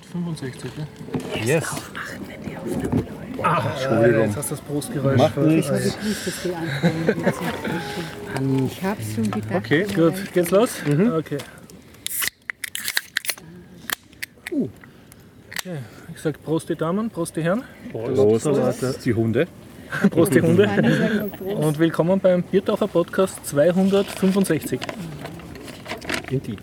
265, ne? Yes. Ah, Entschuldigung. Jetzt hast du das Brustgeräusch. Macht ver- nichts. Ich die habe schon gedacht. Okay, gut. Geht's los? Okay. Uh. Okay. Ich sag Prost die Damen, Prost die Herren, Prost, die Hunde. Prost die Hunde Prost. und willkommen beim Biertaucher Podcast 265. Indeed.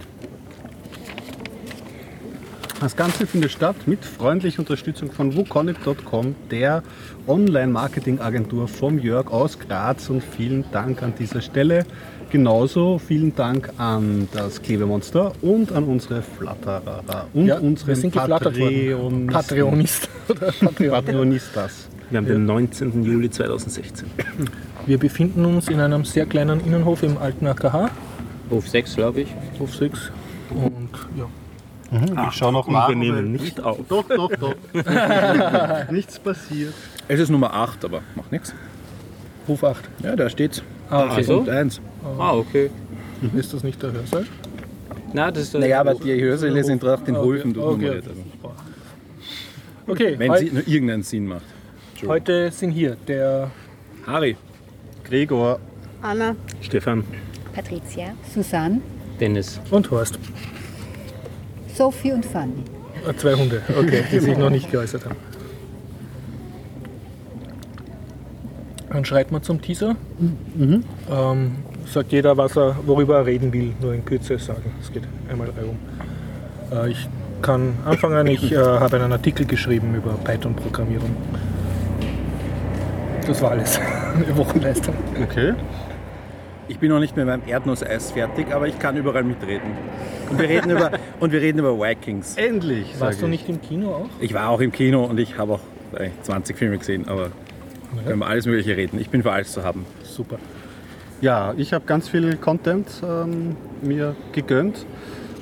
Das Ganze findet statt mit freundlicher Unterstützung von wukonic.com, der Online-Marketing-Agentur vom Jörg aus Graz. Und vielen Dank an dieser Stelle. Genauso vielen Dank an das Klebemonster und an unsere Flatterer und Ja, wir unseren. Patreonisten. Patreonist. Patreonistas. Wir haben den 19. Juli 2016. Wir befinden uns in einem sehr kleinen Innenhof im alten AKH, Hof 6, glaube ich. Hof 6. Und ja, Ich schaue noch nach. wir nehmen nicht auf. Doch, doch, doch. Nichts passiert. Es ist Nummer 8, aber macht nichts. Hof 8. Ja, da steht's. Ah, okay. so? Und eins. Ah, okay. Ist das nicht der Hörsaal? Na, das ist Naja, aber die Hörsäle sind drauf den Höfen okay. nummeriert. Also, Okay, wenn sie nur irgendeinen Sinn macht. heute sind hier der Harry, Gregor, Anna, Stefan, Patricia, Susanne, Dennis. und Horst. Sophie und Fanny. Ah, Zwei Hunde, okay, die sich noch nicht geäußert haben. Dann schreibt man zum Teaser. Ähm, sagt jeder, was er, worüber er reden will, nur in Kürze sagen. Es geht einmal reihum. Äh, ich kann anfangen. Ich äh, habe einen Artikel geschrieben über Python-Programmierung. Das war alles. Eine Wochenleistung. okay. Ich bin noch nicht mit meinem Erdnusseis fertig, aber ich kann überall mitreden. Und wir reden über, und wir reden über Vikings. Endlich. Warst du ich. nicht im Kino auch? Ich war auch im Kino und ich habe auch vielleicht 20 Filme gesehen, aber können wir alles Mögliche reden. Ich bin für alles zu haben. Super. Ja, ich habe ganz viel Content ähm, mir gegönnt.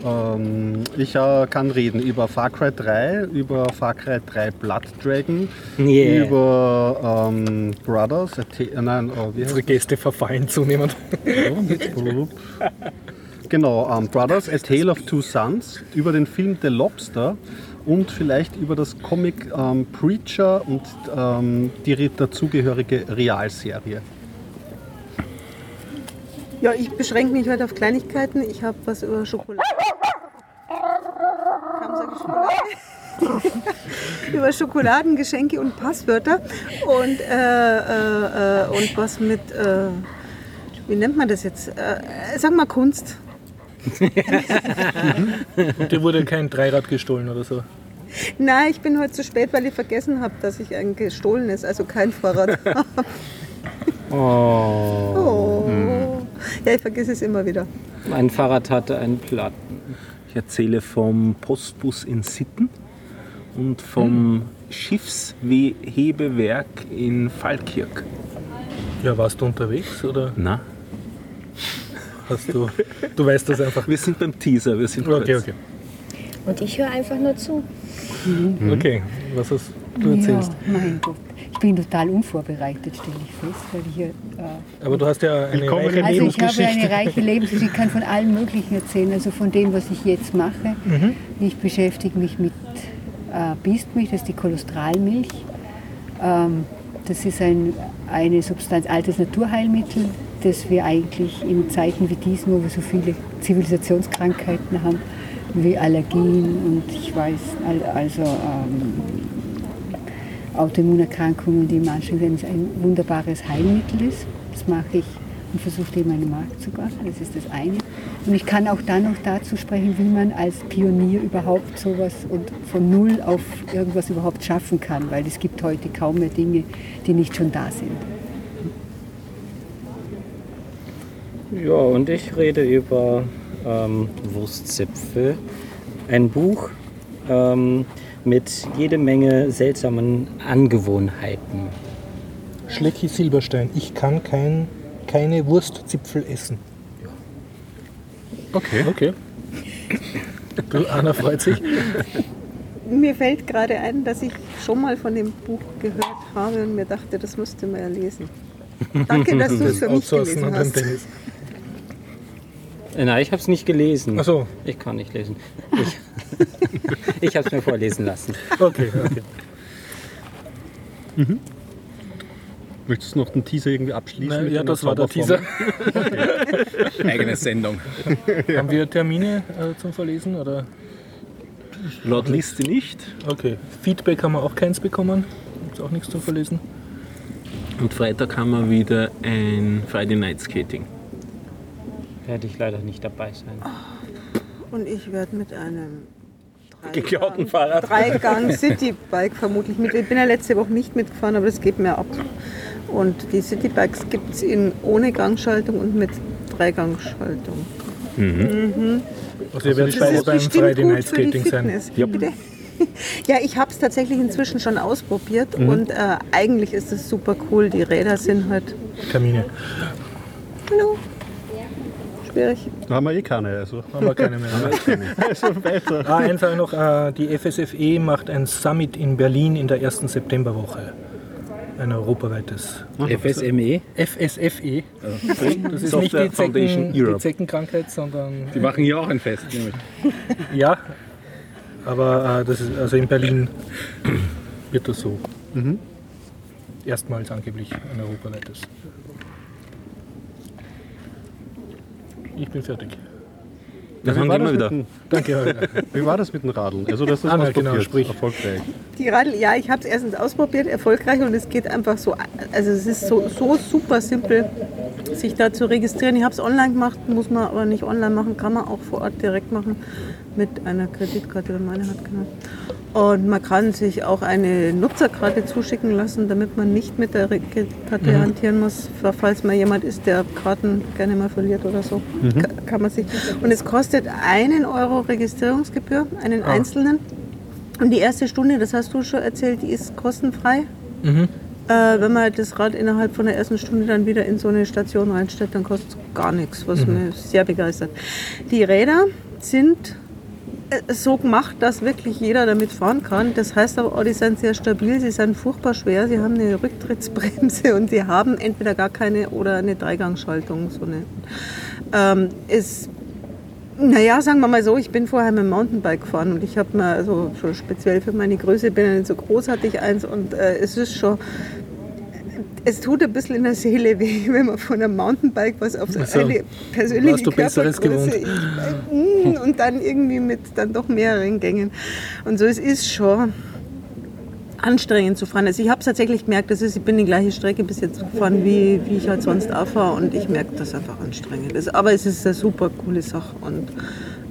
Ähm, ich äh, kann reden über Far Cry 3, über Far Cry 3 Blood Dragon, Yeah. über ähm, Brothers, äh, äh, nein, heißt Unsere Gäste verfallen zunehmend. Genau, ähm, Brothers, A Tale of Two Sons, über den Film The Lobster und vielleicht über das Comic ähm, Preacher und ähm, die dazugehörige Realserie. Ja, ich beschränke mich heute auf Kleinigkeiten. Ich habe was über Schokolade. Über Schokoladengeschenke und Passwörter und, äh, äh, äh, und was mit, äh, wie nennt man das jetzt? Äh, sag mal Kunst. Und dir wurde kein Dreirad gestohlen oder so. Nein, ich bin heute zu spät, weil ich vergessen habe, dass ich ein gestohlenes, also kein Fahrrad habe. Oh. Oh. Ja, ich vergesse es immer wieder. Mein Fahrrad hatte einen Platten. ich erzähle vom Postbus in Sitten und vom Schiffshebewerk in Falkirk. Ja, warst du unterwegs oder Na, hast du. Du weißt das einfach. wir sind beim Teaser, wir sind Okay, kurz. okay. Und ich höre einfach nur zu. Okay, was hast du erzählst? Ja, mein Gott. Ich bin total unvorbereitet, stelle ich fest, weil ich hier. Äh, Aber du hast ja eine Willkommen reiche also ich habe Lebensgeschichte. eine reiche Lebensgeschichte, ich kann von allem Möglichen erzählen, also von dem, was ich jetzt mache. Ich beschäftige mich mit äh, Biestmilch, das ist die Kolostralmilch. Ähm, das ist ein, eine Substanz, altes Naturheilmittel, das wir eigentlich in Zeiten wie diesen, wo wir so viele Zivilisationskrankheiten haben, wie Allergien und ich weiß, al- also ähm, Autoimmunerkrankungen, die werden, es ein wunderbares Heilmittel ist. Das mache ich und versuche dem einen Markt zu machen. Das ist das eine. Und ich kann auch dann noch dazu sprechen, wie man als Pionier überhaupt sowas und von Null auf irgendwas überhaupt schaffen kann, weil es gibt heute kaum mehr Dinge, die nicht schon da sind. Ja, und ich rede über ähm, Wurstzipfel. Ein Buch ähm, mit jede Menge seltsamen Angewohnheiten. Schlecki Silberstein. Ich kann kein, keine Wurstzipfel essen. Okay. Okay. Du, Anna freut sich. Mir fällt gerade ein, dass ich schon mal von dem Buch gehört habe und mir dachte, das müsste man ja lesen. Danke, dass du es für mich gelesen hast. Äh, Nein, ich habe es nicht gelesen. Ach so. Ich kann nicht lesen. Ich, ich habe es mir vorlesen lassen. Okay, okay. Möchtest du noch den Teaser irgendwie abschließen? Na, ja, das war der Teaser. Eigene Sendung. Haben wir Termine äh, zum Verlesen? Oder? Laut Liste nicht. Okay. Feedback haben wir auch keins bekommen. Gibt auch nichts zum Verlesen. Und Freitag haben wir wieder ein Friday Night Skating. Werde ich leider nicht dabei sein. Und ich werde mit einem Geklauten Fahrrad. Dreigang Citybike vermutlich mit. Ich bin ja letzte Woche nicht mitgefahren, aber das geht mir ab. Und die Citybikes gibt es in ohne Gangschaltung und mit Dreigangschaltung. Also ihr werdet beide beim bestimmt Friday gut Night für die Skating sein. Bitte? Ja, ich habe es tatsächlich inzwischen schon ausprobiert und äh, eigentlich ist es super cool. Die Räder sind halt. Termine. Hallo. Schwierig. Da haben wir eh keine. Also, Haben wir keine mehr. also weiter. Ah, einfach noch, äh, die FSFE macht ein Summit in Berlin in der ersten Septemberwoche. Ein europaweites. FSME? FSFE. Das ist nicht die, Zecken, die. Zeckenkrankheit, sondern Die machen hier auch ein Fest, nämlich. ja. Aber äh, das ist, also in Berlin wird das so. Erstmals angeblich ein europaweites. Ich bin fertig. Wir Wie fangen war immer das wieder. mit dem- Danke. Holger. Wie war das mit dem Radeln? Also das ist Ah, na, ausprobiert, genau, sprich. erfolgreich. Die Radl, ja, ich habe es erstens ausprobiert, erfolgreich und es geht einfach so, also es ist so, so super simpel, sich da zu registrieren. Ich habe es online gemacht, muss man aber nicht online machen, kann man auch vor Ort direkt machen mit einer Kreditkarte, wenn meine hat, genau. Und man kann sich auch eine Nutzerkarte zuschicken lassen, damit man nicht mit der Karte hantieren muss, falls mal jemand ist, der Karten gerne mal verliert oder so. Ka- Kann man sich. Und es kostet einen Euro Registrierungsgebühr, einen einzelnen. Und die erste Stunde, das hast du schon erzählt, die ist kostenfrei. Mhm. Äh, wenn man das Rad innerhalb von der ersten Stunde dann wieder in so eine Station reinstellt, dann kostet es gar nichts, was mich sehr begeistert. Die Räder sind so gemacht, dass wirklich jeder damit fahren kann. Das heißt aber auch, die sind sehr stabil, sie sind furchtbar schwer, sie haben eine Rücktrittsbremse und sie haben entweder gar keine oder eine Dreigangschaltung. So. Ähm, naja, sagen wir mal so, ich bin vorher mit dem Mountainbike gefahren und ich habe mir, also speziell für meine Größe, bin ja nicht so groß, hatte ich eins und äh, es ist schon, es tut ein bisschen in der Seele weh, wenn man von einem Mountainbike was auf so eine persönliche Körpergröße ich, äh, und dann irgendwie mit dann doch mehreren Gängen. Und so, es ist schon anstrengend zu fahren. Also ich habe es tatsächlich gemerkt, das ist, ich bin die gleiche Strecke bis jetzt gefahren, wie, wie ich halt sonst auch fahre und ich merke, dass es einfach anstrengend ist. Aber es ist eine super coole Sache und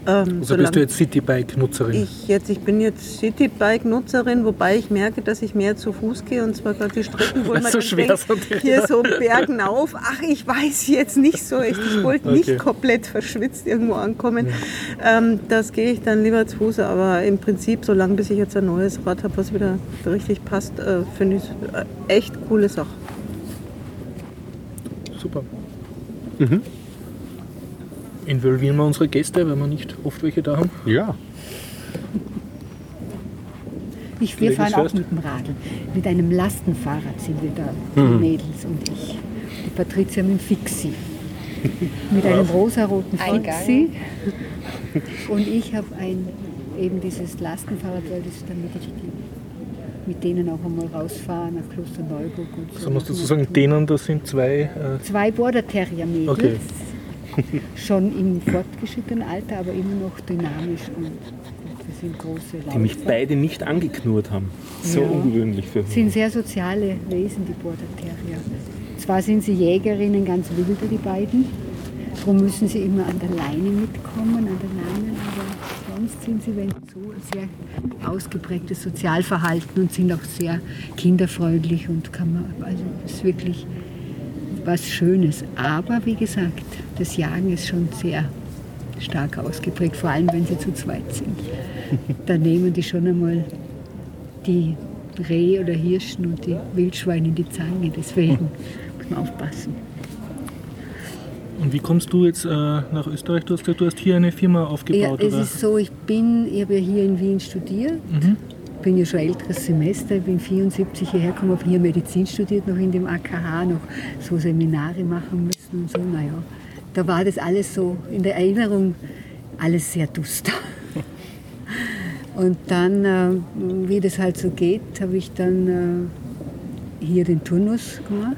ähm, Also bist du jetzt Citybike-Nutzerin? ich, jetzt, ich bin jetzt Citybike-Nutzerin, wobei ich merke, dass ich mehr zu Fuß gehe und zwar gerade die Strecken, wo man so schwer denkt, hier so Bergen auf. Ach, ich weiß jetzt nicht so echt. Ich wollte Okay. nicht komplett verschwitzt irgendwo ankommen. Ähm, das gehe ich dann lieber zu Fuß, aber im Prinzip, solange bis ich jetzt ein neues Rad habe, was wieder richtig passt, äh, finde ich es äh, echt coole Sache. Super. Involvieren wir unsere Gäste, weil wir nicht oft welche da haben? Ja, Ich, wir fahren auch mit dem Radl. Mit einem Lastenfahrrad sind wir da, die Mädels und ich. Die Patricia mit dem Fixie. Mit einem rosaroten. Fixie. Und ich habe ein, eben dieses Lastenfahrrad, weil das damit ich die, mit denen auch einmal rausfahren nach Klosterneuburg und so. So musst du sagen, denen, das sind zwei. Äh, Zwei Border Terrier Mädels. Okay. Schon im fortgeschrittenen Alter, aber immer noch dynamisch und wir sind große Die mich beide nicht angeknurrt haben. So Ja. ungewöhnlich für sind sehr soziale Wesen, die Border Terrier. Zwar sind sie Jägerinnen ganz wilde, die beiden. Darum müssen sie immer an der Leine mitkommen, an der Leine, aber sonst sind sie, wenn so, ein sehr ausgeprägtes Sozialverhalten und sind auch sehr kinderfreundlich und kann man, also ist wirklich was Schönes. Aber wie gesagt, das Jagen ist schon sehr stark ausgeprägt, vor allem wenn sie zu zweit sind. Da nehmen die schon einmal die Reh oder Hirschen und die Wildschweine in die Zange. Deswegen muss man aufpassen. und wie kommst du jetzt äh, nach Österreich? Du hast, du hast hier eine Firma Ja, aufgebaut, es oder? ist so, ich bin, ich habe ja hier in Wien studiert, bin ja schon älteres Semester, bin 74 hierher gekommen, habe hier Medizin studiert, noch in dem AKH, noch so Seminare machen müssen und so, naja. da war das alles so in der Erinnerung alles sehr duster. Und dann, äh, wie das halt so geht, habe ich dann äh, hier den Turnus gemacht.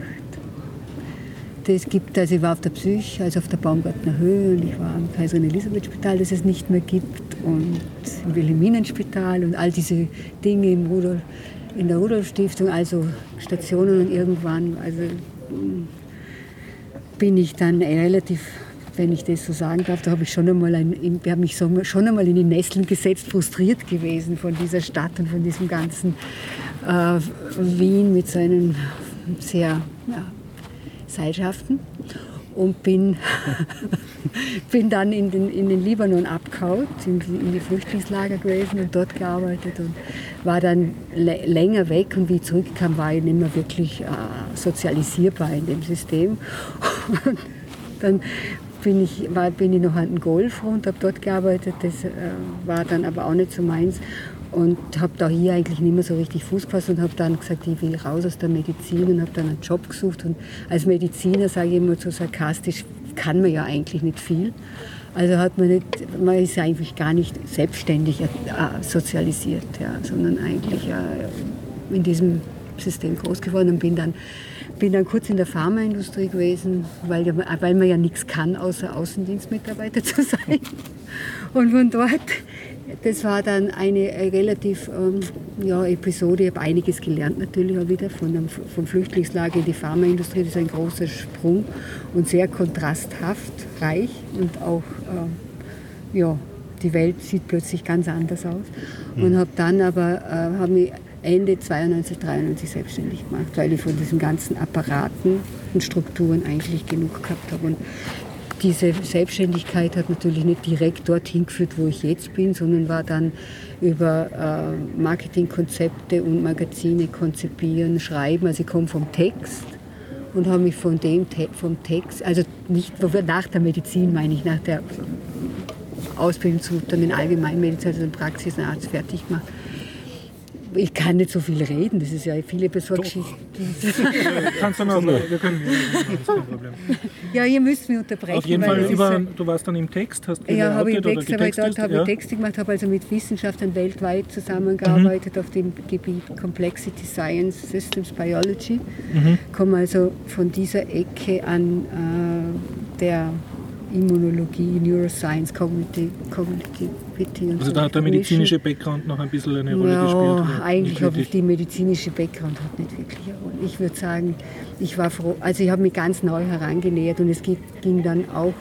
Das gibt, also ich war auf der Psych, also auf der Baumgartner Höhe und ich war am Kaiserin Elisabeth Spital, das es nicht mehr gibt und im Wilhelminenspital und all diese Dinge im Rudolf, in der Rudolf Stiftung, also Stationen und irgendwann, also mm, bin ich dann relativ wenn ich das so sagen darf, da habe ich schon einmal, ein, ich habe mich schon einmal in die Nesseln gesetzt, frustriert gewesen von dieser Stadt und von diesem ganzen äh, Wien mit seinen sehr ja, Seilschaften und bin, bin dann in den, in den Libanon abgehauen, in die, in die Flüchtlingslager gewesen und dort gearbeitet und war dann länger weg und wie ich zurückkam, war ich nicht mehr wirklich äh, sozialisierbar in dem System. Und dann bin ich, war, bin ich noch an den Golf und habe dort gearbeitet. Das äh, war dann aber auch nicht so meins. Und habe da hier eigentlich nicht mehr so richtig Fuß gefasst und habe dann gesagt, ich will raus aus der Medizin und habe dann einen Job gesucht. Und als Mediziner, sage ich immer so sarkastisch, kann man ja eigentlich nicht viel. Also hat man nicht, man ist eigentlich gar nicht selbstständig äh, sozialisiert, ja, sondern eigentlich äh, in diesem System groß geworden und bin dann bin dann kurz in der Pharmaindustrie gewesen, weil, weil man ja nichts kann, außer Außendienstmitarbeiter zu sein. Und von dort, das war dann eine relativ ähm, ja, Episode. Ich habe einiges gelernt natürlich auch wieder von dem, vom Flüchtlingslager in die Pharmaindustrie. Das ist ein großer Sprung und sehr kontrasthaft, reich und auch, äh, ja, die Welt sieht plötzlich ganz anders aus. Und hm. habe dann aber, äh, habe mich Ende 92, 93 selbstständig gemacht, weil ich von diesen ganzen Apparaten und Strukturen eigentlich genug gehabt habe. Und diese Selbstständigkeit hat natürlich nicht direkt dorthin geführt, wo ich jetzt bin, sondern war dann über äh, Marketingkonzepte und Magazine konzipieren, schreiben. Also ich komme vom Text und habe mich von dem vom Text, also nicht nach der Medizin meine ich, nach der Ausbildung zu dann in Allgemeinmedizin, also in Praxisarzt fertig gemacht ich kann nicht so viel reden, das ist ja viele Besorgsgeschichten. Kannst du noch, wir können, ja, kein Problem. Ja, ihr müsst mich unterbrechen. Auf jeden Fall, über, du warst dann im Text, hast du Ja, habe ich im Text, aber dort habe ja. ich Texte gemacht, habe also mit Wissenschaftlern weltweit zusammengearbeitet mhm. auf dem Gebiet Complexity Science Systems Biology. Mhm. Komme also von dieser Ecke an äh, der Immunologie, Neuroscience, Cognitive, Cognitivity und Also da hat der medizinische Background noch ein bisschen eine Rolle ja, gespielt? eigentlich habe ich die medizinische Background hat nicht wirklich eine Rolle. Ich würde sagen, ich war froh, also ich habe mich ganz neu herangenähert und es ging dann auch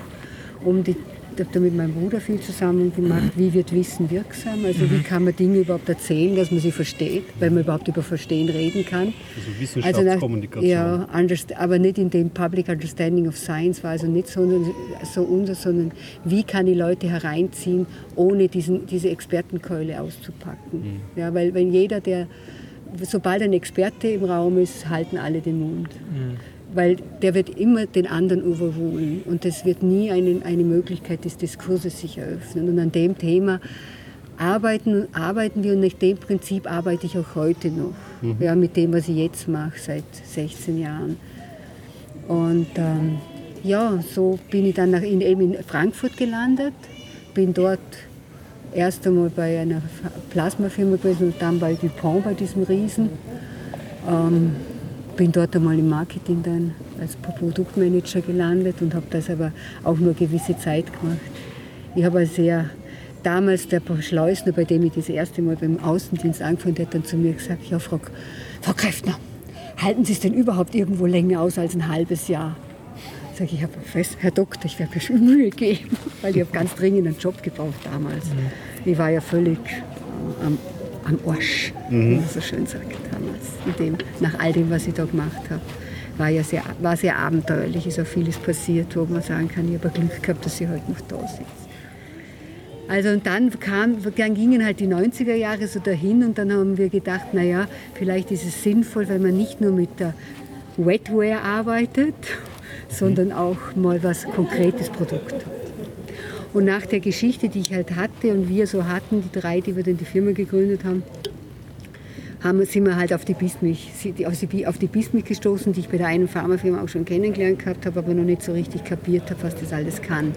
um die ich habe da mit meinem Bruder viel zusammen gemacht. Wie wird Wissen wirksam? Also wie kann man Dinge überhaupt erzählen, dass man sie versteht, weil man überhaupt über Verstehen reden kann. Also Wissenschaftskommunikation. Also ja, aber nicht in dem Public Understanding of Science war also nicht so, so unser, sondern wie kann ich Leute hereinziehen, ohne diesen, diese Expertenkeule auszupacken. Mhm. Ja, weil wenn jeder, der, sobald ein Experte im Raum ist, halten alle den Mund. Mhm weil der wird immer den anderen überholen und es wird nie eine, eine Möglichkeit des Diskurses sich eröffnen. Und an dem Thema arbeiten, arbeiten wir und nach dem Prinzip arbeite ich auch heute noch, mhm. ja, mit dem, was ich jetzt mache, seit 16 Jahren. Und ähm, ja, so bin ich dann nach, in, eben in Frankfurt gelandet, bin dort erst einmal bei einer Plasmafirma gewesen und dann bei Dupont, bei diesem Riesen. Ähm, bin dort einmal im Marketing dann als Produktmanager gelandet und habe das aber auch nur gewisse Zeit gemacht. Ich habe sehr damals der Schleusner, bei dem ich das erste Mal beim Außendienst angefangen habe, dann zu mir gesagt, ja Frau, Frau Kräftner, halten Sie es denn überhaupt irgendwo länger aus als ein halbes Jahr? Sag ich, Herr Doktor, ich werde mir schon Mühe geben, weil ich habe ganz dringend einen Job gebraucht damals. Ich war ja völlig am am Arsch, mhm. wie man so schön sagt damals. Dem, nach all dem, was ich da gemacht habe. War ja sehr, war sehr abenteuerlich, ist auch vieles passiert, wo man sagen kann, ich habe Glück gehabt, dass ich heute noch da sitze. Also und dann, kam, dann gingen halt die 90er Jahre so dahin und dann haben wir gedacht, naja, vielleicht ist es sinnvoll, wenn man nicht nur mit der Wetware arbeitet, sondern auch mal was konkretes Produkt hat. Und nach der Geschichte, die ich halt hatte und wir so hatten, die drei, die wir dann die Firma gegründet haben, haben, sind wir halt auf die Bismilch, auf die, Bismilch gestoßen, die ich bei der einen Pharmafirma auch schon kennengelernt gehabt habe, aber noch nicht so richtig kapiert habe, was das alles kann.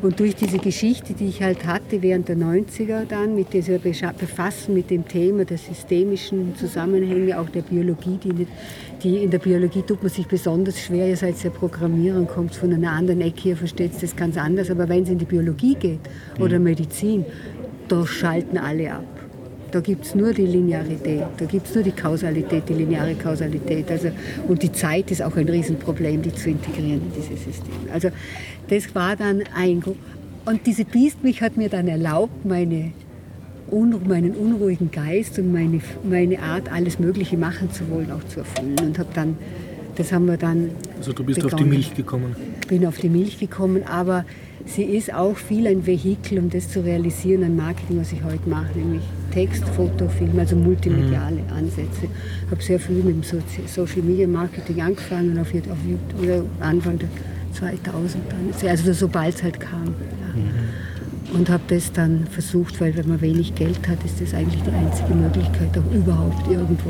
Und durch diese Geschichte, die ich halt hatte während der 90er dann, mit dieser Befassen mit dem Thema der systemischen Zusammenhänge, auch der Biologie, die, nicht, die in der Biologie tut man sich besonders schwer, ihr seid ja Programmierern, kommt von einer anderen Ecke, ihr versteht das ganz anders, aber wenn es in die Biologie geht oder Medizin, da schalten alle ab. Da gibt es nur die Linearität, da gibt es nur die Kausalität, die lineare Kausalität. Also, und die Zeit ist auch ein Riesenproblem, die zu integrieren in dieses System. Also das war dann ein... Und diese Biestmilch hat mir dann erlaubt, meine Unru meinen unruhigen Geist und meine, meine Art, alles Mögliche machen zu wollen, auch zu erfüllen. Und habe dann, das haben wir dann. Also du bist begonnen. auf die Milch gekommen? Ich bin auf die Milch gekommen, aber sie ist auch viel ein Vehikel, um das zu realisieren, ein Marketing, was ich heute mache, nämlich Text, Foto, Film, also multimediale mhm. Ansätze. Ich habe sehr viel mit dem Social Media Marketing angefangen, auf, auf oder Anfang der 2000 dann, also sobald es halt kam. Ja. Mhm. Und habe das dann versucht, weil wenn man wenig Geld hat, ist das eigentlich die einzige Möglichkeit, auch überhaupt irgendwo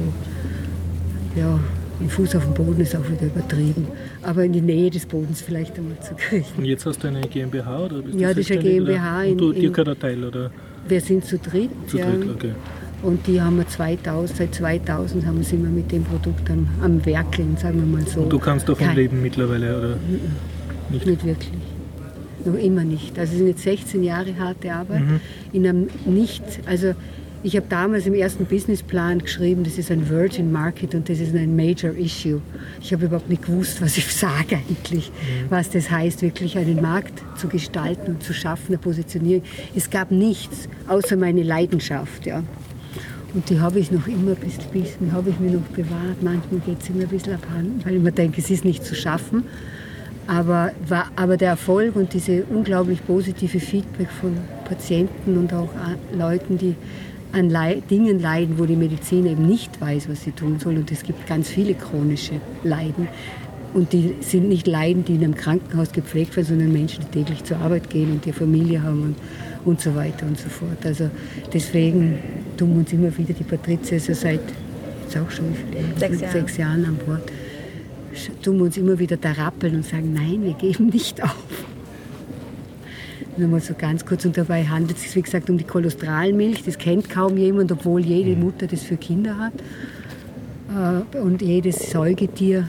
ja, ein Fuß auf dem Boden ist auch wieder übertrieben. Aber in die Nähe des Bodens vielleicht einmal zu kriegen. Und jetzt hast du eine GmbH? Oder bist ja, das ist eine GmbH. In, und du, dir gehört ein Teil, oder? Wir sind zu dritt. Zu dritt, okay. Und die haben wir 2000, seit 2000 haben wir, wir mit dem Produkt am, am Werkeln, sagen wir mal so. Und du kannst davon Kein, leben mittlerweile, oder? Nicht? nicht wirklich. Noch immer nicht. Also es sind jetzt 16 Jahre harte Arbeit mhm. in einem nicht, also ich habe damals im ersten Businessplan geschrieben, das ist ein Virgin Market und das ist ein Major Issue. Ich habe überhaupt nicht gewusst, was ich sage eigentlich, mhm. was das heißt, wirklich einen Markt zu gestalten und zu schaffen, eine Positionierung. Es gab nichts außer meine Leidenschaft. Ja. Und die habe ich noch immer bis bisschen, habe ich mir noch bewahrt. Manchmal geht es immer ein bisschen abhanden, weil ich mir denke, es ist nicht zu schaffen. Aber, war, aber der Erfolg und diese unglaublich positive Feedback von Patienten und auch Leuten, die an Leid, Dingen leiden, wo die Medizin eben nicht weiß, was sie tun soll. Und es gibt ganz viele chronische Leiden. Und die sind nicht Leiden, die in einem Krankenhaus gepflegt werden, sondern Menschen, die täglich zur Arbeit gehen und die Familie haben und, und so weiter und so fort. Also deswegen tun wir uns immer wieder, die Patrizia ist ja seit jetzt auch schon sechs, Jahren. sechs Jahren an Bord, tun wir uns immer wieder da rappeln und sagen, nein, wir geben nicht auf. Nur mal so ganz kurz. Und dabei handelt es sich, wie gesagt, um die Kolostralmilch. Das kennt kaum jemand, obwohl jede mhm. Mutter das für Kinder hat. Äh, und jedes Säugetier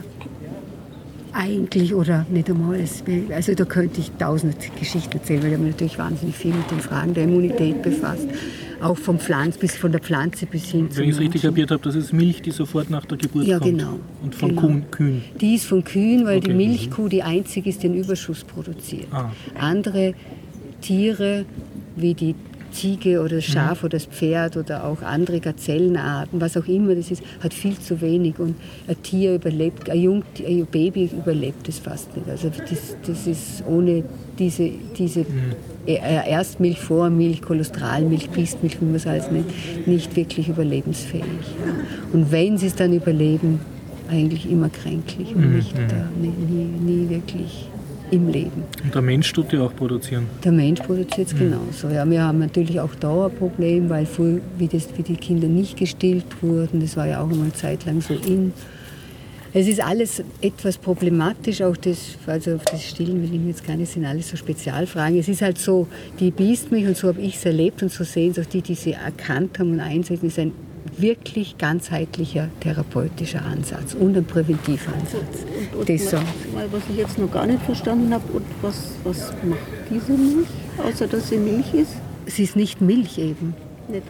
eigentlich oder nicht einmal. Also da könnte ich tausend Geschichten erzählen, weil ich mich natürlich wahnsinnig viel mit den Fragen der Immunität befasst. Auch vom Pflanz bis von der Pflanze bis hin zu. Wenn ich es richtig kapiert habe, das ist Milch, die sofort nach der Geburt ja, kommt. Ja, genau. Und von genau. Kühen. Die ist von Kühen, weil okay. die Milchkuh die einzige ist, die den Überschuss produziert. Ah. Andere Tiere wie die Ziege oder das Schaf mhm. oder das Pferd oder auch andere Gazellenarten, was auch immer das ist, hat viel zu wenig. Und ein Tier überlebt, ein, Jung, ein Baby überlebt es fast nicht. Also das, das ist ohne diese, diese mhm. Erstmilch, Vormilch, Kolostralmilch, Biestmilch, wie man es alles nennt, nicht wirklich überlebensfähig. Und wenn sie es dann überleben, eigentlich immer kränklich und mhm. nicht, äh, nie, nie, nie wirklich im Leben. Und der Mensch tut ja auch produzieren? Der Mensch produziert es mhm. genauso. Ja, wir haben natürlich auch Dauerproblem, weil früher, wie, das, wie die Kinder nicht gestillt wurden, das war ja auch mal eine Zeit lang so in. Es ist alles etwas problematisch, auch das, also auf das Stillen will ich jetzt gar nicht, sind alles so Spezialfragen. Es ist halt so, die Biestmilch und so habe ich es erlebt und so sehen es auch die, die sie erkannt haben und einsetzen, ist ein wirklich ganzheitlicher therapeutischer Ansatz und ein Präventivansatz. Und, und das mal, mal, was ich jetzt noch gar nicht verstanden habe, und was, was macht diese Milch, außer dass sie Milch ist? Sie ist nicht Milch eben. Nicht.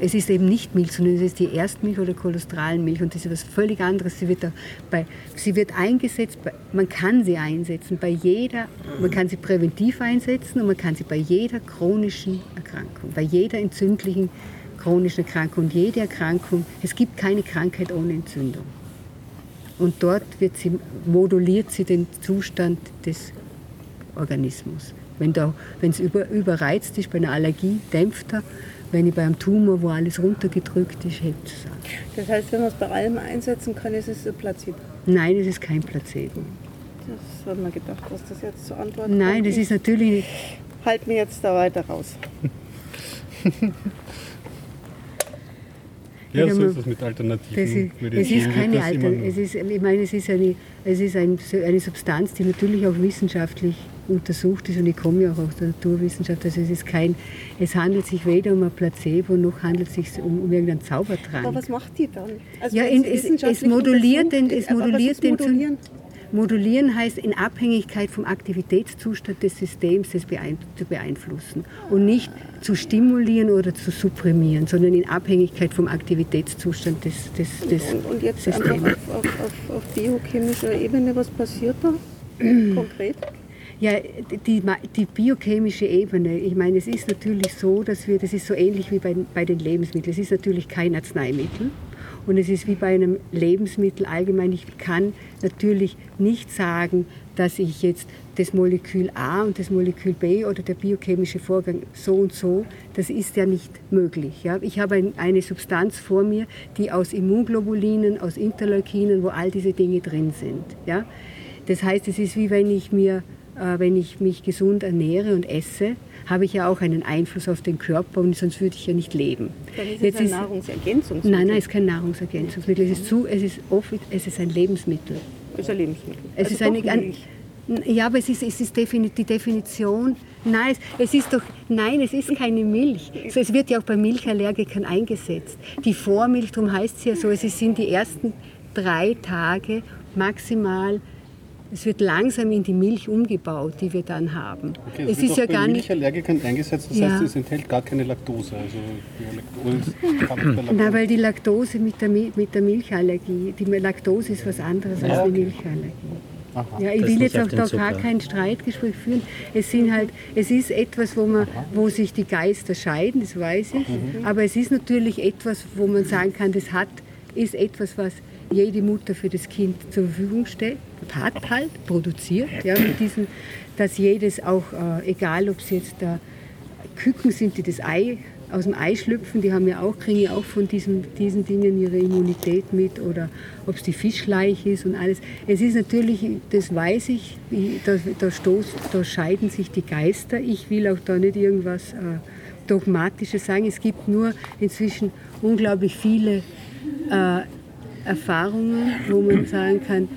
Es ist eben nicht Milch, sondern es ist die Erstmilch oder Cholesterolmilch und das ist etwas völlig anderes. Sie wird, bei, sie wird eingesetzt, bei, man kann sie einsetzen bei jeder, man kann sie präventiv einsetzen und man kann sie bei jeder chronischen Erkrankung, bei jeder entzündlichen chronische Erkrankung. Und jede Erkrankung, es gibt keine Krankheit ohne Entzündung. Und dort wird sie, moduliert sie den Zustand des Organismus. Wenn es über, überreizt ist, bei einer Allergie dämpft er. Wenn ich bei einem Tumor, wo alles runtergedrückt ist, hebt es an. Das heißt, wenn man es bei allem einsetzen kann, ist es ein Placebo? Nein, es ist kein Placebo. Das hat man gedacht, was das jetzt zur Antwort Nein, das ist natürlich... Halt mir jetzt da weiter raus. Ja, so ist es mit Das alternativen ist, es ist keine wird das immer Alter, nur- es ist, ich meine, es ist, eine, es ist ein, eine Substanz, die natürlich auch wissenschaftlich untersucht ist und ich komme ja auch aus der Naturwissenschaft, also es ist kein, es handelt sich weder um ein Placebo noch handelt es sich um, um irgendeinen Zaubertrank. Aber was macht die dann? Also Ja, in, es, es moduliert den, es moduliert den modulieren? Heißt in Abhängigkeit vom Aktivitätszustand des Systems das beein zu beeinflussen und nicht zu stimulieren oder zu supprimieren, sondern in Abhängigkeit vom Aktivitätszustand des, des, des Und, und jetzt einfach Systems. auf, auf, auf, auf biochemischer Ebene, was passiert da konkret? Ja, die, die biochemische Ebene, ich meine, es ist natürlich so, dass wir, das ist so ähnlich wie bei, bei den Lebensmitteln, es ist natürlich kein Arzneimittel und es ist wie bei einem Lebensmittel allgemein, ich kann natürlich nicht sagen, dass ich jetzt das Molekül A und das Molekül B oder der biochemische Vorgang so und so, das ist ja nicht möglich. Ja. Ich habe ein, eine Substanz vor mir, die aus Immunglobulinen, aus Interleukinen, wo all diese Dinge drin sind. Ja. Das heißt, es ist wie wenn ich mir, äh, wenn ich mich gesund ernähre und esse, habe ich ja auch einen Einfluss auf den Körper und sonst würde ich ja nicht leben. Dann ist Jetzt es ein ist- Nahrungsergänzungsmittel. Nein, nein, es ist kein Nahrungsergänzungsmittel. Es ist, zu, es ist, oft, es ist ein Lebensmittel. ist ein Lebensmittel. Es Also ist eine, ein, ja, aber es ist, es ist die Definition. Nein, es, es ist doch, nein, es ist keine Milch. So, es wird ja auch bei Milchallergikern eingesetzt. Die Vormilch, darum heißt es ja so, es sind die ersten drei Tage maximal. Es wird langsam in die Milch umgebaut, die wir dann haben. Okay, es ist ja gar nicht. Milchallergikern eingesetzt, das Ja. heißt, es enthält gar keine Laktose. Also die Laktose Laktose. weil die Laktose mit der, Mi- mit der Milchallergie, die Laktose ist was anderes als eine Milchallergie. Ja, ich will jetzt auch da gar kein Streitgespräch führen. Es sind halt, es ist etwas, wo man, wo sich die Geister scheiden, das weiß ich. Mhm. Aber es ist natürlich etwas, wo man sagen kann, das hat, ist etwas, was jede Mutter für das Kind zur Verfügung stellt, hat halt, produziert, ja, mit diesen, dass jedes auch, äh, egal ob es jetzt da Küken sind, die das Ei aus dem Ei schlüpfen, die haben ja auch, kriegen ja auch von diesen, diesen Dingen ihre Immunität mit oder ob es die Fischleich ist und alles. Es ist natürlich, das weiß ich, ich- da, da, stoß, da scheiden sich die Geister. Ich will auch da nicht irgendwas äh, Dogmatisches sagen. Es gibt nur inzwischen unglaublich viele äh, Erfahrungen, wo man sagen kann,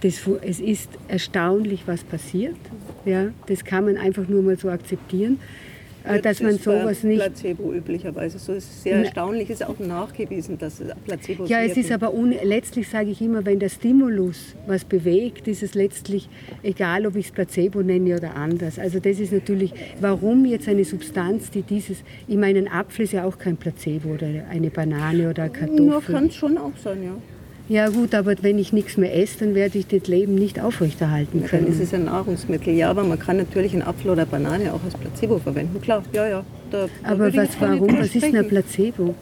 das, es ist erstaunlich, was passiert. Ja, das kann man einfach nur mal so akzeptieren, äh, dass Das man sowas nicht. Placebo üblicherweise. So ist es sehr Ne- erstaunlich, ist auch nachgewiesen, dass es Placebo Ja, es ist aber un letztlich sage ich immer, wenn der Stimulus was bewegt, ist es letztlich egal, ob ich es Placebo nenne oder anders. Also das ist natürlich, warum jetzt eine Substanz, die dieses, ich meine, ein Apfel ist ja auch kein Placebo oder eine Banane oder eine Nur Kartoffel. kann es schon auch sein, ja. Ja gut, aber wenn ich nichts mehr esse, dann werde ich das Leben nicht aufrechterhalten Dann ist können. es ein Nahrungsmittel. Ja, aber man kann natürlich einen Apfel oder Banane auch als Placebo verwenden. Klar, ja, ja. Da, da Aber was, warum, was ist denn ein. Placebo?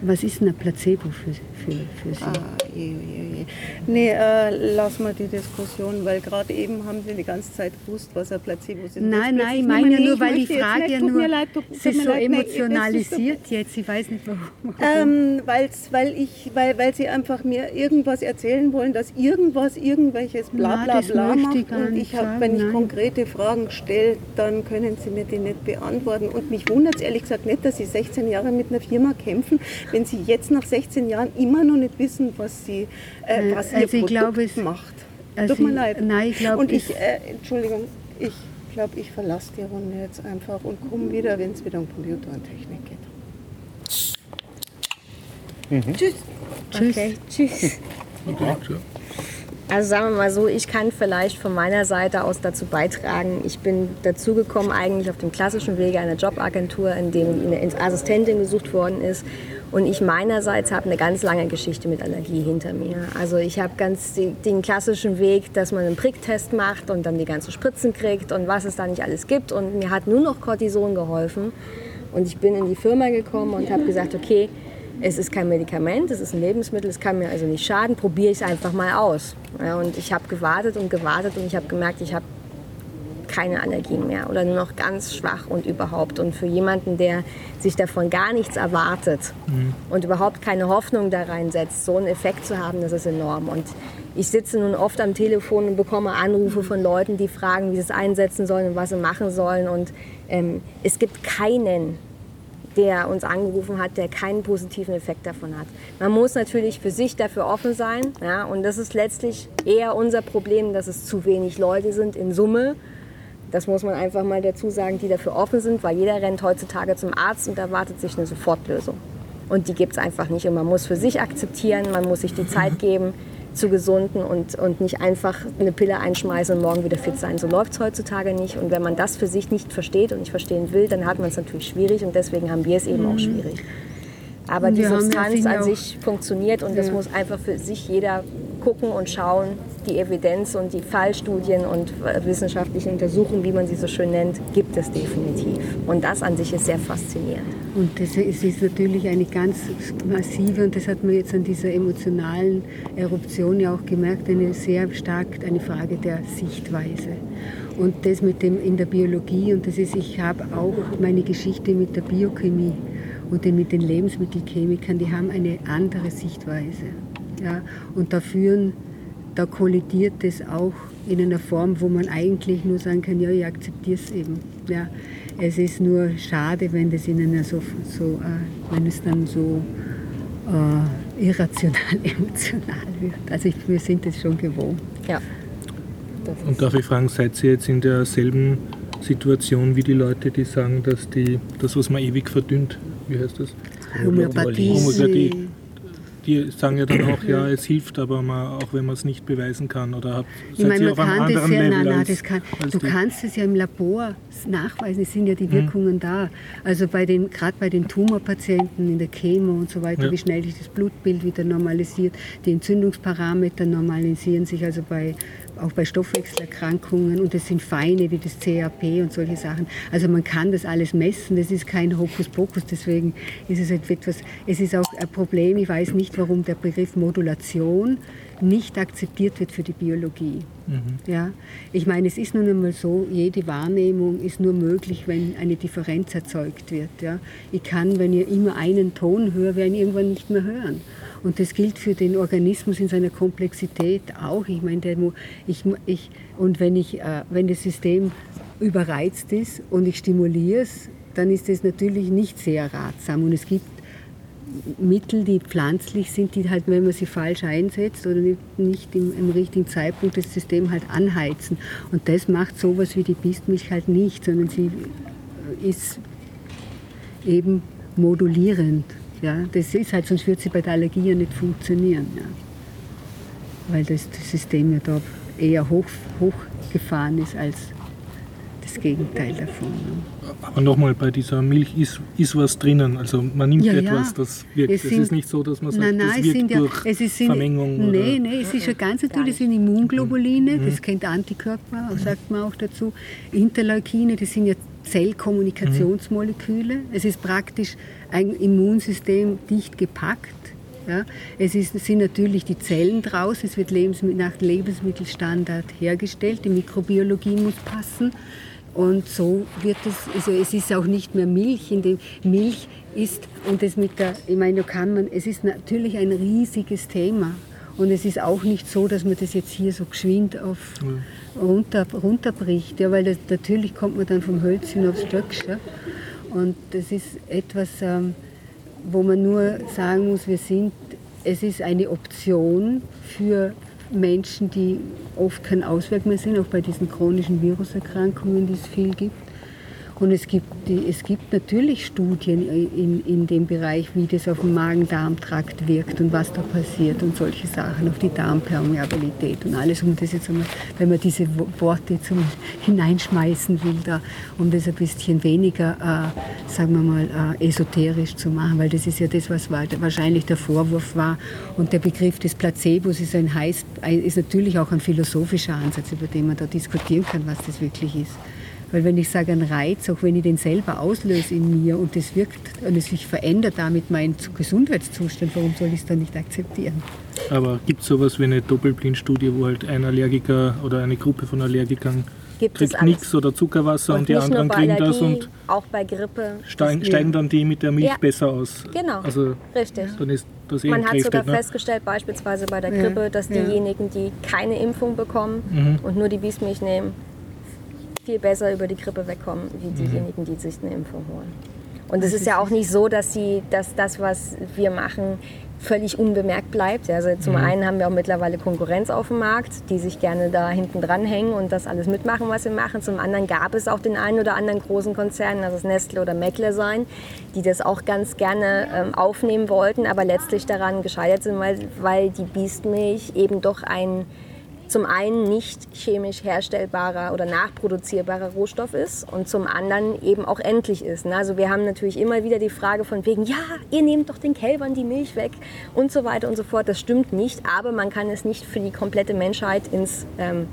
Was ist denn ein Placebo für, für, für Sie? Ah, je, je, je. Nee, äh, lass mal die Diskussion, weil gerade eben haben Sie die ganze Zeit gewusst, was ein Placebo ist. Nein, nein, ich meine ja nur, weil die Frage ja nur, leid, tut- tut ist so leid, emotionalisiert jetzt, ich weiß nicht warum. Ähm, weil's, weil, ich, weil, weil sie einfach mir irgendwas erzählen wollen, dass irgendwas irgendwelches bla bla bla macht. ich Und ich hab, wenn ich nein. konkrete Fragen stelle, dann können sie mir die nicht beantworten. Und mich wundert es ehrlich gesagt nicht, dass sie 16 Jahre mit einer Firma kämpfen, wenn sie jetzt nach 16 Jahren immer noch nicht wissen, was, sie, äh, Äh, was ihr also glaube, es- macht. also Tut mir ich- leid. nein, ich glaube, Und ich, äh, Entschuldigung, ich glaube, ich verlasse die Runde jetzt einfach und komme wieder, wenn es wieder um Computer und Technik geht. Tschüss. Tschüss. Okay, tschüss. Also sagen wir mal so, ich kann vielleicht von meiner Seite aus dazu beitragen. Ich bin dazugekommen eigentlich auf dem klassischen Wege einer Jobagentur, in dem eine Assistentin gesucht worden ist. Und ich meinerseits habe eine ganz lange Geschichte mit Allergie hinter mir. Also ich habe ganz die- den klassischen Weg, dass man einen Pricktest macht und dann die ganzen Spritzen kriegt und was es da nicht alles gibt. Und mir hat nur noch Cortison geholfen. Und ich bin in die Firma gekommen und habe gesagt, okay, es ist kein Medikament, es ist ein Lebensmittel, es kann mir also nicht schaden, probiere ich es einfach mal aus. Ja, und ich habe gewartet und gewartet und ich habe gemerkt, ich habe keine Allergien mehr oder nur noch ganz schwach und überhaupt. Und für jemanden, der sich davon gar nichts erwartet und überhaupt keine Hoffnung da reinsetzt, so einen Effekt zu haben, das ist enorm. Und ich sitze nun oft am Telefon und bekomme Anrufe von Leuten, die fragen, wie sie es einsetzen sollen und was sie machen sollen. Und ähm, es gibt keinen der uns angerufen hat, der keinen positiven Effekt davon hat. Man muss natürlich für sich dafür offen sein. Ja, und das ist letztlich eher unser Problem, dass es zu wenig Leute sind in Summe. Das muss man einfach mal dazu sagen, die dafür offen sind, weil jeder rennt heutzutage zum Arzt und erwartet sich eine Sofortlösung. Und die gibt es einfach nicht. Und man muss für sich akzeptieren, man muss sich die Zeit geben, zu gesunden und, und nicht einfach eine Pille einschmeißen und morgen wieder fit sein. So läuft es heutzutage nicht. Und wenn man das für sich nicht versteht und nicht verstehen will, dann hat man es natürlich schwierig und deswegen haben wir es eben auch schwierig. Aber die Substanz an sich funktioniert und das Ja. muss einfach für sich jeder gucken und schauen, die Evidenz und die Fallstudien und wissenschaftliche Untersuchungen, wie man sie so schön nennt, gibt es definitiv. Und das an sich ist sehr faszinierend. Und das ist, natürlich eine ganz massive, und das hat man jetzt an dieser emotionalen Eruption ja auch gemerkt, eine sehr stark eine Frage der Sichtweise. Und das mit dem in der Biologie, und das ist, ich habe auch meine Geschichte mit der Biochemie und mit den Lebensmittelchemikern, die haben eine andere Sichtweise. Ja? Und da führen, da kollidiert das auch in einer Form, wo man eigentlich nur sagen kann, ja, ich akzeptiere es eben. Ja. Es ist nur schade, wenn das in einer so, so äh, wenn es dann so äh, irrational, emotional wird. Also ich, wir sind es schon gewohnt. Ja. Das Und darf ich fragen, seid ihr jetzt in derselben Situation wie die Leute, die sagen, dass die, das, was man ewig verdünnt, wie heißt das? Homöopathie. Homöopathie. Die sagen ja dann auch, ja, es hilft, aber man, auch wenn man es nicht beweisen kann. Oder habt, Ich meine, man kann das ja, Level nein, nein, als, das kann, du die? kannst es ja im Labor nachweisen, es sind ja die Wirkungen da. Also bei den, gerade bei den Tumorpatienten in der Chemo und so weiter, Ja. wie schnell sich das Blutbild wieder normalisiert, die Entzündungsparameter normalisieren sich, also bei, auch bei Stoffwechselerkrankungen und das sind feine wie das CAP und solche Sachen. Also man kann das alles messen, das ist kein Hokuspokus, deswegen ist es etwas, es ist auch ein Problem, ich weiß nicht, warum der Begriff Modulation nicht akzeptiert wird für die Biologie. Ja, ich meine, es ist nun einmal so, jede Wahrnehmung ist nur möglich, wenn eine Differenz erzeugt wird. Ja. Ich kann, wenn ich immer einen Ton höre, werde ich irgendwann nicht mehr hören. Und das gilt für den Organismus in seiner Komplexität auch. Ich meine, der, ich, ich, und wenn, ich, äh, wenn das System überreizt ist und ich stimuliere es, dann ist das natürlich nicht sehr ratsam. Und es gibt Mittel, die pflanzlich sind, die halt, wenn man sie falsch einsetzt oder nicht, im, im richtigen Zeitpunkt das System halt anheizen. Und das macht sowas wie die Bistmilch halt nicht, sondern sie ist eben modulierend. Ja, das ist halt, sonst wird sie bei der Allergie ja nicht funktionieren. Ja. Weil das, das System ja da eher hoch, hochgefahren ist als das Gegenteil davon. Ne. Aber nochmal, bei dieser Milch ist, ist was drinnen. Also man nimmt Ja, ja. etwas, das wirkt. Es Es, sind- ist nicht so, dass man sagt, Nein, nein, das es wirkt ja, durch es ist, sind, Vermengung. oder, nee, es ist ja ganz natürlich, es sind Immunglobuline, das kennt Antikörper, sagt man auch dazu. Interleukine, das sind ja Zellkommunikationsmoleküle. Es ist praktisch ein Immunsystem dicht gepackt. Ja. Es, ist, sind natürlich die Zellen draus, es wird Lebensmi- nach Lebensmittelstandard hergestellt, die Mikrobiologie muss passen. Und so wird es, also es ist auch nicht mehr Milch, in dem Milch ist, und das mit der, ich meine, kann man, es ist natürlich ein riesiges Thema. Und es ist auch nicht so, dass man das jetzt hier so geschwind auf runter, runterbricht, ja, weil das, natürlich kommt man dann vom Hölzchen aufs Stöckchen. Und das ist etwas, ähm, wo man nur sagen muss, wir sind, es ist eine Option für Menschen, die oft kein Ausweg mehr sind, auch bei diesen chronischen Viruserkrankungen, die es viel gibt. Und es gibt, es gibt natürlich Studien in, in dem Bereich, wie das auf den Magen-Darm-Trakt wirkt und was da passiert und solche Sachen, auf die Darmpermeabilität und alles, um das jetzt einmal, wenn man diese Wo- Worte zum hineinschmeißen will, da, um das ein bisschen weniger, äh, sagen wir mal, äh, esoterisch zu machen, weil das ist ja das, was wahrscheinlich der Vorwurf war. Und der Begriff des Placebos ist, ein heiß, ist natürlich auch ein philosophischer Ansatz, über den man da diskutieren kann, was das wirklich ist. Weil wenn ich sage, ein Reiz, auch wenn ich den selber auslöse in mir und das wirkt und es sich verändert damit mein Gesundheitszustand, warum soll ich es dann nicht akzeptieren? Aber gibt es sowas wie eine Doppelblindstudie, wo halt ein Allergiker oder eine Gruppe von Allergikern Gibt es kriegt nichts oder Zuckerwasser und, Und die anderen kriegen das Allergie, und auch bei Grippe. steigen, steigen dann die mit der Milch Ja. besser aus. Genau, Also richtig. dann ist das eh Man hat sogar ne? festgestellt, beispielsweise bei der Ja, Grippe, dass ja. diejenigen, die keine Impfung bekommen Mhm. und nur die Biesmilch nehmen, viel besser über die Grippe wegkommen, wie Mhm. diejenigen, die sich eine Impfung holen. Und es ist ja auch nicht so, dass, sie, dass das, was wir machen, völlig unbemerkt bleibt. Also zum einen haben wir auch mittlerweile Konkurrenz auf dem Markt, die sich gerne da hinten dran hängen und das alles mitmachen, was wir machen. Zum anderen gab es auch den einen oder anderen großen Konzern, das ist Nestle oder Meckle sein, die das auch ganz gerne ähm, aufnehmen wollten, aber letztlich daran gescheitert sind, weil, weil die Biestmilch eben doch ein zum einen nicht chemisch herstellbarer oder nachproduzierbarer Rohstoff ist und zum anderen eben auch endlich ist. ne? Also wir haben natürlich immer wieder die Frage von wegen, ja, ihr nehmt doch den Kälbern die Milch weg und so weiter und so fort. Das stimmt nicht, aber man kann es nicht für die komplette Menschheit ins ähm,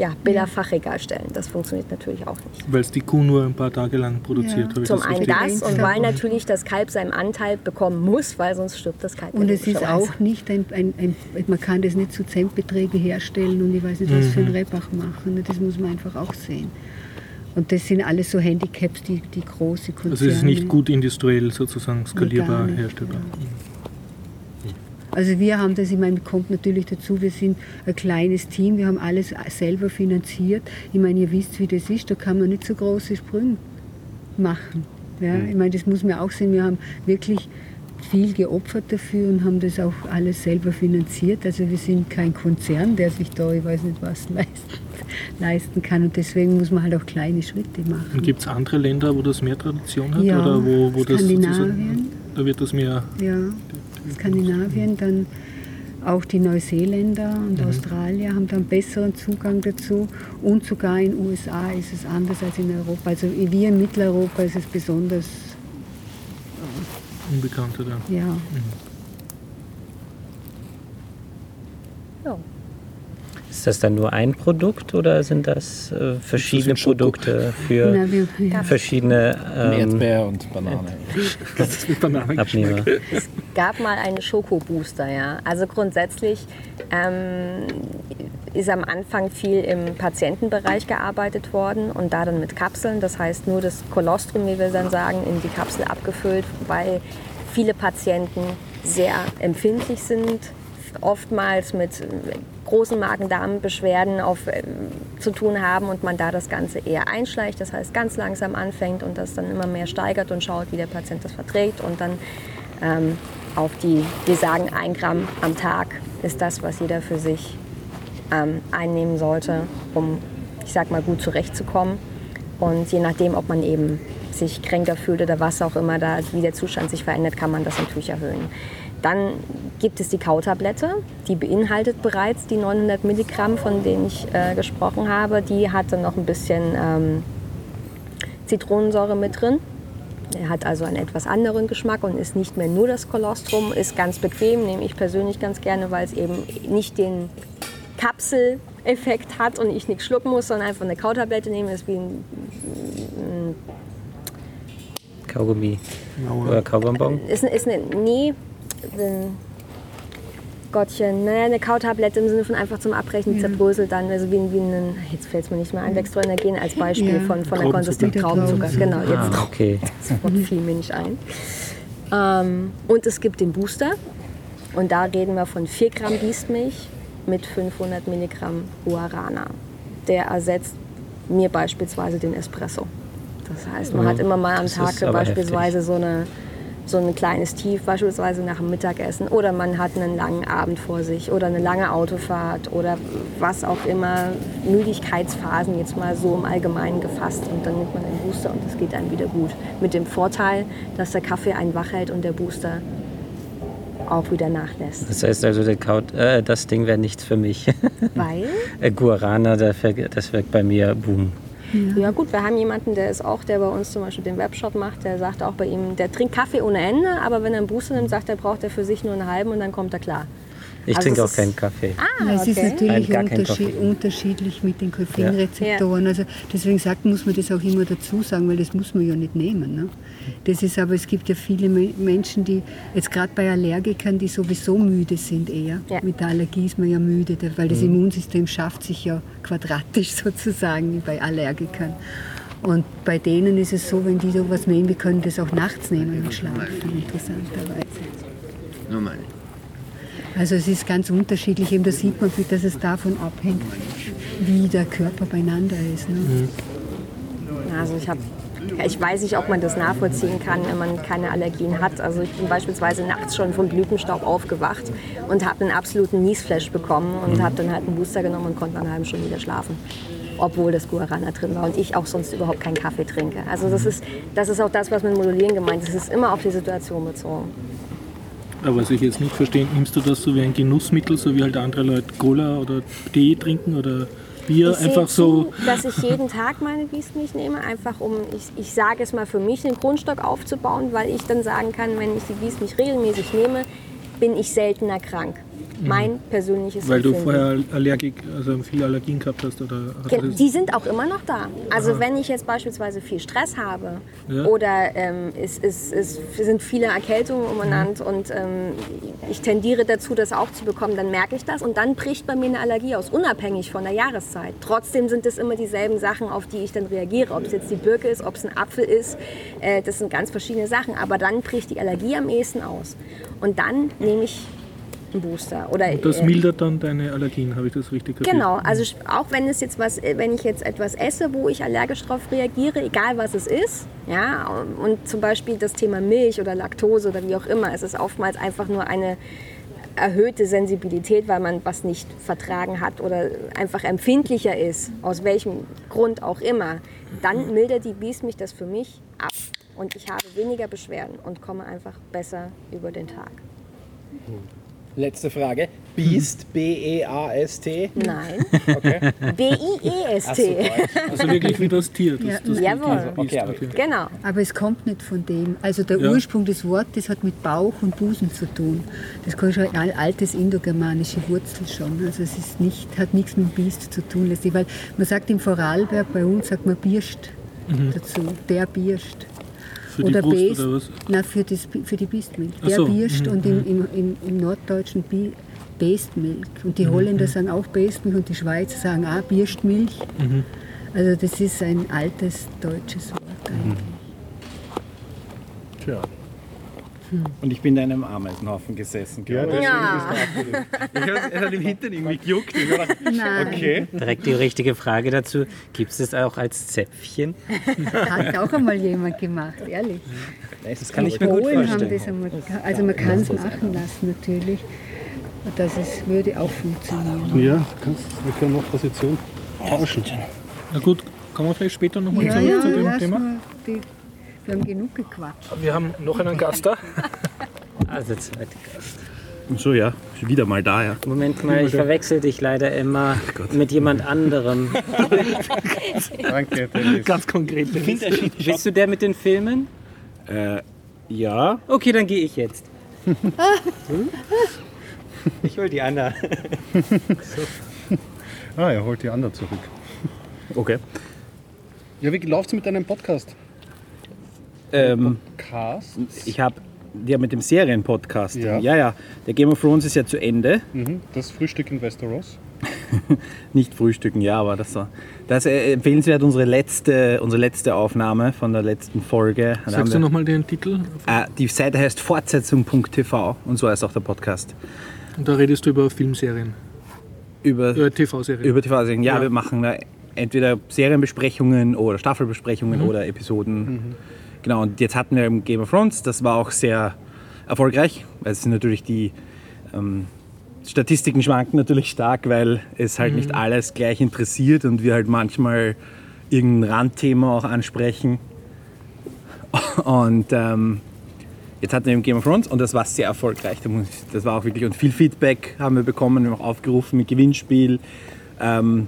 ja, Bilderfachregal stellen. Das funktioniert natürlich auch nicht. Weil es die Kuh nur ein paar Tage lang produziert. Ja. habe ich Zum einen das und weil natürlich das Kalb seinen Anteil bekommen muss, weil sonst stirbt das Kalb. ja Und es ist auch nicht ein, ein, ein, man kann das nicht zu Centbeträgen herstellen und ich weiß nicht, was für Mhm. ein Rebach machen. Das muss man einfach auch sehen. Und das sind alles so Handicaps, die, die große Konzerne. Also es ist nicht gut industriell sozusagen skalierbar herstellbar. Also wir haben das, ich meine, kommt natürlich dazu, wir sind ein kleines Team, wir haben alles selber finanziert. Ich meine, ihr wisst, wie das ist, da kann man nicht so große Sprünge machen. Ja? Ich meine, das muss man auch sehen, wir haben wirklich viel geopfert dafür und haben das auch alles selber finanziert. Also wir sind kein Konzern, der sich da, ich weiß nicht was, leisten, leisten kann. Und deswegen muss man halt auch kleine Schritte machen. Und gibt es andere Länder, wo das mehr Tradition hat? Ja, oder wo, wo das Skandinavien. sozusagen, da wird das mehr. Ja, Skandinavien, dann auch die Neuseeländer und Australier haben da einen besseren Zugang dazu. Und sogar in den USA ist es anders als in Europa. Also wir in Mitteleuropa ist es besonders, Unbekannter da. ja. Ja. Ist das dann nur ein Produkt oder sind das äh, verschiedene Produkte für Na, wir, ja. verschiedene ähm, Erdbeer und Banane. Das ist mit Bananen Abnehmer? gab mal einen Schokobooster, ja. Also grundsätzlich ähm, ist am Anfang viel im Patientenbereich gearbeitet worden und da dann mit Kapseln. Das heißt nur das Kolostrum, wie wir dann sagen, in die Kapsel abgefüllt, weil viele Patienten sehr empfindlich sind, oftmals mit großen Magen-Darm-Beschwerden äh, zu tun haben und man da das Ganze eher einschleicht, das heißt ganz langsam anfängt und das dann immer mehr steigert und schaut, wie der Patient das verträgt und dann ähm, auf die, wir sagen ein Gramm am Tag ist das, was jeder für sich ähm, einnehmen sollte, um, ich sag mal, gut zurechtzukommen. Und je nachdem, ob man eben sich kränker fühlt oder was auch immer da, wie der Zustand sich verändert, kann man das natürlich erhöhen. Dann gibt es die Kautablette, die beinhaltet bereits die 900 Milligramm, von denen ich äh, gesprochen habe. Die hat dann noch ein bisschen ähm, Zitronensäure mit drin. Er hat also einen etwas anderen Geschmack und ist nicht mehr nur das Kolostrum, ist ganz bequem, nehme ich persönlich ganz gerne, weil es eben nicht den Kapseleffekt hat und ich nichts schlucken muss, sondern einfach eine Kautablette nehme, ist wie ein, Kaugummi oder Kaubonbon? ist, ist eine, nee, ein Gottchen, naja, eine Kautablette im Sinne von einfach zum Abbrechen zerbröselt dann, also wie, wie ein, jetzt fällt es mir nicht mehr ein, Dextroenergen als Beispiel Ja. von, von der. Konsistenz Traubenzucker, genau, jetzt Ah, okay. Das Wort fiel mir nicht ein. Ähm, und es gibt den Booster. Und da reden wir von 4 Gramm Biestmilch mit 500 Milligramm Guarana. Der ersetzt mir beispielsweise den Espresso. Das heißt, man Ja, hat immer mal am Tag beispielsweise so, eine, so ein kleines Tief, beispielsweise nach dem Mittagessen. Oder man hat einen langen Abend vor sich oder eine lange Autofahrt oder was auch immer. Müdigkeitsphasen jetzt mal so im Allgemeinen gefasst. Und dann nimmt man den Booster und es geht einem wieder gut. Mit dem Vorteil, dass der Kaffee einen wach hält und der Booster auch wieder nachlässt. Das heißt also, der Kaut, äh, das Ding wäre nichts für mich. Weil, Guarana, das wirkt bei mir boom. Ja gut, wir haben jemanden, der ist auch, der bei uns zum Beispiel den Webshop macht, der sagt auch bei ihm, der trinkt Kaffee ohne Ende, aber wenn er einen Booster nimmt, sagt er, braucht er für sich nur einen halben und dann kommt er klar. Ich Also trinke auch keinen Kaffee. Ah, Es ist natürlich unterschied, unterschiedlich mit den Koffeinrezeptoren. Also deswegen sagt, muss man das auch immer dazu sagen, weil das muss man ja nicht nehmen. Ne? Das ist aber, es gibt ja viele Me- Menschen, die jetzt gerade bei Allergikern, die sowieso müde sind eher. Ja. Mit der Allergie ist man ja müde, weil das Immunsystem schafft sich ja quadratisch sozusagen bei Allergikern. Und bei denen ist es so, wenn die sowas nehmen, wir können das auch nachts nehmen und schlafen, interessanterweise. Normal. Also es ist ganz unterschiedlich, eben da sieht man, dass es davon abhängt, wie der Körper beieinander ist. Ne? Also ich habe Ich weiß nicht, ob man das nachvollziehen kann, wenn man keine Allergien hat. Also ich bin beispielsweise nachts schon vom Blütenstaub aufgewacht und habe einen absoluten Niesflash bekommen und habe dann halt einen Booster genommen und konnte einer halben Stunde wieder schlafen. Obwohl das Guarana drin war und ich auch sonst überhaupt keinen Kaffee trinke. Also das ist, das ist auch das, was mit Modulieren gemeint ist. Es ist immer auf die Situation bezogen. Aber was ich jetzt nicht verstehe, nimmst du das so wie ein Genussmittel, so wie halt andere Leute Cola oder Tee trinken oder Bier? Ich einfach so. zu, dass ich jeden Tag meine Biestmilch nehme, einfach um, ich, ich sage es mal für mich, den Grundstock aufzubauen, weil ich dann sagen kann, wenn ich die Biestmilch regelmäßig nehme, bin ich seltener krank. Mein persönliches Weil du Empfinden. vorher Allergik, also viele Allergien gehabt hast oder du Die sind auch immer noch da. Also wenn ich jetzt beispielsweise viel Stress habe Ja. oder ähm, es, es, es sind viele Erkältungen umeinander und ähm, ich tendiere dazu, das auch zu bekommen, dann merke ich das und dann bricht bei mir eine Allergie aus, unabhängig von der Jahreszeit. Trotzdem sind es immer dieselben Sachen, auf die ich dann reagiere. Ob es jetzt die Birke ist, ob es ein Apfel ist, äh, das sind ganz verschiedene Sachen. Aber dann bricht die Allergie am ehesten aus. Und dann nehme ich einen Booster. Oder, Und das äh, mildert dann deine Allergien, habe ich das richtig kapiert? Genau, also auch wenn es jetzt was, äh, wenn ich jetzt etwas esse, wo ich allergisch darauf reagiere, egal was es ist, ja, und zum Beispiel das Thema Milch oder Laktose oder wie auch immer, es ist oftmals einfach nur eine erhöhte Sensibilität, weil man was nicht vertragen hat oder einfach empfindlicher ist, aus welchem Grund auch immer, dann mildert die Biest mich das für mich ab und ich habe weniger Beschwerden und komme einfach besser über den Tag. Letzte Frage. Beast, B-E-A-S-T? Nein, Okay. B-I-E-S-T. Also wirklich wie das Tier. Das, Ja. das Jawohl. Okay, aber- okay. Genau. Aber es kommt nicht von dem. Also der Ja. Ursprung des Wortes hat mit Bauch und Busen zu tun. Das kann schon ein altes indogermanische Wurzel schon. Also es ist nicht, hat nichts mit Biest zu tun. Weil man sagt im Vorarlberg, bei uns sagt man Birscht dazu. Der Birscht. Für die oder Brust Beest, oder was? Nein, für, das, für die Biestmilch. Der so, Birscht mhm, und im, im, im, im Norddeutschen Bi Bestmilch. Und die Holländer sagen auch Bestmilch und die Schweizer sagen auch Birstmilch. Also das ist ein altes deutsches Wort eigentlich. Tja. Und ich bin in einem Ameisenhaufen gesessen. Ja, ich. Ja. Ich habe es hat im Hintern irgendwie gejuckt. Ich war- Nein, Okay. Direkt die richtige Frage dazu. Gibt es das auch als Zäpfchen? hat auch einmal jemand gemacht, ehrlich. Das kann ich mir gut vorstellen. einmal, also man kann es machen lassen natürlich. Das ist, würde auch funktionieren. Ja, kannst, wir können noch Position tauschen. Na gut, kommen wir vielleicht später nochmal Ja, zurück ja, zu dem Thema. Wir haben genug gequatscht. Wir haben noch einen Gast da. Also zweite Gast. So, ja, wieder mal da, ja. Moment mal, ich verwechsel dich leider immer mit jemand anderem. Danke, Dennis. Ganz konkret. Bist du der mit den Filmen? Äh, ja. Okay, dann gehe ich jetzt. Ich hol die Anna. Ah, er holt die anderen zurück. Okay. Ja, wie läuft es mit deinem Podcast? Ähm, Cast? ich habe ja mit dem Serienpodcast. Ja. ja, ja. Der Game of Thrones ist ja zu Ende. Mhm. Das Frühstück in Westeros. Nicht frühstücken, ja, aber das war. Das ist äh, empfehlenswert unsere letzte, unsere letzte Aufnahme von der letzten Folge. Da haben Sagst du nochmal den Titel? Äh, die Seite heißt fortsetzung.tv und so heißt auch der Podcast. Und da redest du über Filmserien, Über, über TV-Serien. über TV sagen, ja, Ja. wir machen da entweder Serienbesprechungen oder Staffelbesprechungen oder Episoden. Genau, und jetzt hatten wir im Game of Thrones, das war auch sehr erfolgreich, weil es sind natürlich die ähm, Statistiken schwanken natürlich stark, weil es halt nicht alles gleich interessiert und wir halt manchmal irgendein Randthema auch ansprechen. Und ähm, jetzt hatten wir im Game of Thrones und das war sehr erfolgreich. Das war auch wirklich und viel Feedback haben wir bekommen, wir haben auch aufgerufen mit Gewinnspiel, ähm,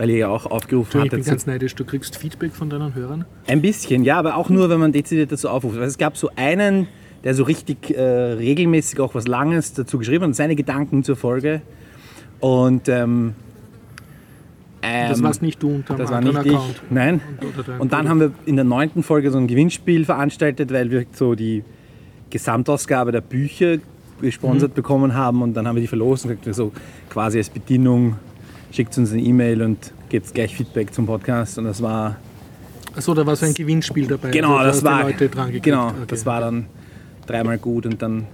weil ihr ja auch aufgerufen Du, ich bin ganz neidisch. Du kriegst Feedback von deinen Hörern. Ein bisschen, ja, aber auch nur, wenn man dezidiert dazu aufruft. Also es gab so einen, der so richtig äh, regelmäßig auch was Langes dazu geschrieben hat, seine Gedanken zur Folge. Und ähm, Das ähm, warst nicht du unter das war nicht ich. Account. Nein. Oder dein Und dann haben wir in der neunten Folge so ein Gewinnspiel veranstaltet, weil wir so die Gesamtausgabe der Bücher gesponsert bekommen haben und dann haben wir die verlost und gesagt, so quasi als Bedienung schickt uns eine E-Mail und gebt gleich Feedback zum Podcast und das war Achso, da war so ein Gewinnspiel dabei. Genau, also, da das war Die Leute dran genau, Okay. das war dann dreimal gut und dann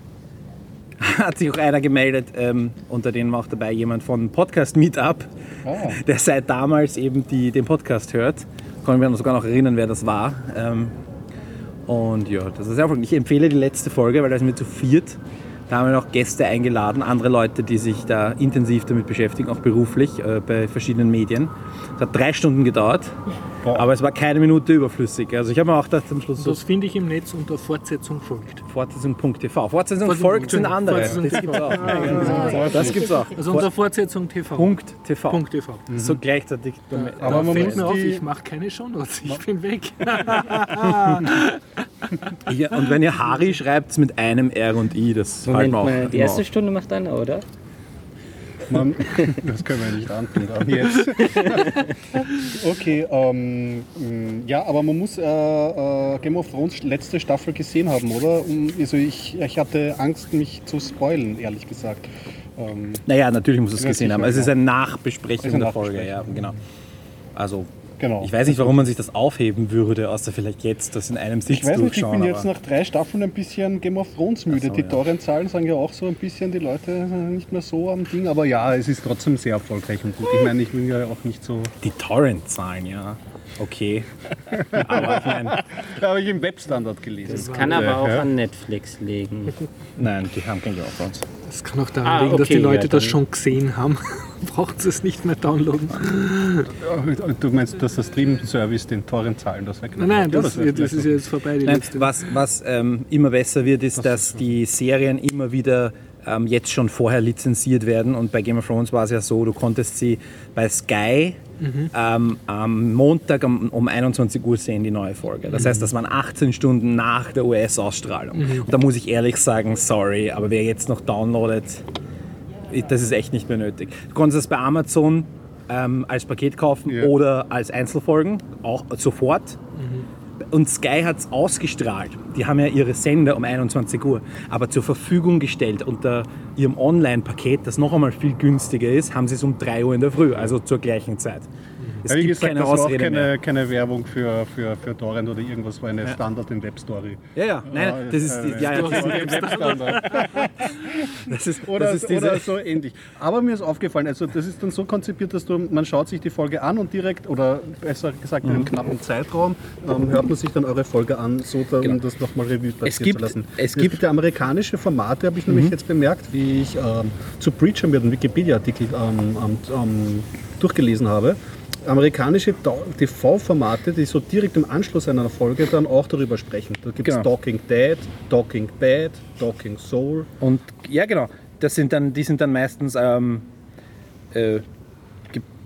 hat sich auch einer gemeldet, ähm, unter denen war auch dabei jemand von Podcast Meetup, Ah. der seit damals eben die, den Podcast hört Kann ich mich sogar noch erinnern, wer das war. Ähm, und ja, das ist sehr erfolgreich. Ich empfehle die letzte Folge, weil da sind wir zu viert. Da haben wir noch Gäste eingeladen, andere Leute, die sich da intensiv damit beschäftigen, auch beruflich äh, bei verschiedenen Medien. Es hat drei Stunden gedauert, aber es war keine Minute überflüssig. Also ich habe mir auch gedacht, am Schluss so Das finde ich im Netz unter Fortsetzung folgt. Fortsetzung.tv. Fortsetzung Fortsetzung, folgt sind andere. Fortsetzung Das gibt's TV. auch. Das gibt's auch. Also unter Fortsetzung TV. Punkt TV. Punkt TV. So gleichzeitig. Aber Aber man fällt muss mir auf, ich mache keine Shownotes. Ich bin weg. Ja, und wenn ihr Harry schreibt mit einem R und I, das fällt Moment mir auch die erste. Stunde macht einer, oder? Man, das können wir nicht antun dann jetzt. okay, ähm, mh, ja, aber man muss äh, äh, Game of Thrones letzte Staffel gesehen haben, oder? Also ich, ich hatte Angst, mich zu spoilen, ehrlich gesagt. Ähm, Naja, natürlich muss es gesehen haben. Es ist eine Nachbesprechung der Folge, ja, genau. Also, genau. ich weiß nicht, warum man sich das aufheben würde, außer vielleicht jetzt das in einem Sitz Ich weiß nicht, ich bin jetzt nach drei Staffeln ein bisschen Game of Thrones müde. So, Die ja. Torrent-Zahlen sagen ja auch so ein bisschen die Leute nicht mehr so am Ding. Aber ja, es ist trotzdem sehr erfolgreich und gut. Ich meine, ich bin ja auch nicht so. Die Torrent-Zahlen, ja. Okay. aber ich meine, Habe ich im Webstandard gelesen. Das kann aber auch ja. an Netflix liegen. nein, die haben kein Game of Thrones. Das kann auch daran Ah, liegen, dass okay, die Leute ja, das schon gesehen haben. Braucht es nicht mehr downloaden. Du meinst, dass der Stream-Service den Torrent-Zahlen das Nein, wegnommen nein, hat? Ja, das, das vielleicht ist jetzt vorbei. Die Nein, was was ähm, immer besser wird, ist, dass die Serien immer wieder ähm, jetzt schon vorher lizenziert werden. Und bei Game of Thrones war es ja so, du konntest sie bei Sky ähm, am Montag um, um 21 Uhr sehen, die neue Folge. Das heißt, das waren 18 Stunden nach der US-Ausstrahlung. Und da muss ich ehrlich sagen, sorry, aber wer jetzt noch downloadet, das ist echt nicht mehr nötig. Du konntest es bei Amazon ähm, als Paket kaufen Ja. oder als Einzelfolgen, auch sofort. Und Sky hat es ausgestrahlt. Die haben ja ihre Sender um 21 Uhr, aber zur Verfügung gestellt unter ihrem Online-Paket, das noch einmal viel günstiger ist, haben sie es um 3 Uhr in der Früh, also zur gleichen Zeit. Es Ja, wie gibt gesagt, keine das war auch Ausrede keine, keine Werbung für, für, für Torrent oder irgendwas, war eine Standard in Webstory. Ja, ja, nein, das ist, die, ja, ja, das ist, Webstandard. das ist, Oder, das ist diese, oder so ähnlich. Aber mir ist aufgefallen, also das ist dann so konzipiert, dass du, man schaut sich die Folge an und direkt, oder besser gesagt in einem Mhm. knappen Zeitraum, ähm, hört man sich dann eure Folge an, so dann, um das nochmal Revue passieren gibt- zu lassen. es gibt- ja amerikanische Formate, habe ich nämlich jetzt bemerkt, wie ich ähm, zu Preacher mir den Wikipedia-Artikel ähm, durchgelesen habe. Amerikanische TV-Formate, die so direkt im Anschluss einer Folge dann auch darüber sprechen. Da gibt es Genau. Talking Dead, Talking Bad, Talking Soul. Und ja, genau. Das sind dann, die sind dann meistens ähm, äh,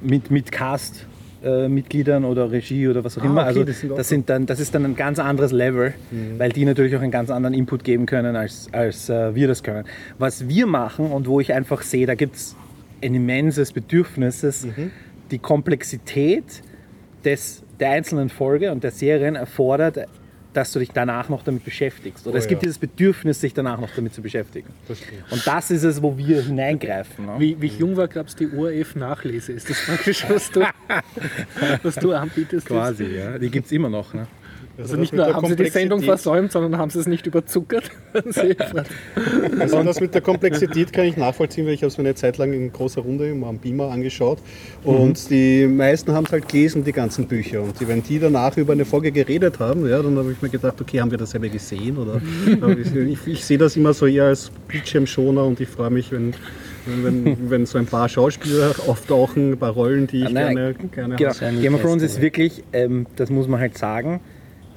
mit, mit Cast. äh, Mitgliedern oder Regie oder was auch Ah, immer. okay, also das sind das, sind dann, das ist dann ein ganz anderes Level, weil die natürlich auch einen ganz anderen Input geben können, als, als äh, wir das können. Was wir machen und wo ich einfach sehe, da gibt es ein immenses Bedürfnis, ist die Komplexität des, der einzelnen Folge und der Serien erfordert, dass du dich danach noch damit beschäftigst. Oder Oh es gibt ja. dieses Bedürfnis, sich danach noch damit zu beschäftigen. Und das ist es, wo wir hineingreifen. Ne? Wie, wie ich jung war, gab es die ORF-Nachlese. Ist das praktisch, was du, was du anbietest? Quasi, ja. Die gibt es immer noch. Ne? Also nicht nur haben sie die Sendung versäumt, sondern haben sie es nicht überzuckert. Sie- Also das mit der Komplexität kann ich nachvollziehen, weil ich habe es mir eine Zeit lang in großer Runde im- am Beamer angeschaut. Und die meisten haben es halt gelesen, die ganzen Bücher. Und wenn die danach über eine Folge geredet haben, ja, dann habe ich mir gedacht, okay, haben wir das selber gesehen? Oder Aber ich, ich, sehe das immer so eher als Bildschirmschoner und ich freue mich, wenn, wenn, wenn so ein paar Schauspieler auftauchen, ein paar Rollen, die ich Nein, gerne, gerne Genau. habe. Game of Thrones ist wirklich, ähm, das muss man halt sagen,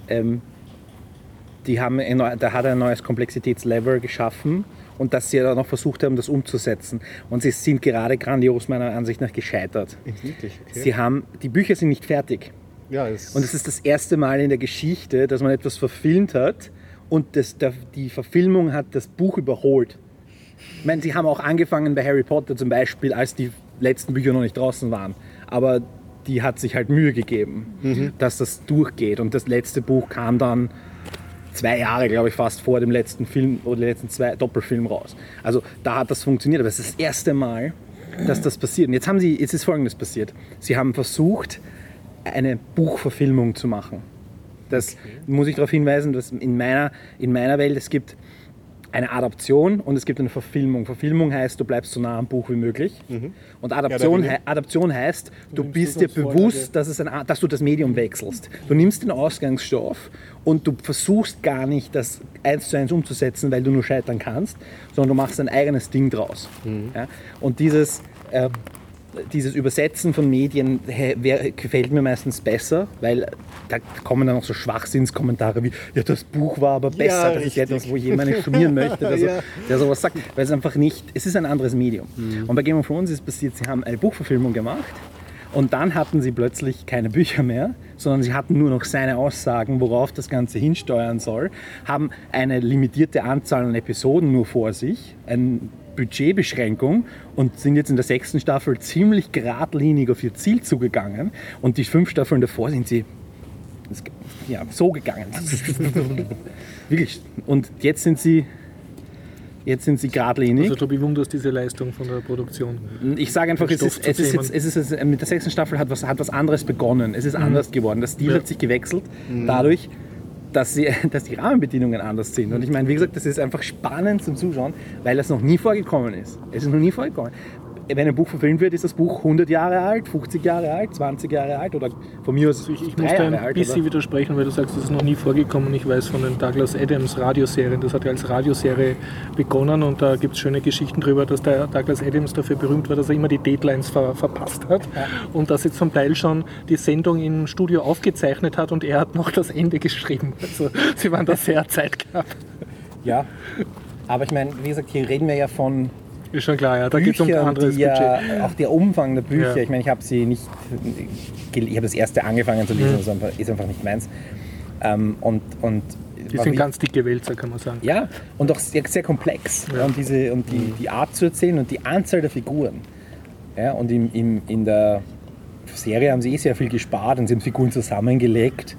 ähm, die haben ein, da hat er ein neues Komplexitätslevel geschaffen und dass sie dann noch versucht haben, das umzusetzen. Und sie sind gerade grandios meiner Ansicht nach gescheitert. Wirklich, okay. Sie haben, die Bücher sind nicht fertig. ja, es, Und es ist das erste Mal in der Geschichte, dass man etwas verfilmt hat und das, der, die Verfilmung hat das Buch überholt. Ich meine, sie haben auch angefangen bei Harry Potter zum Beispiel, als die letzten Bücher noch nicht draußen waren. Aber die hat sich halt Mühe gegeben, dass das durchgeht. Und das letzte Buch kam dann zwei Jahre, glaube ich, fast vor dem letzten Film oder den letzten zwei Doppelfilm raus. Also da hat das funktioniert. Aber es ist das erste Mal, dass das passiert. Und jetzt, haben sie, jetzt ist Folgendes passiert. Sie haben versucht, eine Buchverfilmung zu machen. Das muss ich darauf hinweisen, dass in meiner, in meiner Welt es gibt eine Adaption und es gibt eine Verfilmung. Verfilmung heißt, du bleibst so nah am Buch wie möglich. Und Adaption, hei- Adaption heißt, du bist dir bewusst, dass, es ein, dass du das Medium wechselst. Du nimmst den Ausgangsstoff und du versuchst gar nicht, das eins zu eins umzusetzen, weil du nur scheitern kannst, sondern du machst ein eigenes Ding draus. Ja? Und dieses, äh, dieses Übersetzen von Medien gefällt mir meistens besser, weil da kommen dann auch so Schwachsinnskommentare wie, ja, das Buch war aber besser, das ist etwas, wo jemand schmieren möchte, der, so, Ja. der sowas sagt, weil es einfach nicht, es ist ein anderes Medium. Und bei Game of Thrones ist passiert, sie haben eine Buchverfilmung gemacht und dann hatten sie plötzlich keine Bücher mehr, sondern sie hatten nur noch seine Aussagen, worauf das Ganze hinsteuern soll, haben eine limitierte Anzahl an Episoden nur vor sich, eine Budgetbeschränkung und sind jetzt in der sechsten Staffel ziemlich geradlinig auf ihr Ziel zugegangen und die fünf Staffeln davor sind sie ja, so gegangen. Wirklich. Und jetzt sind sie jetzt sind sie geradlinig. Also du bewunderst diese Leistung von der Produktion. Ich sage einfach, es ist, es, ist jetzt, es ist mit der sechsten Staffel hat was, hat was anderes begonnen. Es ist anders geworden. Der Stil Ja. hat sich gewechselt dadurch, dass, sie, dass die Rahmenbedingungen anders sind. Und ich meine, wie gesagt, das ist einfach spannend zum Zuschauen, weil das noch nie vorgekommen ist. Es ist noch nie vorgekommen. Wenn ein Buch verfilmt wird, ist das Buch 100 Jahre alt, 50 Jahre alt, 20 Jahre alt oder von mir aus Also ich, ich muss da ein alt. bisschen Oder? widersprechen, weil du sagst, das ist noch nie vorgekommen. Ich weiß von den Douglas Adams Radioserien, das hat ja als Radioserie begonnen und da gibt es schöne Geschichten darüber, dass der Douglas Adams dafür berühmt war, dass er immer die Deadlines ver verpasst hat und dass er zum Teil schon die Sendung im Studio aufgezeichnet hat und er hat noch das Ende geschrieben. Also sie waren da sehr zeitknapp. Ja, aber ich meine, wie gesagt, hier reden wir ja von Ist schon klar, ja, da geht es um ein anderes die Budget. auch der Umfang der Bücher, Ja. ich meine, ich habe sie nicht, ich habe das erste angefangen zu Mhm. lesen, ist einfach, ist einfach nicht meins. Ähm, und, und Die sind ganz dicke Wälzer, kann man sagen. ja, und auch sehr, sehr komplex. Ja. Und, diese, und die, die Art zu erzählen und die Anzahl der Figuren. Ja, und im, im, in der Serie haben sie eh sehr viel gespart und sie haben Figuren zusammengelegt,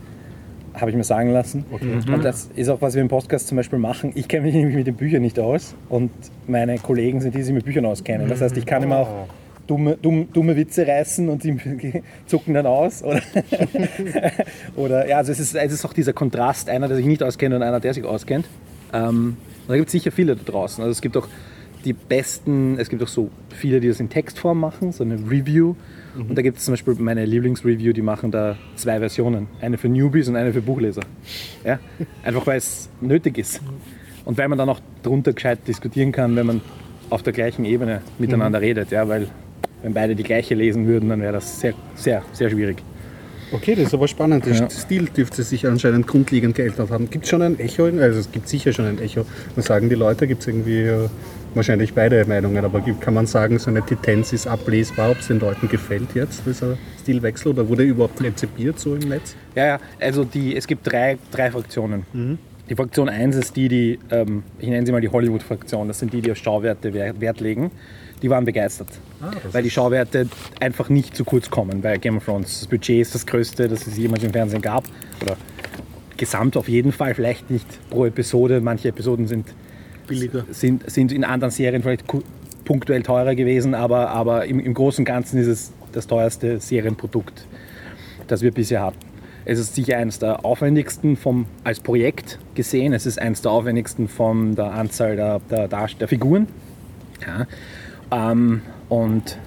habe ich mir sagen lassen. Und das ist auch, was wir im Podcast zum Beispiel machen. Ich kenne mich nämlich mit den Büchern nicht aus und meine Kollegen sind die, die sich mit Büchern auskennen. Das heißt, ich kann immer auch dumme, dumm, dumme Witze reißen und die zucken dann aus. Oder, oder ja, also es ist, es ist auch dieser Kontrast, einer, der sich nicht auskennt und einer, der sich auskennt. Ähm, und da gibt es sicher viele da draußen. Also es gibt auch die besten, es gibt auch so viele, die das in Textform machen, so eine Review. Und da gibt es zum Beispiel meine Lieblingsreview, die machen da zwei Versionen. Eine für Newbies und eine für Buchleser. Ja? Einfach weil es nötig ist. Und weil man dann auch darunter gescheit diskutieren kann, wenn man auf der gleichen Ebene miteinander redet. Ja? Weil wenn beide die gleiche lesen würden, dann wäre das sehr, sehr, sehr schwierig. Okay, das ist aber spannend. Der Ja. Stil dürfte sich anscheinend grundlegend geändert haben. Gibt es schon ein Echo? Also es gibt sicher schon ein Echo. Was sagen die Leute? Gibt es irgendwie äh, wahrscheinlich beide Meinungen, aber gibt, kann man sagen, so eine Tendenz ist ablesbar, ob es den Leuten gefällt jetzt, dieser Stilwechsel oder wurde überhaupt rezipiert so im Netz? Ja, ja, also die, es gibt drei, drei Fraktionen. Die Fraktion 1 ist die, die, ähm, ich nenne sie mal die Hollywood-Fraktion, das sind die, die auf Schauwerte Wert, Wert legen. Die waren begeistert, weil die Schauwerte einfach nicht zu kurz kommen bei Game of Thrones. Das Budget ist das größte, das es jemals im Fernsehen gab. Oder gesamt auf jeden Fall, vielleicht nicht pro Episode. Manche Episoden sind Billiger. sind, sind in anderen Serien vielleicht punktuell teurer gewesen, aber, aber im, im Großen und Ganzen ist es das teuerste Serienprodukt, das wir bisher hatten. Es ist sicher eines der aufwendigsten vom, als Projekt gesehen. Es ist eines der aufwendigsten von der Anzahl der, der, Darst- der Figuren. Ja. Ähm, und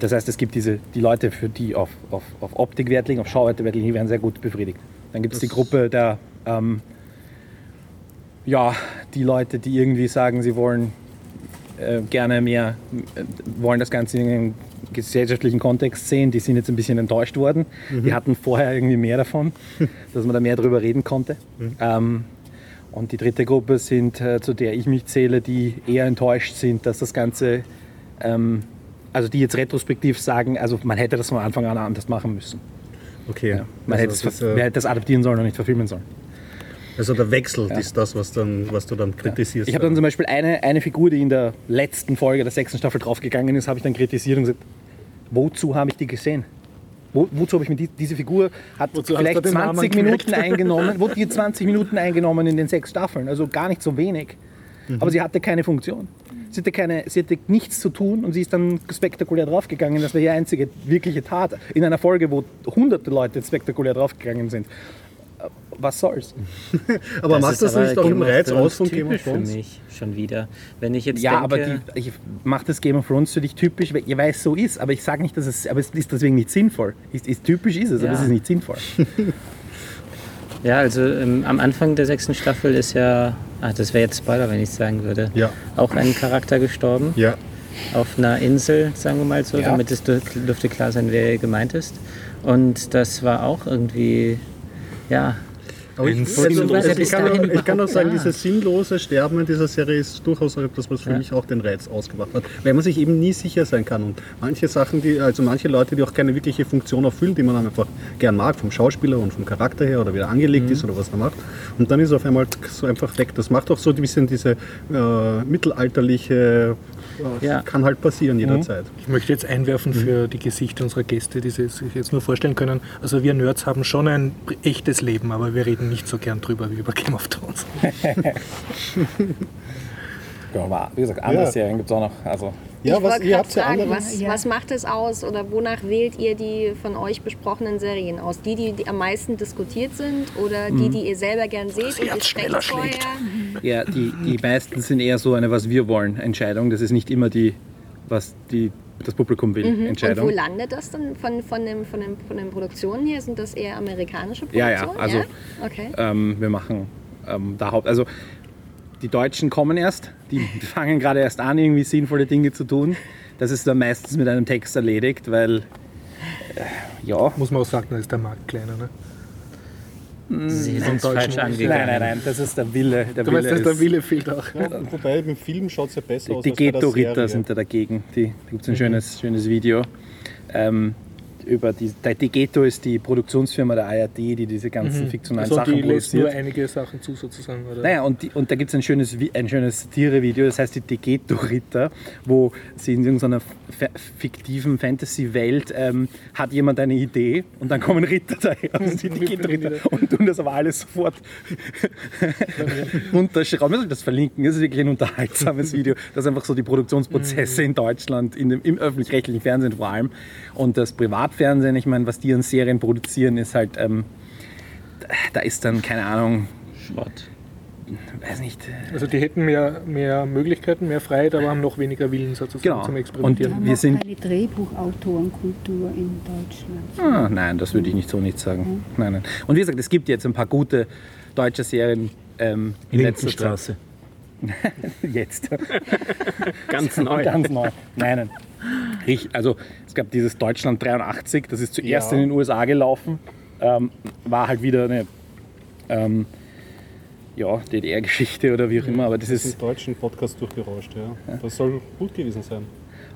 das heißt, es gibt diese, die Leute, für die auf, auf, auf Optik Wert legen, auf Schauwerte Wert legen, die werden sehr gut befriedigt. Dann gibt es die Gruppe der, ähm, ja, die Leute, die irgendwie sagen, sie wollen äh, gerne mehr, äh, wollen das Ganze in einem gesellschaftlichen Kontext sehen, die sind jetzt ein bisschen enttäuscht worden. Die hatten vorher irgendwie mehr davon, dass man da mehr drüber reden konnte. Ähm, und die dritte Gruppe sind, äh, zu der ich mich zähle, die eher enttäuscht sind, dass das Ganze, ähm, also die jetzt retrospektiv sagen, also man hätte das von Anfang an anders machen müssen. Okay. Ja. Man, hätte also, es, das, äh, man hätte das adaptieren sollen und nicht verfilmen sollen. Also der Wechsel ist das, was, dann, was du dann kritisierst. Ich habe dann zum Beispiel eine, eine Figur, die in der letzten Folge der sechsten Staffel draufgegangen ist, habe ich dann kritisiert und gesagt, wozu habe ich die gesehen? Wo, wozu habe ich mir die, diese Figur hat Wozu vielleicht du den Namen 20 gekriegt? Minuten eingenommen, wurde die 20 Minuten eingenommen in den sechs Staffeln, also gar nicht so wenig. Aber sie hatte keine Funktion. Sie hatte, keine, sie hatte nichts zu tun und sie ist dann spektakulär draufgegangen. Das war ihre einzige wirkliche Tat in einer Folge, wo hunderte Leute spektakulär draufgegangen sind. Was soll's? Aber macht das aber nicht auch im Game of Reiz Thrones aus von Game of typisch für Thrones? mich schon wieder. Wenn ich jetzt Ja, aber denke, die, ich mache das Game of Thrones für dich typisch, weil, weil es so ist. Aber ich sage nicht, dass es, aber es ist deswegen nicht sinnvoll. Ist, ist typisch ist es, aber Ja. es ist nicht sinnvoll. ja, also ähm, am Anfang der sechsten Staffel ist ja, ah, das wäre jetzt Spoiler, wenn ich es sagen würde, Ja. auch ein Charakter gestorben Ja. auf einer Insel, sagen wir mal so, Ja. damit es dür- dürfte klar sein, wer gemeint ist. Und das war auch irgendwie, ja, Aber ich, also, ich, kann auch, ich kann auch sagen, Ja. dieses sinnlose Sterben in dieser Serie ist durchaus etwas, was für Ja. mich auch den Reiz ausgemacht hat. Weil man sich eben nie sicher sein kann. Und manche Sachen, die, also manche Leute, die auch keine wirkliche Funktion erfüllen, die man dann einfach gern mag, vom Schauspieler und vom Charakter her oder wie er angelegt ist oder was er macht. Und dann ist er auf einmal so einfach weg. Das macht auch so ein bisschen diese äh, mittelalterliche, Ja. kann halt passieren jederzeit. Ich möchte jetzt einwerfen für die Gesichter unserer Gäste, die sie sich jetzt nur vorstellen können. Also wir Nerds haben schon ein echtes Leben, aber wir reden nicht so gern drüber wie über Game of Thrones. Ja, aber wie gesagt, andere Ja. Serien gibt es auch noch. Also, Ja, ich was, ihr habt ja fragen, was, Ja. was macht es aus oder wonach wählt ihr die von euch besprochenen Serien aus? Die, die, die am meisten diskutiert sind oder die, die ihr selber gern seht und ihr schneller vorher? schlägt. ja, die, die meisten sind eher so eine Was wir wollen Entscheidung. Das ist nicht immer die, was die, das Publikum will Mhm. Und wo Entscheidung. landet das dann von, von, dem, von, dem, von den Produktionen hier? Sind das eher amerikanische Ja, Produktionen? ja, also- Okay. Ähm, wir machen ähm, da Haupt. Also die Deutschen kommen erst, die fangen gerade erst an, irgendwie sinnvolle Dinge zu tun. Das ist dann meistens mit einem Text erledigt, weil äh, ja. Muss man auch sagen, da ist der Markt kleiner. Ne? sie sind Deutschen- falsch Nein, angegangen. nein, nein, das ist der Wille. Der Du Wille weißt, dass der Wille fehlt auch. Ja, wobei im Film schaut es ja besser Die, aus die Ghetto-Ritter sind da dagegen. Die, da gibt es ein schönes, schönes Video. Ähm, über die, die, Ghetto ist die Produktionsfirma der ARD, die diese ganzen fiktionalen Also Sachen die lässt nur produziert. einige Sachen zu sozusagen. Oder? Naja, und, die, und da gibt es ein schönes, ein schönes Satire-Video, das heißt die Degeto-Ritter, wo sie in irgendeiner fiktiven Fantasy-Welt ähm, hat jemand eine Idee und dann kommen Ritter daher, also die Degeto-Ritter, und tun das aber alles sofort runterschrauben. Das verlinken, das ist wirklich ein unterhaltsames Video, das einfach so die Produktionsprozesse in Deutschland, in dem, im öffentlich-rechtlichen Fernsehen vor allem und das Privatfernsehen, ich meine, was die an Serien produzieren, ist halt, ähm, da ist dann, keine Ahnung, Schrott. weiß nicht, Also die hätten mehr, mehr Möglichkeiten, mehr Freiheit, aber haben noch weniger Willen sozusagen Genau. zum Mhm. Wir Experimentieren. haben Wir auch sind- keine Drehbuchautorenkultur in Deutschland. Ah, nein, das würde ich nicht so nicht sagen. Nein, nein. Und wie gesagt, es gibt jetzt ein paar gute deutsche Serien ähm, in letzter Zeit. Lindenstraße. Jetzt. Ganz neu. Ganz neu. Nein, nein. Ich, also es gab dieses Deutschland 83, das ist zuerst Ja. in den USA gelaufen, ähm, war halt wieder eine ähm, ja, DDR-Geschichte oder wie auch immer, aber das ist ist im deutschen Podcast durchgerauscht, ja. Das soll gut gewesen sein.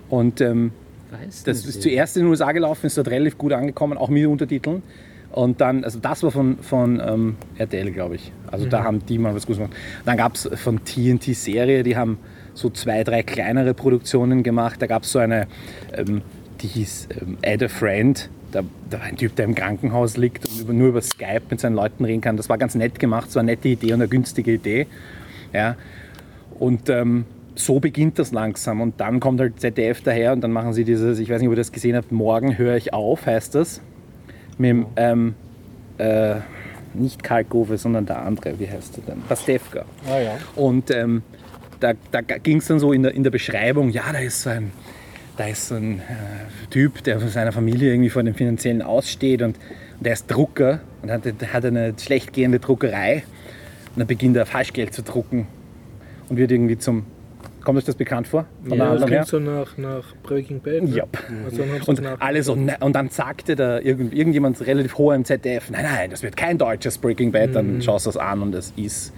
und ähm, Weiß Das nicht. ist zuerst in den USA gelaufen, ist dort relativ gut angekommen, auch mit Untertiteln. Und dann, also das war von, von ähm, RTL, glaube ich. Also da haben die mal was Gutes gemacht. Dann gab es von TNT Serie, die haben so zwei, drei kleinere Produktionen gemacht. Da gab es so eine, ähm, die hieß ähm, Add a Friend. Da, da war ein Typ, der im Krankenhaus liegt und über, nur über Skype mit seinen Leuten reden kann. Das war ganz nett gemacht, so eine nette Idee und eine günstige Idee. Ja. Und ähm, so beginnt das langsam. Und dann kommt halt ZDF daher und dann machen sie dieses, ich weiß nicht, ob ihr das gesehen habt, Morgen höre ich auf, heißt das. Mit dem, ähm, äh, nicht Karl Gove, sondern der andere, wie heißt er denn? Pastewka. Ah ja. Und ähm, da, da ging es dann so in der, in der Beschreibung, ja, da ist so ein, da ist so ein äh, Typ, der von seiner Familie irgendwie vor dem finanziellen Aussteht und, und der ist Drucker und hat, hat eine schlecht gehende Druckerei. Und dann beginnt er Falschgeld zu drucken und wird irgendwie zum. Kommt euch das bekannt vor? Von Ja, das Handlung her? klingt so nach, nach Breaking Bad. ne? Ja. Also Und, es nach- alle so, ne, und dann sagte da irgend, irgendjemand relativ hoch im ZDF, nein, nein, das wird kein deutsches Breaking Bad, Mhm. dann schaust du das an und es ist,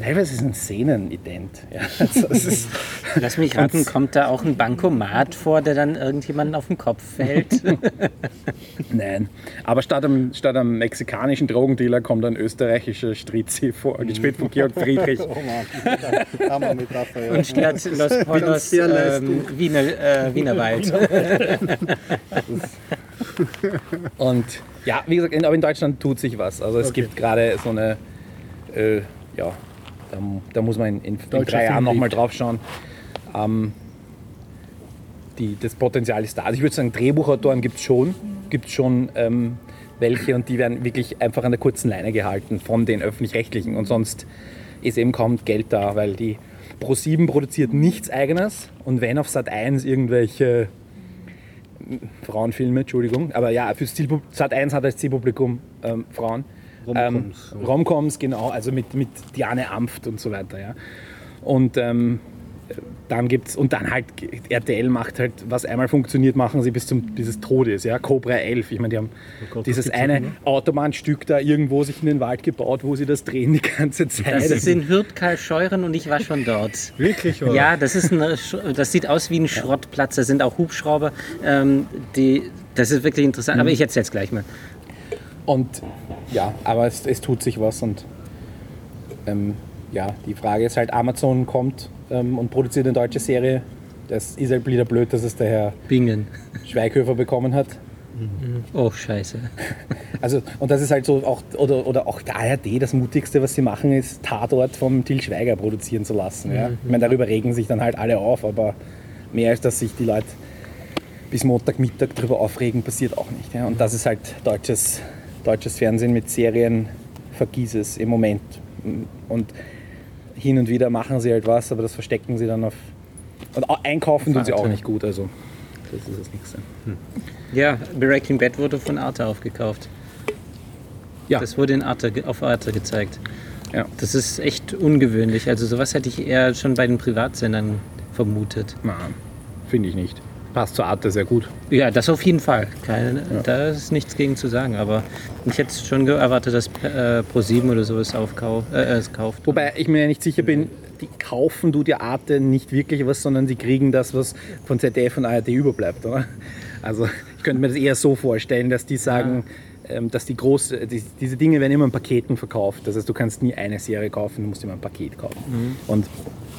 teilweise ist es ein Szenenident. Ja, also es ist, Lass mich raten, kommt da auch ein Bankomat vor, der dann irgendjemanden auf den Kopf fällt? nein, aber statt am, statt am mexikanischen Drogendealer kommt ein österreichischer Strizi vor, gespielt von Georg Friedrich. Oh Mann, Hammer-Metapher, ja. Und statt Los sehr ähm, Wiener, äh, Wienerwald. Und ja, wie gesagt, in, aber in Deutschland tut sich was. Also es gibt gerade so eine, äh, ja, da, da muss man in, in, in drei Jahren nochmal drauf schauen. Ähm, die, das Potenzial ist da. Also ich würde sagen, Drehbuchautoren gibt es schon, gibt schon ähm, welche und die werden wirklich einfach an der kurzen Leine gehalten von den öffentlich-rechtlichen und sonst ist eben kaum Geld da, weil die Pro7 produziert nichts eigenes und wenn auf Sat 1 irgendwelche Frauenfilme, Entschuldigung, aber ja, für Sat 1 hat als Zielpublikum ähm, Frauen. Romcoms. Ähm, Romcoms, genau, also mit, mit Diane Amft und so weiter, ja. Und ähm, dann gibt's, und dann halt, RTL macht halt, was einmal funktioniert, machen sie bis zum bis es Todes, ja. Cobra 11, ich meine, die haben Oh Gott, dieses gibt's eine ne? Autobahnstück da irgendwo sich in den Wald gebaut, wo sie das drehen die ganze Zeit. Das ist in Hürth Scheuren und ich war schon dort. Wirklich? Oder? Ja, das, ist ein, das sieht aus wie ein Schrottplatz. Da sind auch Hubschrauber. Ähm, die, das ist wirklich interessant. Aber ich erzähle es gleich mal. Und ja, aber es, es tut sich was und ähm, ja, die Frage ist halt, Amazon kommt ähm, und produziert eine deutsche Serie. Das ist halt wieder blöd, dass es der Herr Bingen. Schweighöfer bekommen hat. Oh, scheiße. Also, und das ist halt so, auch, oder, oder auch der ARD, das Mutigste, was sie machen, ist Tatort vom Til Schweiger produzieren zu lassen. Ja? Ich meine, darüber regen sich dann halt alle auf, aber mehr als dass sich die Leute bis Montagmittag darüber aufregen, passiert auch nicht. Ja? Und das ist halt deutsches, deutsches Fernsehen mit Serien, vergiss es im Moment. Und hin und wieder machen sie halt was, aber das verstecken sie dann auf. Und einkaufen tun sie auch nicht gut, also das ist das Nächste. Ja, Breaking Bad wurde von Arte aufgekauft. Ja. Das wurde in Arte, auf Arte gezeigt. Ja. Das ist echt ungewöhnlich. Also sowas hätte ich eher schon bei den Privatsendern vermutet. Na, finde ich nicht. Passt zur Arte sehr gut. Ja, das auf jeden Fall. Keine, Da ist nichts gegen zu sagen. Aber ich hätte schon erwartet, dass äh, Pro7 oder sowas aufkau äh, es kauft. Wobei ich mir nicht sicher bin, die kaufen du der Arte nicht wirklich was, sondern sie kriegen das, was von ZDF und ARD überbleibt, oder? Also ich könnte mir das eher so vorstellen, dass die sagen, ähm, dass die große, die, diese Dinge werden immer in Paketen verkauft. Das heißt, du kannst nie eine Serie kaufen, du musst immer ein Paket kaufen. Und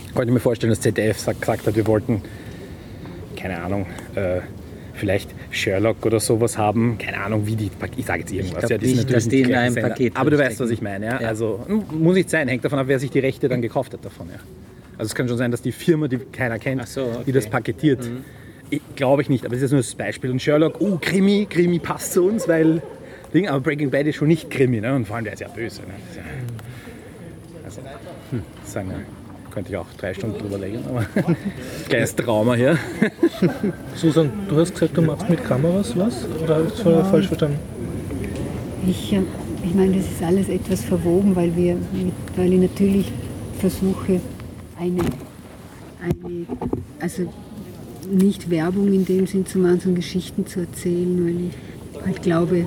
ich könnte mir vorstellen, dass ZDF sagt, gesagt hat, wir wollten, keine Ahnung, äh, vielleicht Sherlock oder sowas haben. Keine Ahnung, wie die, ich sage jetzt irgendwas. glaub ja, die sind nicht, dass die in einem Sender. Paket Aber du weißt, was ich meine. Ja? Ja. Also m- muss nicht sein, hängt davon ab, wer sich die Rechte dann gekauft hat davon. Ja. Also es kann schon sein, dass die Firma, die keiner kennt, so, okay. Mhm. die das paketiert. Ich- Glaube ich nicht, aber das ist nur das Beispiel. Und Sherlock, oh, Krimi, Krimi passt zu uns, weil Ding, aber Breaking Bad ist schon nicht Krimi, ne? Und vor allem der ist ja böse. Ne? Das also, hm, sagen wir, könnte ich auch drei Stunden drüber legen, aber kleines Trauma hier. Susan, du hast gesagt, du machst mit Kameras was? Oder habe ich das Ja. falsch verstanden? Ich, ich meine, das ist alles etwas verwoben, weil, wir mit, weil ich natürlich versuche, eine, eine, also nicht Werbung in dem Sinn zu machen, sondern Geschichten zu erzählen, weil ich halt glaube,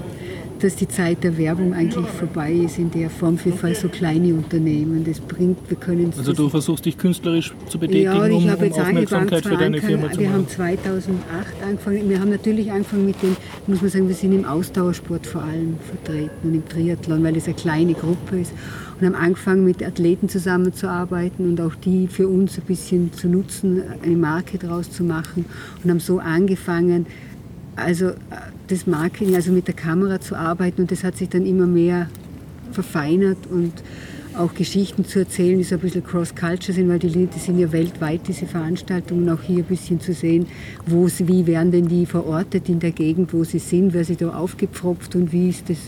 dass die Zeit der Werbung eigentlich vorbei ist in der Form für so kleine Unternehmen. Das bringt, wir können Also du versuchst dich künstlerisch zu betätigen, ja, um, ich um habe jetzt angefangen, Aufmerksamkeit für deine Firma zu wir haben machen. 2008 angefangen, wir haben natürlich angefangen mit dem, muss man sagen, wir sind im Ausdauersport vor allem vertreten und im Triathlon, weil es eine kleine Gruppe ist und haben angefangen mit Athleten zusammenzuarbeiten und auch die für uns ein bisschen zu nutzen, eine Marke draus zu machen und haben so angefangen, also äh, das Marketing, also mit der Kamera zu arbeiten und das hat sich dann immer mehr verfeinert und auch Geschichten zu erzählen, die so ein bisschen cross-culture sind, weil die, die sind ja weltweit, diese Veranstaltungen, auch hier ein bisschen zu sehen, wo sie, wie werden denn die verortet in der Gegend, wo sie sind, wer sie da aufgepfropft und wie ist das,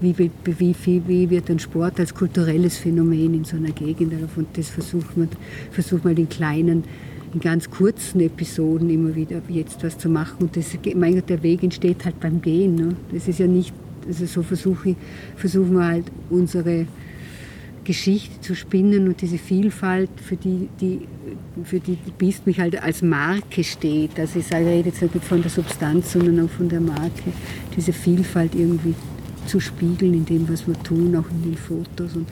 wie, wie, wie, wie, wird ein Sport als kulturelles Phänomen in so einer Gegend, und das versucht man, versucht man den kleinen, in ganz kurzen Episoden immer wieder jetzt was zu machen und das, mein Gott, der Weg entsteht halt beim Gehen, ne? das ist ja nicht, also so versuche versuchen wir halt unsere Geschichte zu spinnen und diese Vielfalt, für die, die, für die die Beast mich halt als Marke steht. Also ich sage, ich rede jetzt nicht von der Substanz, sondern auch von der Marke, diese Vielfalt irgendwie zu spiegeln in dem, was wir tun, auch in den Fotos und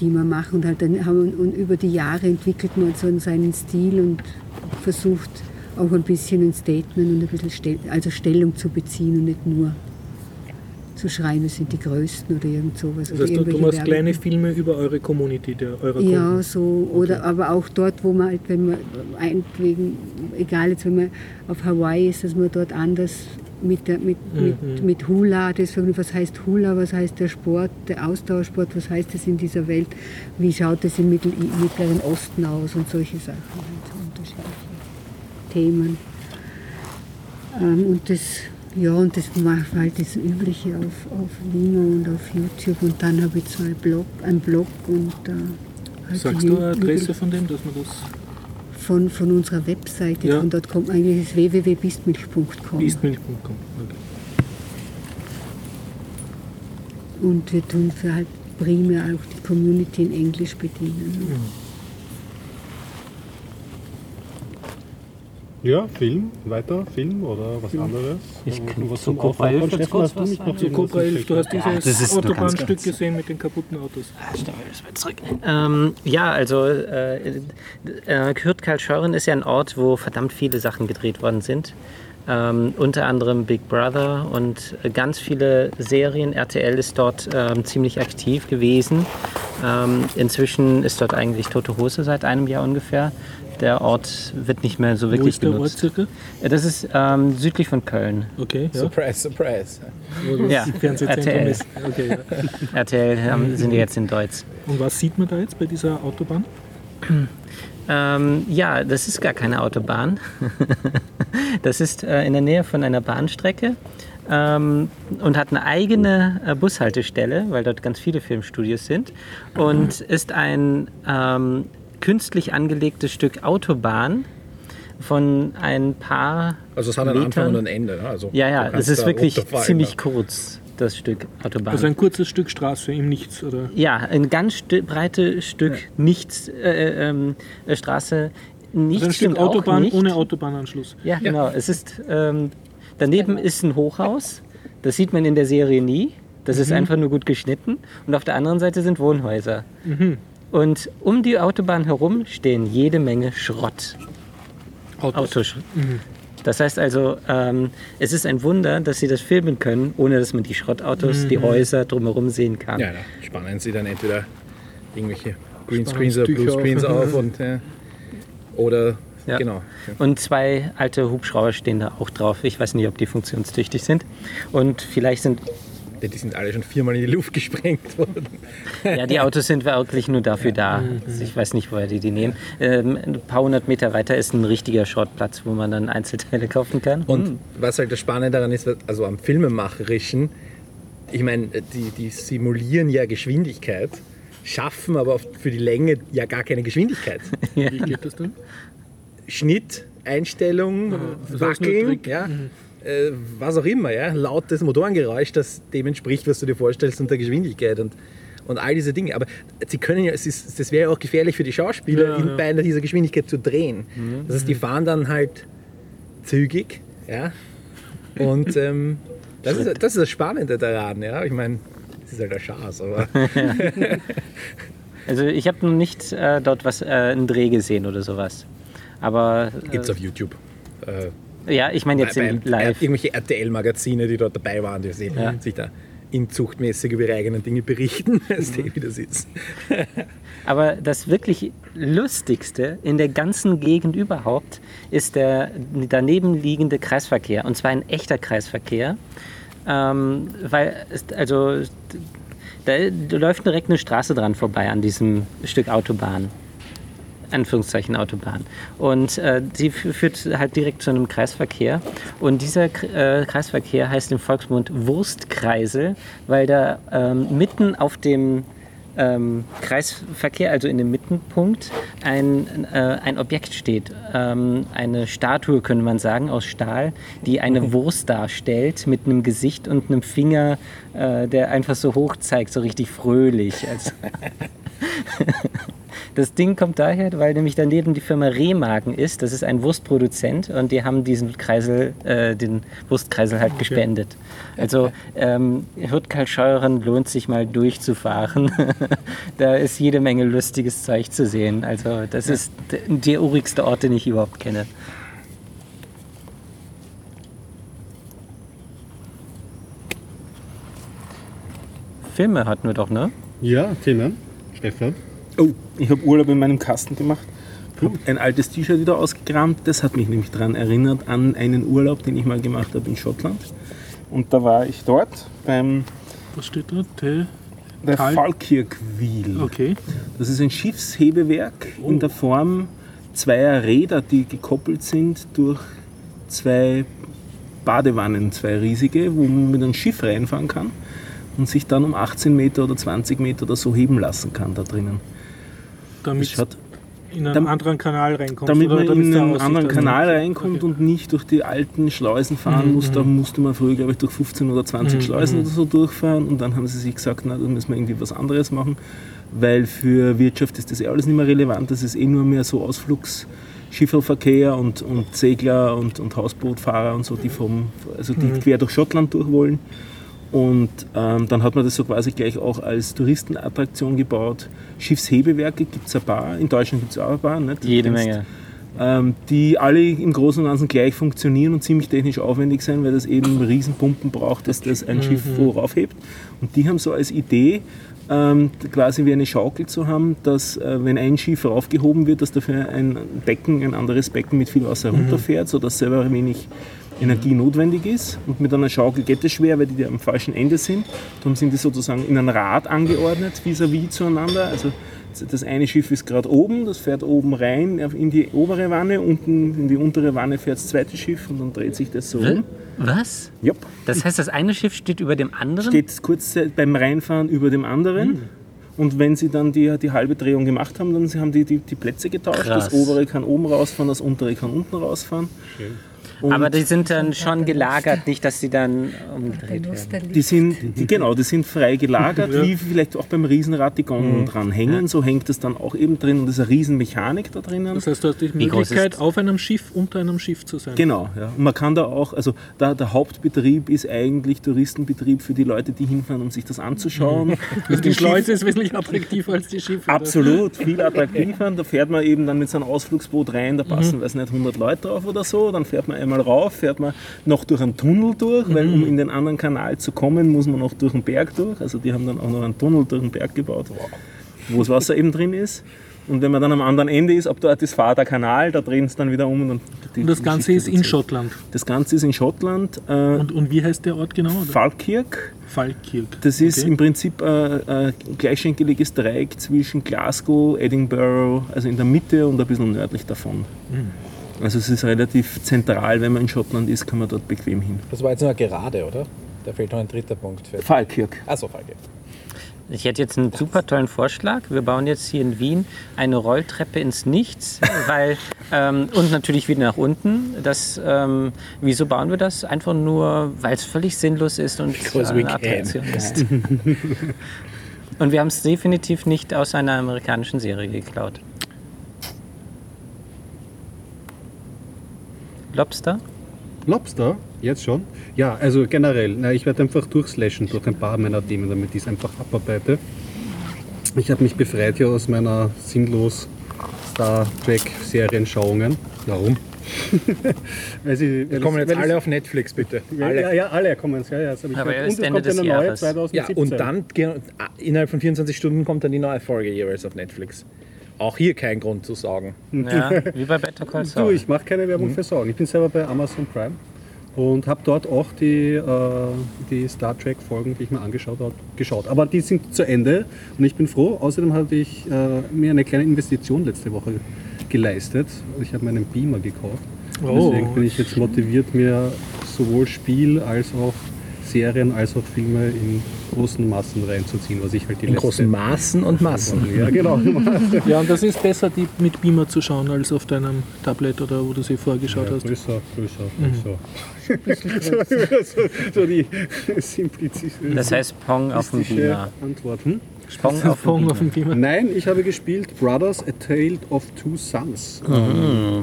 die wir machen. Und, halt dann haben und über die Jahre entwickelt man so seinen Stil und versucht auch ein bisschen ein Statement und ein bisschen Stell, also Stellung zu beziehen und nicht nur zu schreien, wir sind die Größten oder irgend sowas. Das heißt, du, machst kleine Filme über eure Community, der, eurer Ja, Kunden. so, oder aber auch dort, wo man halt, wenn man wegen, egal jetzt, wenn man auf Hawaii ist, dass man dort anders mit, der, mit, mit, mit Hula, das, was heißt Hula, was heißt der Sport, der Ausdauersport, was heißt das in dieser Welt, wie schaut das im Mittel, Mittleren Osten aus und solche Sachen, halt, so unterschiedliche Themen. Ähm, und das Ja, und das mache halt das Übliche auf, auf Vimeo und auf YouTube. Und dann habe ich zwei Blog, einen Blog und äh, halt Sagst du eine Adresse von dem, dass man das Von, von unserer Webseite, Ja. von dort kommt eigentlich das www.bistmilch.com. Bistmilch.com? Okay. Und wir tun für halt primär auch die Community in Englisch bedienen. Ja, Film, weiter, Film oder was anderes? Ich kann was zu Cobra Aufwand 11 von jetzt kurz was sagen? Zu Cobra 11, gekriegt? du hast dieses nur ganz Autobahnstück gesehen mit den kaputten Autos. Ähm, ja, also äh, äh, Scheuren ist ja ein Ort, wo verdammt viele Sachen gedreht worden sind. Ähm, unter anderem Big Brother und ganz viele Serien. RTL ist dort ähm, ziemlich aktiv gewesen. Ähm, inzwischen ist dort eigentlich Tote Hose seit einem Jahr ungefähr. Der Ort wird nicht mehr so Wo wirklich ist der Ort genutzt. circa? Äh, Das ist ähm, südlich von Köln. Okay, ja. Surprise, surprise. Wo das Ja, Fernsehzentrum RTL. ist. Okay, ja. RTL haben, sind die jetzt in Deutsch. Und was sieht man da jetzt bei dieser Autobahn? Ähm, ja, das ist gar keine Autobahn. das ist äh, in der Nähe von einer Bahnstrecke ähm, und hat eine eigene äh, Bushaltestelle, weil dort ganz viele Filmstudios sind. Und ist ein ähm, künstlich angelegtes Stück Autobahn von ein paar. Also es hat einen Anfang Metern. und ein Ende. Ne? Also Ja, ja, es ist wirklich ziemlich ne? kurz, das Stück Autobahn. Also ein kurzes Stück Straße im Nichts, oder? Ja, ein ganz sti- breites Stück nichts, äh, ähm, äh, Straße. Nichts Also ein Stück Autobahn nicht. ohne Autobahnanschluss. Ja, genau. Es ist, ähm, daneben ist ein Hochhaus. Das sieht man in der Serie nie. Das Mhm. ist einfach nur gut geschnitten. Und auf der anderen Seite sind Wohnhäuser. Mhm. Und um die Autobahn herum stehen jede Menge Schrott. Autos. Autos. Mhm. Das heißt also, ähm, es ist ein Wunder, dass sie das filmen können, ohne dass man die Schrottautos, die Häuser drumherum sehen kann. Mhm. Ja, da spannen sie dann entweder irgendwelche Greenscreens oder Bluescreens auf. auf und äh, oder Ja. genau. Und zwei alte Hubschrauber stehen da auch drauf. Ich weiß nicht, ob die funktionstüchtig sind. Und vielleicht sind Die die sind alle schon viermal in die Luft gesprengt worden. Ja, die Autos sind wirklich nur dafür da. Also ich weiß nicht, woher die die nehmen. Ähm, ein paar hundert Meter weiter ist ein richtiger Schrottplatz, wo man dann Einzelteile kaufen kann. Und was halt das Spannende daran ist, also am Filmemacherischen, ich meine, die, die simulieren ja Geschwindigkeit, schaffen aber für die Länge ja gar keine Geschwindigkeit. Wie geht das dann? Schnitt, Einstellung, ist nur Wackeln, ja, äh, was auch immer, ja, lautes Motorengeräusch, das dem entspricht, was du dir vorstellst unter Geschwindigkeit und, und all diese Dinge. Aber sie können ja, es ist, das wäre ja auch gefährlich für die Schauspieler, Ja, in, ja. bei einer dieser Geschwindigkeit zu drehen. Das heißt, die fahren dann halt zügig, ja, und ähm, das, ist, das ist das Spannende daran, ja. Ich meine, es ist halt ein Schatz, aber Also ich habe noch nicht äh, dort was, äh, einen Dreh gesehen oder sowas. Aber gibt es äh, auf YouTube. Äh, ja, ich meine jetzt bei, bei live. irgendwelche RTL-Magazine, die dort dabei waren, die sehen, Ja. sich da inzuchtmäßig über ihre eigenen Dinge berichten, als die, wie das ist. Aber das wirklich Lustigste in der ganzen Gegend überhaupt ist der daneben liegende Kreisverkehr. Und zwar ein echter Kreisverkehr. Ähm, weil, also, da läuft direkt eine Straße dran vorbei an diesem Stück Autobahn. Anführungszeichen Autobahn. Und äh, die f- führt halt direkt zu einem Kreisverkehr. Und dieser äh, Kreisverkehr heißt im Volksmund Wurstkreisel, weil da ähm, mitten auf dem ähm, Kreisverkehr, also in dem Mittenpunkt, ein, äh, ein Objekt steht. Ähm, eine Statue, könnte man sagen, aus Stahl, die eine Wurst darstellt mit einem Gesicht und einem Finger, äh, der einfach so hoch zeigt, so richtig fröhlich. Also das Ding kommt daher, weil nämlich daneben die Firma Rehmagen ist. Das ist ein Wurstproduzent und die haben diesen Kreisel, äh, den Wurstkreisel halt gespendet. Also ähm, Hürtkal Scheuren lohnt sich mal durchzufahren. da ist jede Menge lustiges Zeug zu sehen. Also das ist d- der urigste Ort, den ich überhaupt kenne. Filme hatten wir doch, ne? Ja, Themen. Stefan. Oh, ich habe Urlaub in meinem Kasten gemacht. Hab ein altes T-Shirt wieder ausgekramt. Das hat mich nämlich daran erinnert an einen Urlaub, den ich mal gemacht habe in Schottland. Und da war ich dort beim Was steht da? T der Tal- Falkirkwil. okay. Das ist ein Schiffshebewerk in der Form zweier Räder, die gekoppelt sind durch zwei Badewannen, zwei riesige, wo man mit einem Schiff reinfahren kann und sich dann um 18 Meter oder 20 Meter oder so heben lassen kann da drinnen. Damit schaut, in einen Dam- anderen Kanal reinkommst. damit man damit in einen anderen. Kanal reinkommt Okay. und nicht durch die alten Schleusen fahren Mhm, muss. Da mhm. musste man früher, glaube ich, durch 15 oder 20 Mhm, Schleusen mhm. oder so durchfahren und dann haben sie sich gesagt, na, da müssen wir irgendwie was anderes machen, weil für Wirtschaft ist das eh alles nicht mehr relevant. Das ist eh nur mehr so Ausflugsschifferverkehr und, und Segler und, und Hausbootfahrer und so, die, vom, also die Mhm. quer durch Schottland durch wollen. Und ähm, dann hat man das so quasi gleich auch als Touristenattraktion gebaut. Schiffshebewerke gibt es ein paar, in Deutschland gibt es auch ein paar. Nicht? Jede Menge. ähm, die alle im Großen und Ganzen gleich funktionieren und ziemlich technisch aufwendig sein, weil das eben Riesenpumpen braucht, dass das ein Schiff wo raufhebt. Und die haben so als Idee, ähm, quasi wie eine Schaukel zu haben, dass äh, wenn ein Schiff raufgehoben wird, dass dafür ein Becken, ein anderes Becken mit viel Wasser runterfährt, sodass selber wenig Energie notwendig ist. Und mit einer Schaukel geht es schwer, weil die am falschen Ende sind. Darum sind die sozusagen in ein Rad angeordnet, vis-à-vis zueinander. Also das eine Schiff ist gerade oben, das fährt oben rein in die obere Wanne, unten in die untere Wanne fährt das zweite Schiff und dann dreht sich das so um. Was? Jupp. Das heißt, das eine Schiff steht über dem anderen? Steht kurz beim Reinfahren über dem anderen. Und wenn sie dann die, die halbe Drehung gemacht haben, dann sie haben die, die, die Plätze getauscht. Krass. Das obere kann oben rausfahren, das untere kann unten rausfahren. Und Aber die sind dann schon gelagert, nicht, dass sie dann umgedreht werden. Die sind, die, genau, die sind frei gelagert, wie vielleicht auch beim Riesenrad die Gondeln dran hängen. So hängt es dann auch eben drin und es ist eine Riesenmechanik da drinnen. Das heißt, du hast die Möglichkeit, auf einem Schiff, unter einem Schiff zu sein. Genau, ja. Und man kann da auch, also da, der Hauptbetrieb ist eigentlich Touristenbetrieb für die Leute, die hinfahren, um sich das anzuschauen. Also die Schleuse ist wesentlich attraktiver als die Schiffe. oder? Absolut, viel attraktiver. Da fährt man eben dann mit so einem Ausflugsboot rein, da passen, weiß nicht, 100 Leute drauf oder so. Dann fährt man einmal rauf, fährt man noch durch einen Tunnel durch, weil um in den anderen Kanal zu kommen, muss man noch durch den Berg durch. Also die haben dann auch noch einen Tunnel durch den Berg gebaut, wo das Wasser eben drin ist. Und wenn man dann am anderen Ende ist, ab dort ist Fahrt der Kanal, da drehen sie dann wieder um. Und, dann Und das Ganze ist in. Schottland. Das Ganze ist in Schottland. Äh, Und, und wie heißt der Ort genau? oder? Falkirk. Falkirk. Das ist Okay. im Prinzip ein, ein gleichschenkeliges Dreieck zwischen Glasgow, Edinburgh, also in der Mitte und ein bisschen nördlich davon. Also es ist relativ zentral, wenn man in Schottland ist, kann man dort bequem hin. Das war jetzt nur gerade, oder? Da fehlt noch ein dritter Punkt. Für Falkirk. Achso, Falke. Ich hätte jetzt einen super tollen Vorschlag. Wir bauen jetzt hier in Wien eine Rolltreppe ins Nichts, weil ähm, und natürlich wieder nach unten. Das, ähm, wieso bauen wir das? Einfach nur, weil es völlig sinnlos ist und Because we eine. Attraktion ist. und wir haben es definitiv nicht aus einer amerikanischen Serie geklaut. Lobster? Lobster, jetzt schon. Ja, also generell, na, ich werde einfach durchslashen durch ein paar meiner Themen, damit ich es einfach abarbeite. Ich habe mich befreit hier aus meiner sinnlos Star Trek Serienschauungen. Warum? weil sie, weil kommen es- jetzt es- alle auf Netflix, bitte. Ja, Alle. ja, ja, alle kommen es. Ja, ja, das hab ich Aber gehört. erst und es Ende kommt ja des eine neue Jahres. 2017. Ja, und dann ge- innerhalb von 24 Stunden kommt dann die neue Folge jeweils auf Netflix. Auch hier kein Grund zu sagen. Ja, wie bei Better Call Du, Saul. ich mache keine Werbung für Sorgen. Ich bin selber bei Amazon Prime und habe dort auch die, äh, die Star Trek Folgen, die ich mir angeschaut habe, geschaut. Aber die sind zu Ende und ich bin froh. Außerdem hatte ich äh, mir eine kleine Investition letzte Woche geleistet. Ich habe mir einen Beamer gekauft. Oh. Deswegen bin ich jetzt motiviert, mir sowohl Spiel als auch Serien als auch Filme in großen Massen reinzuziehen, was ich halt die In großen Maßen und Massen. Ja, genau. Ja, und das ist besser, die mit Beamer zu schauen, als auf deinem Tablet oder wo du sie vorgeschaut Ja, hast. größer, größer, größer. so, so die simplizistische Das heißt Pong auf dem Beamer. Antwort. Hm? Pong auf Beamer. auf dem Beamer. Nein, ich habe gespielt Brothers A Tale of Two Sons. Ah.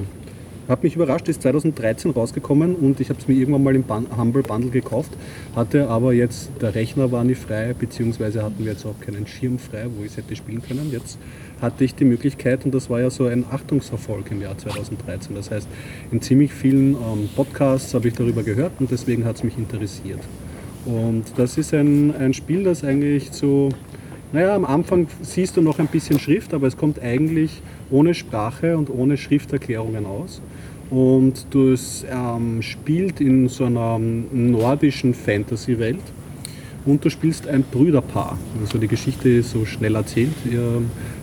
Hat mich überrascht, ist 2013 rausgekommen und ich habe es mir irgendwann mal im Bun Humble Bundle gekauft, hatte aber jetzt, der Rechner war nicht frei, beziehungsweise hatten wir jetzt auch keinen Schirm frei, wo ich es hätte spielen können. Jetzt hatte ich die Möglichkeit und das war ja so ein Achtungserfolg im Jahr 2013. Das heißt, in ziemlich vielen ähm, Podcasts habe ich darüber gehört und deswegen hat es mich interessiert. Und das ist ein, ein Spiel, das eigentlich so, naja, am Anfang siehst du noch ein bisschen Schrift, aber es kommt eigentlich ohne Sprache und ohne Schrifterklärungen aus. Und das ähm, spielt in so einer nordischen Fantasy-Welt. Und du spielst ein Brüderpaar. Also die Geschichte ist so schnell erzählt.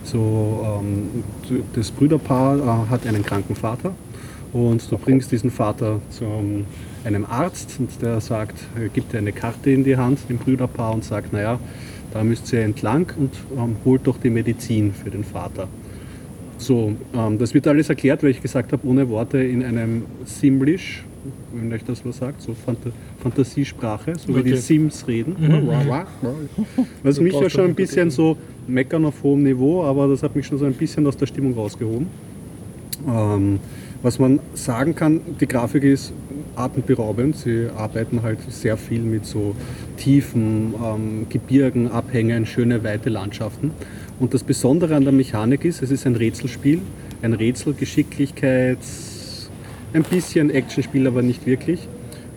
So, ähm, das Brüderpaar äh, hat einen kranken Vater Und du bringst diesen Vater zu einem Arzt und der sagt, er gibt dir eine Karte in die Hand, dem Brüderpaar, und sagt, naja, da müsst ihr entlang und ähm, holt doch die Medizin für den Vater. So, ähm, das wird alles erklärt, weil ich gesagt habe, ohne Worte in einem Simlish, wenn euch das was sagt, so Phant Fantasiesprache, so wie die Sims reden. Was mich ja schon ein bisschen so meckern auf hohem Niveau, aber das hat mich schon so ein bisschen aus der Stimmung rausgehoben. Ähm, was man sagen kann, die Grafik ist atemberaubend. Sie arbeiten halt sehr viel mit so Tiefen, ähm, Gebirgen, Abhängen, schöne weite Landschaften. Und das Besondere an der Mechanik ist, es ist ein Rätselspiel, ein Rätsel, Geschicklichkeit, ein bisschen Actionspiel, aber nicht wirklich.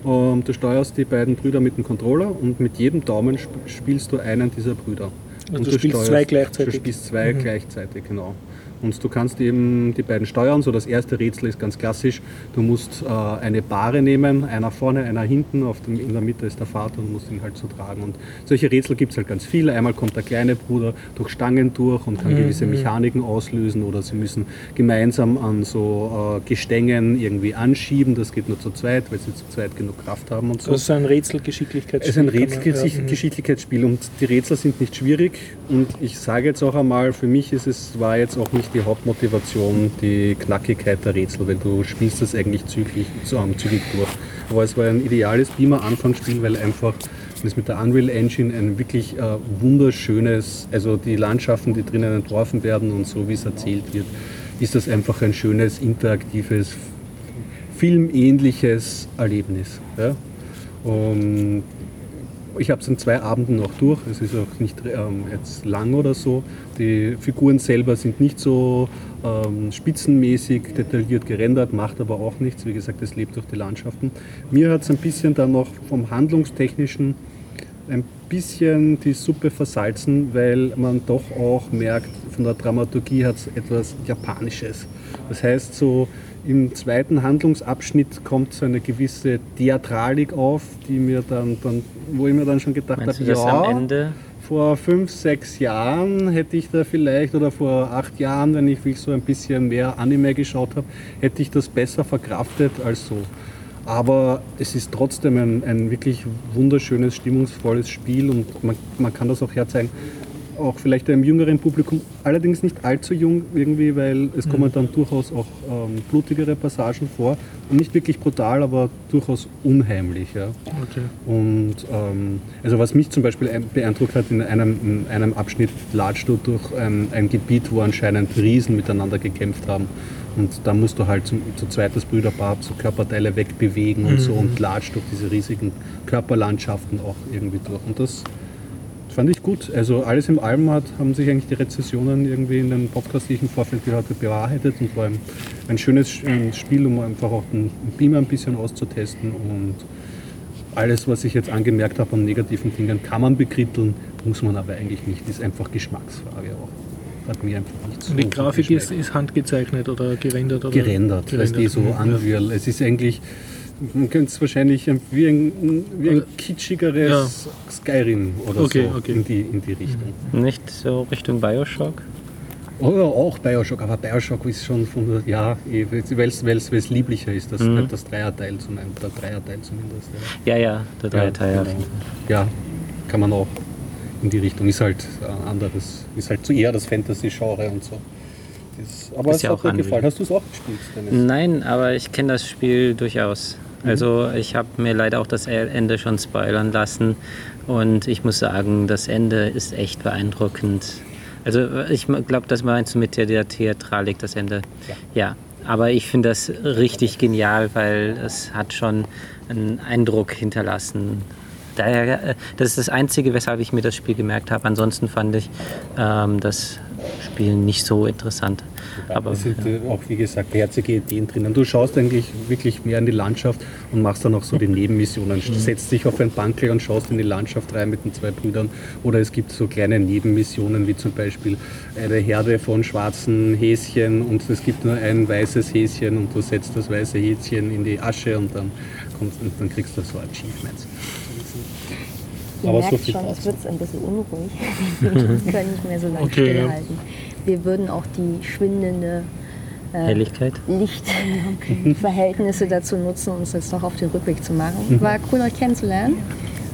Und du steuerst die beiden Brüder mit dem Controller und mit jedem Daumen sp spielst du einen dieser Brüder. Also und du spielst steuerst- zwei gleichzeitig. Du spielst zwei gleichzeitig, genau. Und du kannst eben die beiden steuern. So das erste Rätsel ist ganz klassisch. Du musst äh, eine Bahre nehmen, einer vorne, einer hinten. Auf dem, in der Mitte ist der Vater und musst ihn halt so tragen. Und solche Rätsel gibt es halt ganz viele. Einmal kommt der kleine Bruder durch Stangen durch und kann gewisse Mechaniken auslösen. Oder sie müssen gemeinsam an so äh, Gestängen irgendwie anschieben. Das geht nur zu zweit, weil sie zu zweit genug Kraft haben und so. Das ist ein Rätselgeschicklichkeitsspiel. Es ist ein ja, mhm. Geschicklichkeitsspiel und die Rätsel sind nicht schwierig. Und ich sage jetzt auch einmal, für mich ist es, war jetzt auch nicht die Hauptmotivation die Knackigkeit der Rätsel, weil du spielst das eigentlich zügig, zügig durch. Aber es war ein ideales Beamer-Anfangsspiel, weil einfach das mit der Unreal Engine ein wirklich äh, wunderschönes, also die Landschaften, die drinnen entworfen werden und so wie es erzählt wird, ist das einfach ein schönes, interaktives, filmähnliches Erlebnis. Ja? Und ich habe es in zwei Abenden noch durch. Es ist auch nicht ähm, jetzt lang oder so. Die Figuren selber sind nicht so ähm, spitzenmäßig detailliert gerendert, macht aber auch nichts. Wie gesagt, es lebt durch die Landschaften. Mir hat es ein bisschen dann noch vom Handlungstechnischen ein bisschen die Suppe versalzen, weil man doch auch merkt, von der Dramaturgie hat es etwas Japanisches. Das heißt, so im zweiten Handlungsabschnitt kommt so eine gewisse Theatralik auf, die mir dann, dann wo ich mir dann schon gedacht Meinst habe, ja, am Ende? vor fünf, sechs Jahren hätte ich da vielleicht, oder vor acht Jahren, wenn ich so ein bisschen mehr Anime geschaut habe, hätte ich das besser verkraftet als so. Aber es ist trotzdem ein, ein wirklich wunderschönes, stimmungsvolles Spiel und man, man kann das auch herzeigen, auch vielleicht einem jüngeren Publikum, allerdings nicht allzu jung irgendwie, weil es kommen dann durchaus auch ähm, blutigere Passagen vor und nicht wirklich brutal, aber durchaus unheimlich. Ja. Okay. Und ähm, also was mich zum Beispiel ein- beeindruckt hat, in einem, in einem Abschnitt latscht du durch ein, ein Gebiet, wo anscheinend Riesen miteinander gekämpft haben. Und da musst du halt zum, zu zweit das Brüderpaar so Körperteile wegbewegen und so und latscht durch diese riesigen Körperlandschaften auch irgendwie durch. Und das fand ich gut. Also alles im allem hat, haben sich eigentlich die Rezessionen irgendwie in den Podcast, die ich im Vorfeld gehört habe, bewahrheitet und war ein, ein schönes Spiel, um einfach auch den Beamer ein bisschen auszutesten und alles, was ich jetzt angemerkt habe an negativen Dingen, kann man bekritteln, muss man aber eigentlich nicht. Ist einfach Geschmacksfrage auch. Hat mir einfach nicht so Und die Grafik ist, ist handgezeichnet oder gerendert? Oder gerendert, weißt du, so ja. Es ist eigentlich, man könnte es wahrscheinlich ein- wie ein, wie ein kitschigeres Skyrim oder Okay, so okay. In, die, in die Richtung. Nicht so Richtung Bioshock? Oder auch Bioshock, aber Bioshock ist schon von der, ja, weil es lieblicher ist, das, Mhm. das Dreierteil, zumindest, der Dreierteil zumindest. Ja, ja, der Dreiteil. Ja, genau. ja, kann man auch in die Richtung. Ist halt ein anderes, ist halt so eher das Fantasy-Genre und so. Das, aber Ist es ja hat auch mir gefallen. Hast du es auch gespielt, Dennis? Nein, aber ich kenne das Spiel durchaus. Also ich habe mir leider auch das Ende schon spoilern lassen und ich muss sagen, das Ende ist echt beeindruckend. Also ich glaube, das meinst du mit der, der Theatralik, das Ende. Ja. aber ich finde das richtig genial, weil es hat schon einen Eindruck hinterlassen. Daher, äh, das ist das Einzige, weshalb ich mir das Spiel gemerkt habe. Ansonsten fand ich ähm, das Spiel nicht so interessant. Aber es sind ja. äh, auch, wie gesagt, herzige Ideen drinnen. Du schaust eigentlich wirklich mehr in die Landschaft und machst dann auch so die Nebenmissionen. Du setzt dich auf ein Bankel und schaust in die Landschaft rein mit den zwei Brüdern. Oder es gibt so kleine Nebenmissionen, wie zum Beispiel eine Herde von schwarzen Häschen und es gibt nur ein weißes Häschen und du setzt das weiße Häschen in die Asche und dann, kommst, und dann kriegst du so Achievements. Ihr Aber merkt so schon, es wird ein bisschen unruhig. Wir können nicht mehr so lange Okay, ja. stillhalten. Wir würden auch die schwindende Helligkeit. Lichtverhältnisse dazu nutzen, uns jetzt noch auf den Rückweg zu machen. War cool, euch kennenzulernen.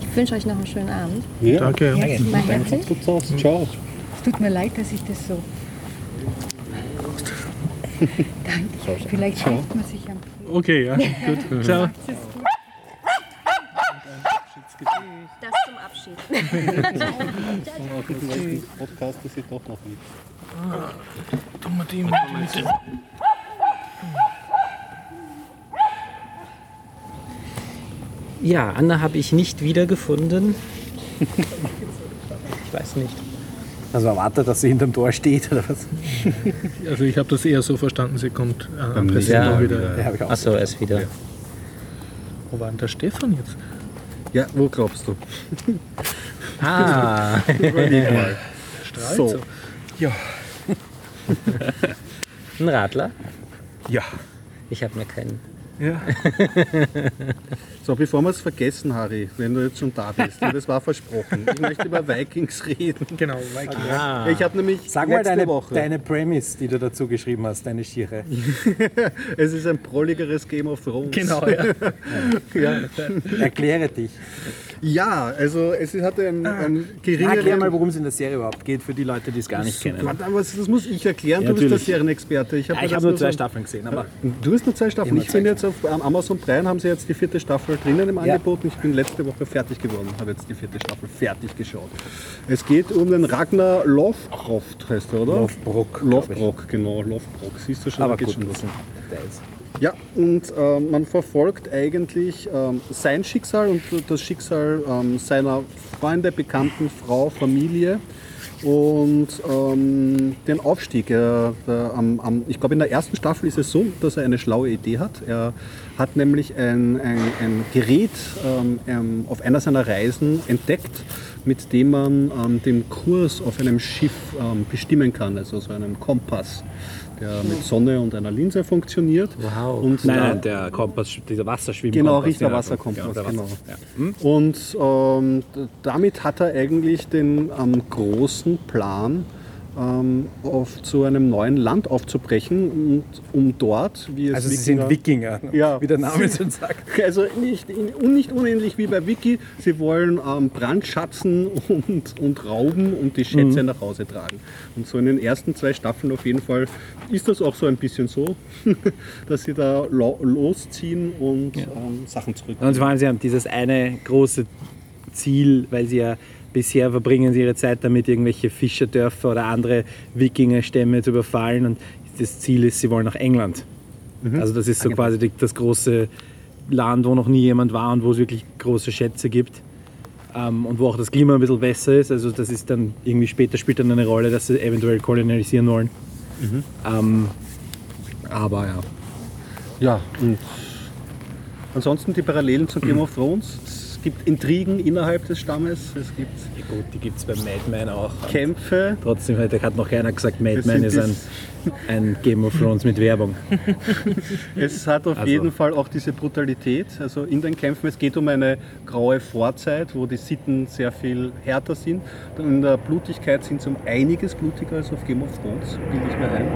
Ich wünsche euch noch einen schönen Abend. Danke. Mal herzlich. Tut's aus. Ciao. Es tut mir leid, dass ich das so. Danke. Vielleicht schafft man sich am Okay, ja. Gut. Ciao. Das zum Abschied. Dem Podcast ist sie doch noch nicht. Dummer Team. Ja, Anna habe ich nicht wiedergefunden. ich weiß nicht. Also erwartet, dass sie hinterm Tor steht oder was? Also ich habe das eher so verstanden, sie kommt äh, am nächsten Präsident Mal wieder. Ja. Achso, er ist wieder. Wo war denn der Stefan jetzt? Ja, wo glaubst du? Ah, Strahlt So. so. Ja. ein Radler. Ja. Ich habe mir keinen. Ja. So, bevor wir es vergessen, Harry, wenn du jetzt schon da bist, das war versprochen. Ich möchte über Vikings reden. Genau, Viking. Ah, Ich habe nämlich Sag mal deine, Woche, deine Premise, die du dazu geschrieben hast, deine Schiere. es ist ein prolligeres Game of Thrones. Genau, ja. Ja, Erkläre dich. Ja also es hatte ein, ein Erklär mal, geringeren... worum es in der Serie überhaupt geht, für die Leute, die es gar nicht kennen. Aber das muss ich erklären, Ja, du bist der natürlich. Serienexperte. Ich Ja, habe ich habe nur zwei Staffeln gesehen, aber Du hast nur zwei Staffeln. Ich bin jetzt auf Amazon Prime, haben sie jetzt die vierte Staffel drinnen im Ja. Angebot. Ich bin letzte Woche fertig geworden, habe jetzt die vierte Staffel fertig geschaut. Es geht um den Ragnar Lothbrok, heißt er, oder? Ich. Lothbrok, genau, Lothbrok. Siehst du schon, aber da geht's gut, schon Details. Ja, und ähm, man verfolgt eigentlich ähm, sein Schicksal und das Schicksal ähm, seiner Freunde, Bekannten, Frau, Familie und ähm, den Aufstieg. Er, der, am, am, ich glaube, in der ersten Staffel ist es so, dass er eine schlaue Idee hat. Er hat nämlich ein, ein, ein Gerät ähm, ähm, auf einer seiner Reisen entdeckt, mit dem man ähm, den Kurs auf einem Schiff ähm, bestimmen kann, also so einen Kompass der mit Sonne und einer Linse funktioniert. Wow. Und Nein, nein, der Kompass, dieser Wasserschwimm. Genau, Richter Wasserkompass, der genau. Ja. Hm? Und ähm, damit hat er eigentlich den ähm, großen Plan, ähm, auf zu einem neuen Land aufzubrechen und um dort, wie es Also sie sind Wikinger, Ja. wie der Name schon sagt. also nicht, nicht unähnlich wie bei Wiki, sie wollen ähm, brandschatzen und, und rauben und die Schätze nach Hause tragen. Und so in den ersten zwei Staffeln auf jeden Fall ist das auch so ein bisschen so, dass sie da lo losziehen und ähm, Sachen zurückbringen. Und vor allem, sie haben dieses eine große Ziel, weil sie ja bisher verbringen sie ihre Zeit damit, irgendwelche Fischerdörfer oder andere Wikingerstämme zu überfallen. Und das Ziel ist, sie wollen nach England. Also das ist so quasi die, das große Land, wo noch nie jemand war und wo es wirklich große Schätze gibt. Ähm, und wo auch das Klima ein bisschen besser ist. Also das ist dann irgendwie später spielt dann eine Rolle, dass sie eventuell kolonialisieren wollen. Ähm, aber ja. Ja, und ansonsten die Parallelen zu Game of Thrones. Es gibt Intrigen innerhalb des Stammes, es gibt Ja gut, die gibt es bei Madman auch. Kämpfe. Trotzdem hat hat noch keiner gesagt, Madman ist ein, ein Game of Thrones mit Werbung. Es hat auf Also- jeden Fall auch diese Brutalität. Also in den Kämpfen, es geht um eine graue Vorzeit, wo die Sitten sehr viel härter sind. In der Blutigkeit sind sie um einiges blutiger als auf Game of Thrones, bilde ich mir ein.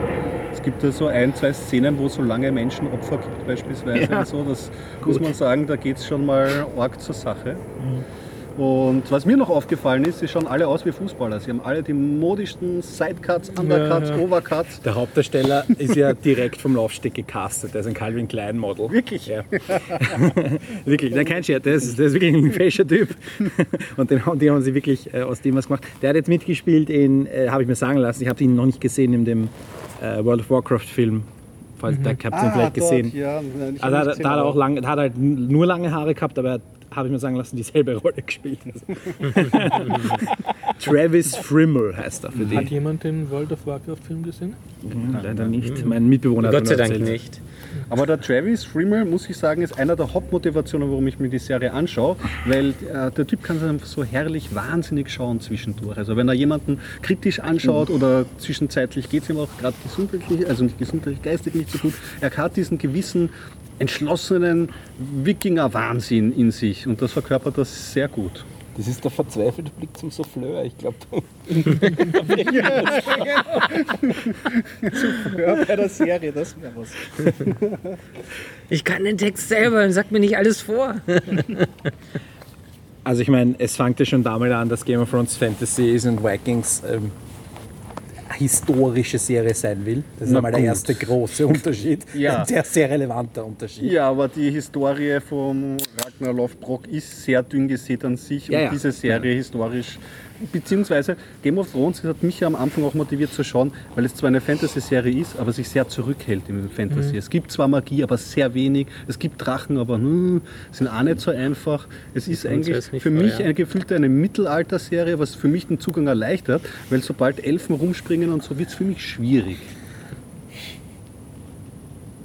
Es gibt da so ein, zwei Szenen, wo es so lange Menschenopfer gibt beispielsweise. Ja. So, das muss man sagen, da geht es schon mal arg zur Sache. Und was mir noch aufgefallen ist, sie schauen alle aus wie Fußballer. Sie haben alle die modischsten Sidecuts, Undercuts, Ja, ja. Overcuts. Der Hauptdarsteller ist ja direkt vom Laufsteg gecastet. Der ist ein Calvin Klein Model. Wirklich? Ja. wirklich, der kein Scherz, der ist, der ist wirklich ein fascher Typ. Und den, haben- die haben sie wirklich äh, aus dem was gemacht. Der hat jetzt mitgespielt in, äh, habe ich mir sagen lassen, ich habe ihn noch nicht gesehen in dem äh, World of Warcraft Film. Falls, Da habt ihr ihn vielleicht gesehen. Ah, Ja, nein, Also da, gesehen, da hat er auch lang, da hat er halt nur lange Haare gehabt, aber er hat, habe ich mir sagen lassen, dieselbe Rolle gespielt. Travis Frimmel heißt er für Hat die. jemand den World of Warcraft-Film gesehen? Hm, Leider nicht. Mein Mitbewohner hat Gott sei Dank erzählt. nicht. Aber der Travis Frimmel, muss ich sagen, ist einer der Hauptmotivationen, warum ich mir die Serie anschaue, weil äh, der Typ kann einfach so herrlich wahnsinnig schauen zwischendurch. Also wenn er jemanden kritisch anschaut oder zwischenzeitlich geht es ihm auch gerade gesundheitlich, also nicht gesundheitlich, geistig nicht so gut, er hat diesen gewissen entschlossenen Wikinger-Wahnsinn in sich und das verkörpert das sehr gut. Das ist der verzweifelte Blick zum Souffleur. Ich glaube, Ja, bei der Serie, das wäre was. Ich kann den Text selber, sag mir nicht alles vor. Also ich meine, es fängt ja schon damit an, dass Game of Thrones Fantasy ist und Vikings ähm, historische Serie sein will. Das ist Na einmal der erste große Unterschied. Ja. Ein sehr, sehr relevanter Unterschied. Ja, aber die Historie von Ragnar Lothbrok ist sehr dünn gesät an sich Ja, und ja. diese Serie historisch, beziehungsweise Game of Thrones das hat mich ja am Anfang auch motiviert zu schauen, weil es zwar eine Fantasy-Serie ist, aber sich sehr zurückhält im Fantasy. Mhm. Es gibt zwar Magie, aber sehr wenig. Es gibt Drachen, aber hm, sind auch nicht so einfach. Es ist eigentlich ist für mich ja. eine gefühlte eine Mittelalter-Serie, was für mich den Zugang erleichtert, weil sobald Elfen rumspringen und so wird es für mich schwierig.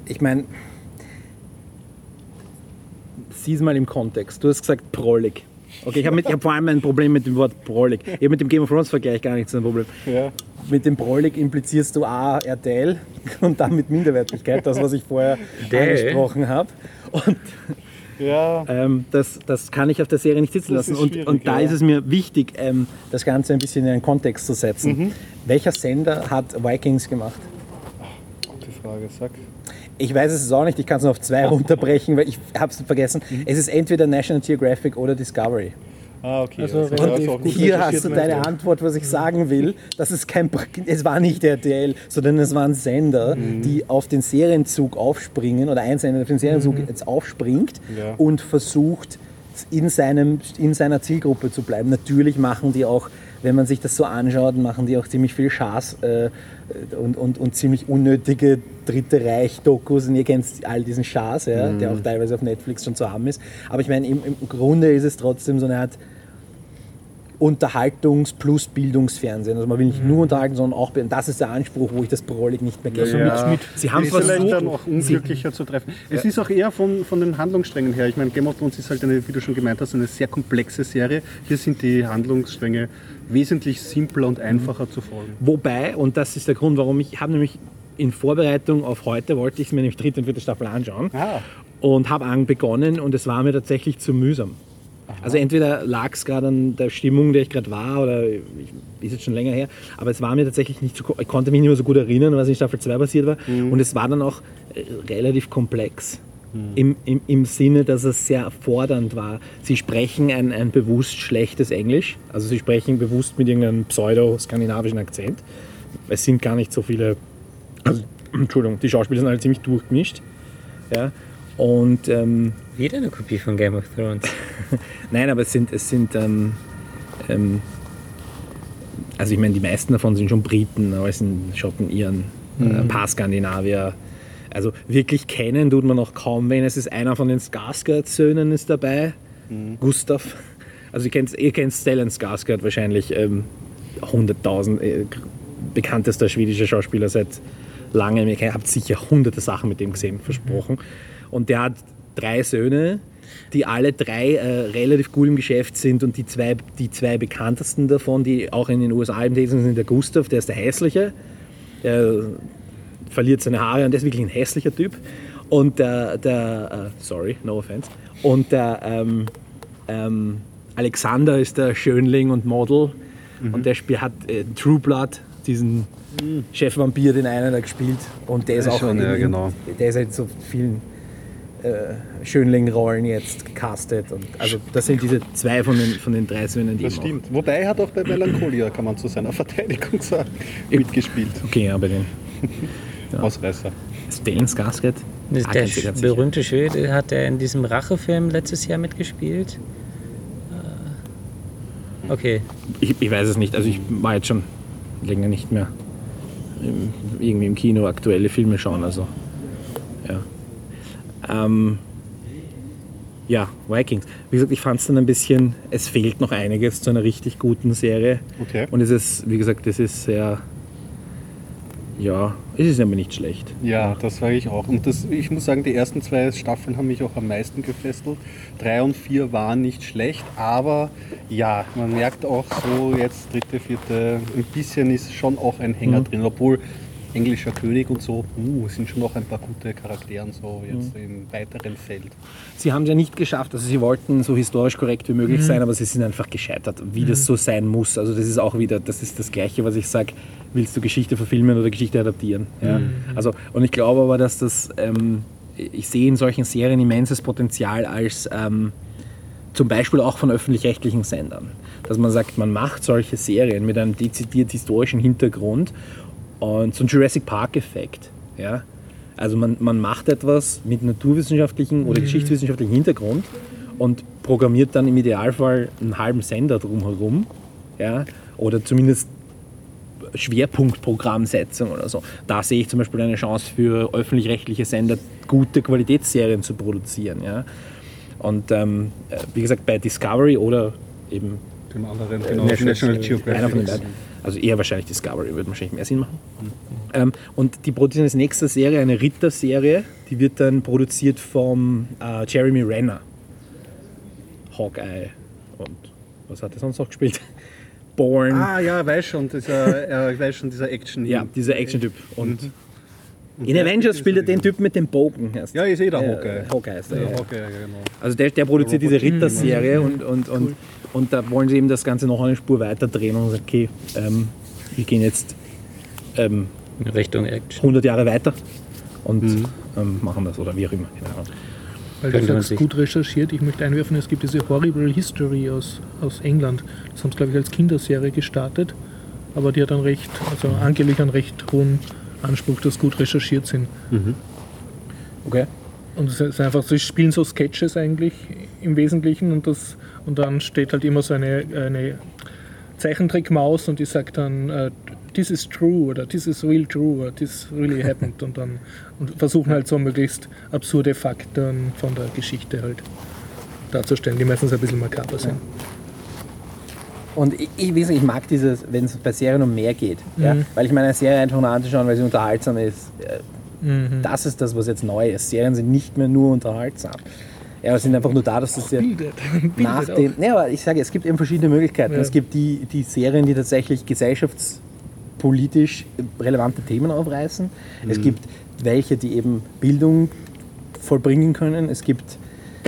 Ich meine, sieh es mal im Kontext. Du hast gesagt prollig. Okay, ich habe hab vor allem ein Problem mit dem Wort prollig. Ich habe mit dem Game of Thrones Vergleich gar nichts ein Problem. Ja. Mit dem prollig implizierst du A, RTL und damit Minderwertigkeit, das, was ich vorher Däh. angesprochen habe. Und Ja, ähm, das, das kann ich auf der Serie nicht sitzen lassen. Und, und da ja. ist es mir wichtig, ähm, das Ganze ein bisschen in einen Kontext zu setzen. Mhm. Welcher Sender hat Vikings gemacht? gute Frage, sag. Ich weiß es auch nicht, ich kann es nur auf zwei runterbrechen, weil ich habe es vergessen. Mhm. Es ist entweder National Geographic oder Discovery. Ah, okay. Also gut Hier hast du deine Antwort, was ich sagen will. Das ist kein, es war nicht der RTL, sondern es waren Sender, Mhm. die auf den Serienzug aufspringen oder ein Sender auf den Serienzug jetzt aufspringt Mhm. Ja. und versucht in, seinem, in seiner Zielgruppe zu bleiben. Natürlich machen die auch, wenn man sich das so anschaut, machen die auch ziemlich viel Schaß äh, und, und, und ziemlich unnötige Dritte Reich-Dokus. Und ihr kennt all diesen Schaß, ja, der auch teilweise auf Netflix schon zu haben ist. Aber ich meine, im, im Grunde ist es trotzdem so eine Art Unterhaltungs- plus Bildungsfernsehen. Also man will nicht nur unterhalten, sondern auch, das ist der Anspruch, wo ich das Prollig nicht mehr kenne. Ja. Sie haben ist vielleicht dann auch unglücklicher zu treffen. Es ist auch eher von, von den Handlungssträngen her. Ich meine, Game of Thrones ist halt eine, wie du schon gemeint hast, eine sehr komplexe Serie. Hier sind die Handlungsstränge wesentlich simpler und einfacher zu folgen. Wobei, und das ist der Grund, warum ich, ich habe nämlich in Vorbereitung auf heute, wollte ich mir nämlich dritte und vierte Staffel anschauen Ah. und habe an begonnen und es war mir tatsächlich zu mühsam. Also entweder lag es gerade an der Stimmung, in der ich gerade war, oder ich, ist jetzt schon länger her, aber es war mir tatsächlich nicht so, ich konnte mich nicht mehr so gut erinnern, was in Staffel 2 passiert war. Und es war dann auch äh, relativ komplex. Im, im, Im Sinne, dass es sehr fordernd war. Sie sprechen ein, ein bewusst schlechtes Englisch, also sie sprechen bewusst mit irgendeinem pseudo-skandinavischen Akzent. Es sind gar nicht so viele, also, Entschuldigung, die Schauspieler sind alle ziemlich durchgemischt. Ja. Und ähm, Wieder eine Kopie von Game of Thrones. Nein, aber es sind, es sind ähm, ähm, also ich meine, die meisten davon sind schon Briten, aber es sind Schotten, Iren, äh, ein paar Skandinavier. Also wirklich kennen tut man noch kaum wen. Es ist einer von den Skarsgård-Söhnen ist dabei, Gustav. Also ihr kennt, ihr kennt Stellan Skarsgård wahrscheinlich, ähm, 100.000, äh, bekanntester schwedischer Schauspieler seit langem. Ihr habt sicher hunderte Sachen mit dem gesehen, versprochen. Und der hat drei Söhne, die alle drei äh, relativ cool im Geschäft sind und die zwei, die zwei bekanntesten davon, die auch in den USA im tätig sind, sind der Gustav, der ist der Hässliche, der verliert seine Haare und der ist wirklich ein hässlicher Typ. Und der, der äh, sorry, no offense. Und der ähm, ähm, Alexander ist der Schönling und Model und der Spiel hat äh, True Blood, diesen Chefvampir, den einen da gespielt. Und der ist Ja, auch schon, in, ja, genau. der ist halt so vielen äh, Schönling-Rollen jetzt gecastet. Und also das sind diese zwei von den, von den drei Söhnen, die Das stimmt. Wobei er hat auch bei Melancholia, kann man zu seiner Verteidigung sagen, mitgespielt. Auch, okay, aber den Ausreißer. Stellan Skarsgård. Der Ah, sicher. berühmte Schwede hat er in diesem Rachefilm letztes Jahr mitgespielt. Äh, Okay, Ich, ich weiß es nicht. Also ich war jetzt schon länger nicht mehr im, irgendwie im Kino aktuelle Filme schauen. Also ja. Ähm, ja, Vikings. Wie gesagt, ich fand es dann ein bisschen, es fehlt noch einiges zu einer richtig guten Serie. Okay. Und es ist, wie gesagt, es ist sehr, ja, es ist aber nicht schlecht. Ja, das sage ich auch. Und das, ich muss sagen, die ersten zwei Staffeln haben mich auch am meisten gefesselt. Drei und vier waren nicht schlecht, aber ja, man merkt auch so jetzt dritte, vierte, ein bisschen ist schon auch ein Hänger drin, obwohl englischer König und so, uh, sind schon noch ein paar gute Charakteren so jetzt Mhm. im weiteren Feld. Sie haben es ja nicht geschafft, also sie wollten so historisch korrekt wie möglich Mhm. sein, aber sie sind einfach gescheitert, wie das so sein muss. Also das ist auch wieder, das ist das Gleiche, was ich sage, willst du Geschichte verfilmen oder Geschichte adaptieren? Ja? Mhm. Also, und ich glaube aber, dass das, ähm, ich sehe in solchen Serien immenses Potenzial als ähm, zum Beispiel auch von öffentlich-rechtlichen Sendern. Dass man sagt, man macht solche Serien mit einem dezidiert historischen Hintergrund und so ein Jurassic Park-Effekt. Ja? Also man, man macht etwas mit naturwissenschaftlichen oder geschichtswissenschaftlichen Hintergrund und programmiert dann im Idealfall einen halben Sender drumherum. Ja? Oder zumindest Schwerpunktprogrammsetzung oder so. Da sehe ich zum Beispiel eine Chance für öffentlich-rechtliche Sender, gute Qualitätsserien zu produzieren. Ja? Und ähm, äh, wie gesagt, bei Discovery oder eben Dem anderen, äh, genau, National einer Geographic. von den beiden. Also eher wahrscheinlich Discovery, würde wahrscheinlich mehr Sinn machen. Ähm, und die produzieren als nächste Serie eine Ritter-Serie, die wird dann produziert vom äh, Jeremy Renner. Hawkeye und was hat er sonst noch gespielt? Born. Ah ja, weiß schon, dieser, äh, weiß schon, dieser Action. Ja, dieser Action-Typ. Und in der- Avengers spielt er den Typ mit dem Bogen. Heißt Ja, ich sehe da Äh, Hawkeye. Hawkeye heißt er, Ja, ja. Hawkeye, genau. Also der, der produziert diese Ritter-Serie und, und, und, und da wollen sie eben das Ganze noch eine Spur weiter drehen und sagen, okay, ähm, wir gehen jetzt ähm, Richtung Action. 100 Jahre weiter und ähm, machen das oder wie auch immer. Ahnung. Weil Könnte du sagst, gut recherchiert. Ich möchte einwerfen, es gibt diese Horrible History aus, aus England. Das haben sie, glaube ich, als Kinderserie gestartet. Aber die hat einen recht, also angeblich einen recht hohen Anspruch, dass gut recherchiert sind. Okay. Und es ist einfach, sie spielen so Sketches eigentlich im Wesentlichen und, das, und dann steht halt immer so eine, eine Zeichentrickmaus und die sagt dann, äh, this is true oder this is real true oder this really happened und dann und versuchen halt so möglichst absurde Fakten von der Geschichte halt darzustellen, die meistens ein bisschen makaber sind. Und ich, ich, ich mag dieses, wenn es bei Serien um mehr geht. Ja? Weil ich meine, eine Serie einfach nur anzuschauen, weil sie unterhaltsam ist, äh, das ist das, was jetzt neu ist. Serien sind nicht mehr nur unterhaltsam. Ja, aber sind einfach nur da, dass das ja Bildet. nach dem. Ne, aber ich sage, es gibt eben verschiedene Möglichkeiten. Ja. Es gibt die, die Serien, die tatsächlich gesellschaftspolitisch relevante Themen aufreißen. Es gibt welche, die eben Bildung vollbringen können. Es gibt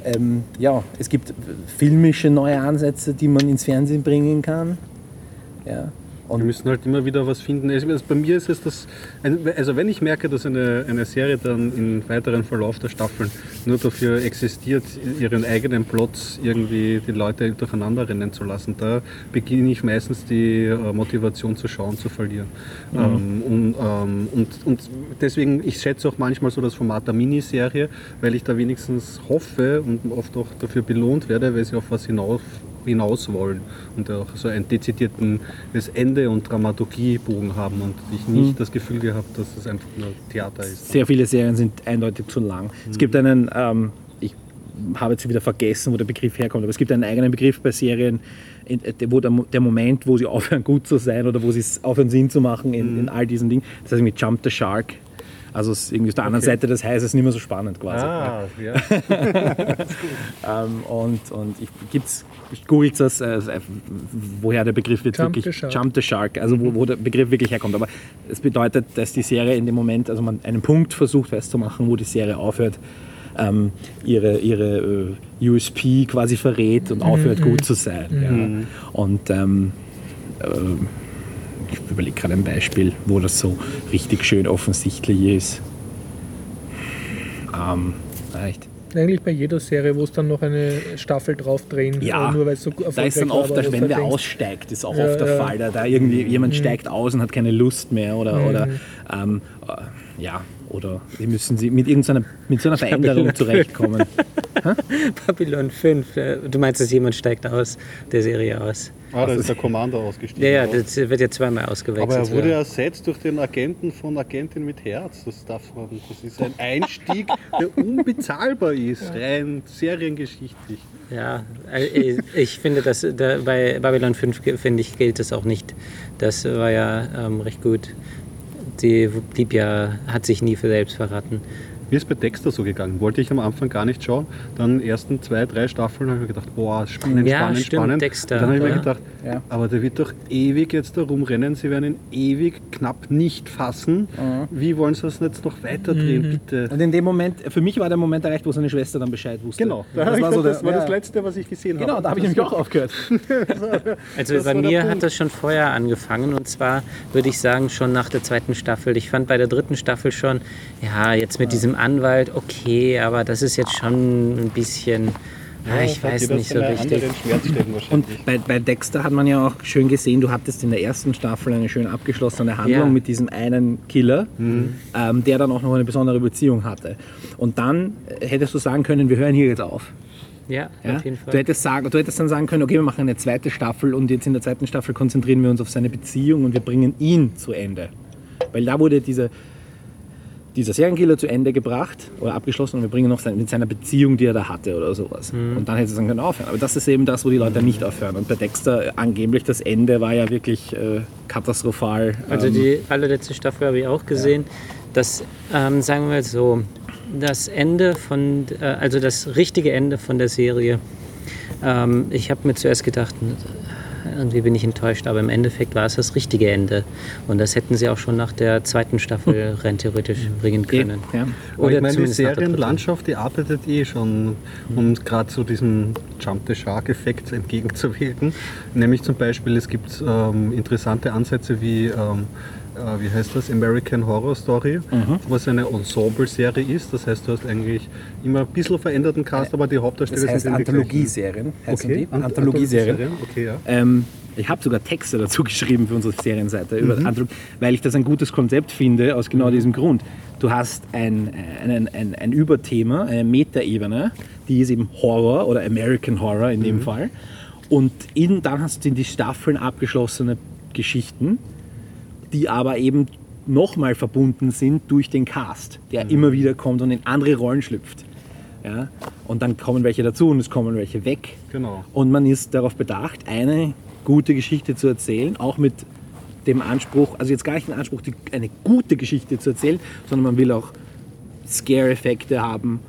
ähm, ja, es gibt filmische neue Ansätze, die man ins Fernsehen bringen kann. Ja. Wir Und müssen halt immer wieder was finden. Also bei mir ist es das, also wenn ich merke, dass eine, eine Serie dann im weiteren Verlauf der Staffeln nur dafür existiert, ihren eigenen Plot irgendwie die Leute durcheinander rennen zu lassen, da beginne ich meistens die äh, Motivation zu schauen zu verlieren. Ähm, und, ähm, und, und deswegen, ich schätze auch manchmal so das Format der Miniserie, weil ich da wenigstens hoffe und oft auch dafür belohnt werde, weil sie auf was hinaus hinaus wollen und auch so einen dezidierten das Ende und Dramaturgiebogen haben und ich nicht das Gefühl gehabt, dass es einfach nur Theater ist. sehr viele Serien sind eindeutig zu lang. Es gibt einen, ähm, ich habe jetzt wieder vergessen, wo der Begriff herkommt, aber es gibt einen eigenen Begriff bei Serien, in, wo der, Mo- der Moment, wo sie aufhören gut zu sein oder wo sie es aufhören Sinn zu machen in, in all diesen Dingen, das heißt irgendwie Jump the Shark. Also es ist irgendwie auf der anderen Seite des Heißes nicht mehr so spannend quasi. Ah, ja. Ähm, und, und gibt's, ich googelt das, äh, woher der Begriff jetzt Jump wirklich the. Jump the Shark, also wo, wo der Begriff wirklich herkommt. Aber es bedeutet, dass die Serie in dem Moment, also man einen Punkt versucht festzumachen, wo die Serie aufhört, ähm, ihre, ihre äh, USP quasi verrät und aufhört gut zu sein. Ja. Und ähm, ähm, ich überlege gerade ein Beispiel, wo das so richtig schön offensichtlich ist. Ähm, echt. Eigentlich bei jeder Serie, wo es dann noch eine Staffel draufdrehen, Ja, äh, nur weil es so erfolgreich Da ist dann war, oft, wo wenn wer denkst, aussteigt, ist auch Ja, oft der ja. Fall. Da, da irgendwie jemand steigt aus und hat keine Lust mehr oder, Mhm. oder ähm, äh, ja, oder wie müssen sie mit irgendeiner mit so einer Veränderung zurechtkommen. Babylon 5. äh, Du meinst, dass jemand steigt aus der Serie aus? Ah, da ist der Commander ausgestiegen. Ja, ja, das wird ja zweimal ausgewechselt. Aber er wurde sogar. ersetzt durch den Agenten von Agentin mit Herz. Das darf man, das ist ein Einstieg, der unbezahlbar ist, rein seriengeschichtlich. Ja, äh, ich finde, dass da bei Babylon 5 ge- finde ich, gilt das auch nicht. Das war ja ähm, recht gut. Die blieb ja, hat sich nie für selbst verraten. Mir ist bei Dexter so gegangen. Wollte ich am Anfang gar nicht schauen. Dann ersten zwei, drei Staffeln habe ich mir gedacht, boah, spannend, Ja, spannend, stimmt, spannend. Dexter, Und dann habe ich mir ja. gedacht, Ja. aber der wird doch ewig jetzt da rumrennen. Sie werden ihn ewig knapp nicht fassen. Wie wollen sie das jetzt noch weiterdrehen, bitte? Und in dem Moment, für mich war der Moment erreicht, wo seine Schwester dann Bescheid wusste. Genau, da das war so das der, war ja. das Letzte, was ich gesehen habe. Genau, da habe ich nämlich auch aufgehört. Also Das bei mir Punkt. hat das schon vorher angefangen und zwar würde ich sagen schon nach der zweiten Staffel. Ich fand bei der dritten Staffel schon, ja, jetzt mit diesem Anwalt, okay, aber das ist jetzt schon ein bisschen, ja, ich weiß nicht so richtig. Und bei, bei Dexter hat man ja auch schön gesehen, du hattest in der ersten Staffel eine schön abgeschlossene Handlung Ja. mit diesem einen Killer, ähm, der dann auch noch eine besondere Beziehung hatte. Und dann äh, hättest du sagen können, wir hören hier jetzt auf. Ja, Ja? auf jeden Du, Fall. hättest sagen, du hättest dann sagen können, okay, wir machen eine zweite Staffel und jetzt in der zweiten Staffel konzentrieren wir uns auf seine Beziehung und wir bringen ihn zu Ende. Weil da wurde diese, dieser Serienkiller zu Ende gebracht oder abgeschlossen und wir bringen noch sein, mit seiner Beziehung, die er da hatte oder sowas. Mhm. Und dann hätte es dann können aufhören. Aber das ist eben das, wo die Leute nicht aufhören. Und bei Dexter äh, angeblich das Ende war ja wirklich äh, katastrophal. Also Ähm, die allerletzte Staffel habe ich auch gesehen. Das, ähm, sagen wir so, das Ende von, äh, also das richtige Ende von der Serie. Ähm, ich habe mir zuerst gedacht, irgendwie bin ich enttäuscht, aber im Endeffekt war es das richtige Ende. Und das hätten sie auch schon nach der zweiten Staffel rein theoretisch bringen können. ja. Aber ich meine, die. Serienlandschaft, die arbeitet eh schon, um gerade so diesem Jump the Shark-Effekt entgegenzuwirken. Nämlich zum Beispiel, es gibt ähm, interessante Ansätze wie, ähm, äh, wie heißt das, American Horror Story, was eine Ensemble-Serie ist. Das heißt, du hast eigentlich immer ein bisschen veränderten Cast, aber die Hauptdarsteller das heißt sind. Anthologie-Serien. Okay, die? Anthologie-Serien. Okay, ja. Ähm, ich habe sogar Texte dazu geschrieben für unsere Serienseite, über Anthrop- weil ich das ein gutes Konzept finde, aus genau diesem Grund. Du hast ein, ein, ein, ein Überthema, eine Metaebene, die ist eben Horror oder American Horror in dem Fall. Und in, dann hast du in die Staffeln abgeschlossene Geschichten, die aber eben nochmal verbunden sind durch den Cast, der immer wieder kommt und in andere Rollen schlüpft. Ja? Und dann kommen welche dazu und es kommen welche weg. Genau. Und man ist darauf bedacht, eine gute Geschichte zu erzählen, auch mit dem Anspruch, also jetzt gar nicht den Anspruch, die, eine gute Geschichte zu erzählen, sondern man will auch Scare-Effekte haben.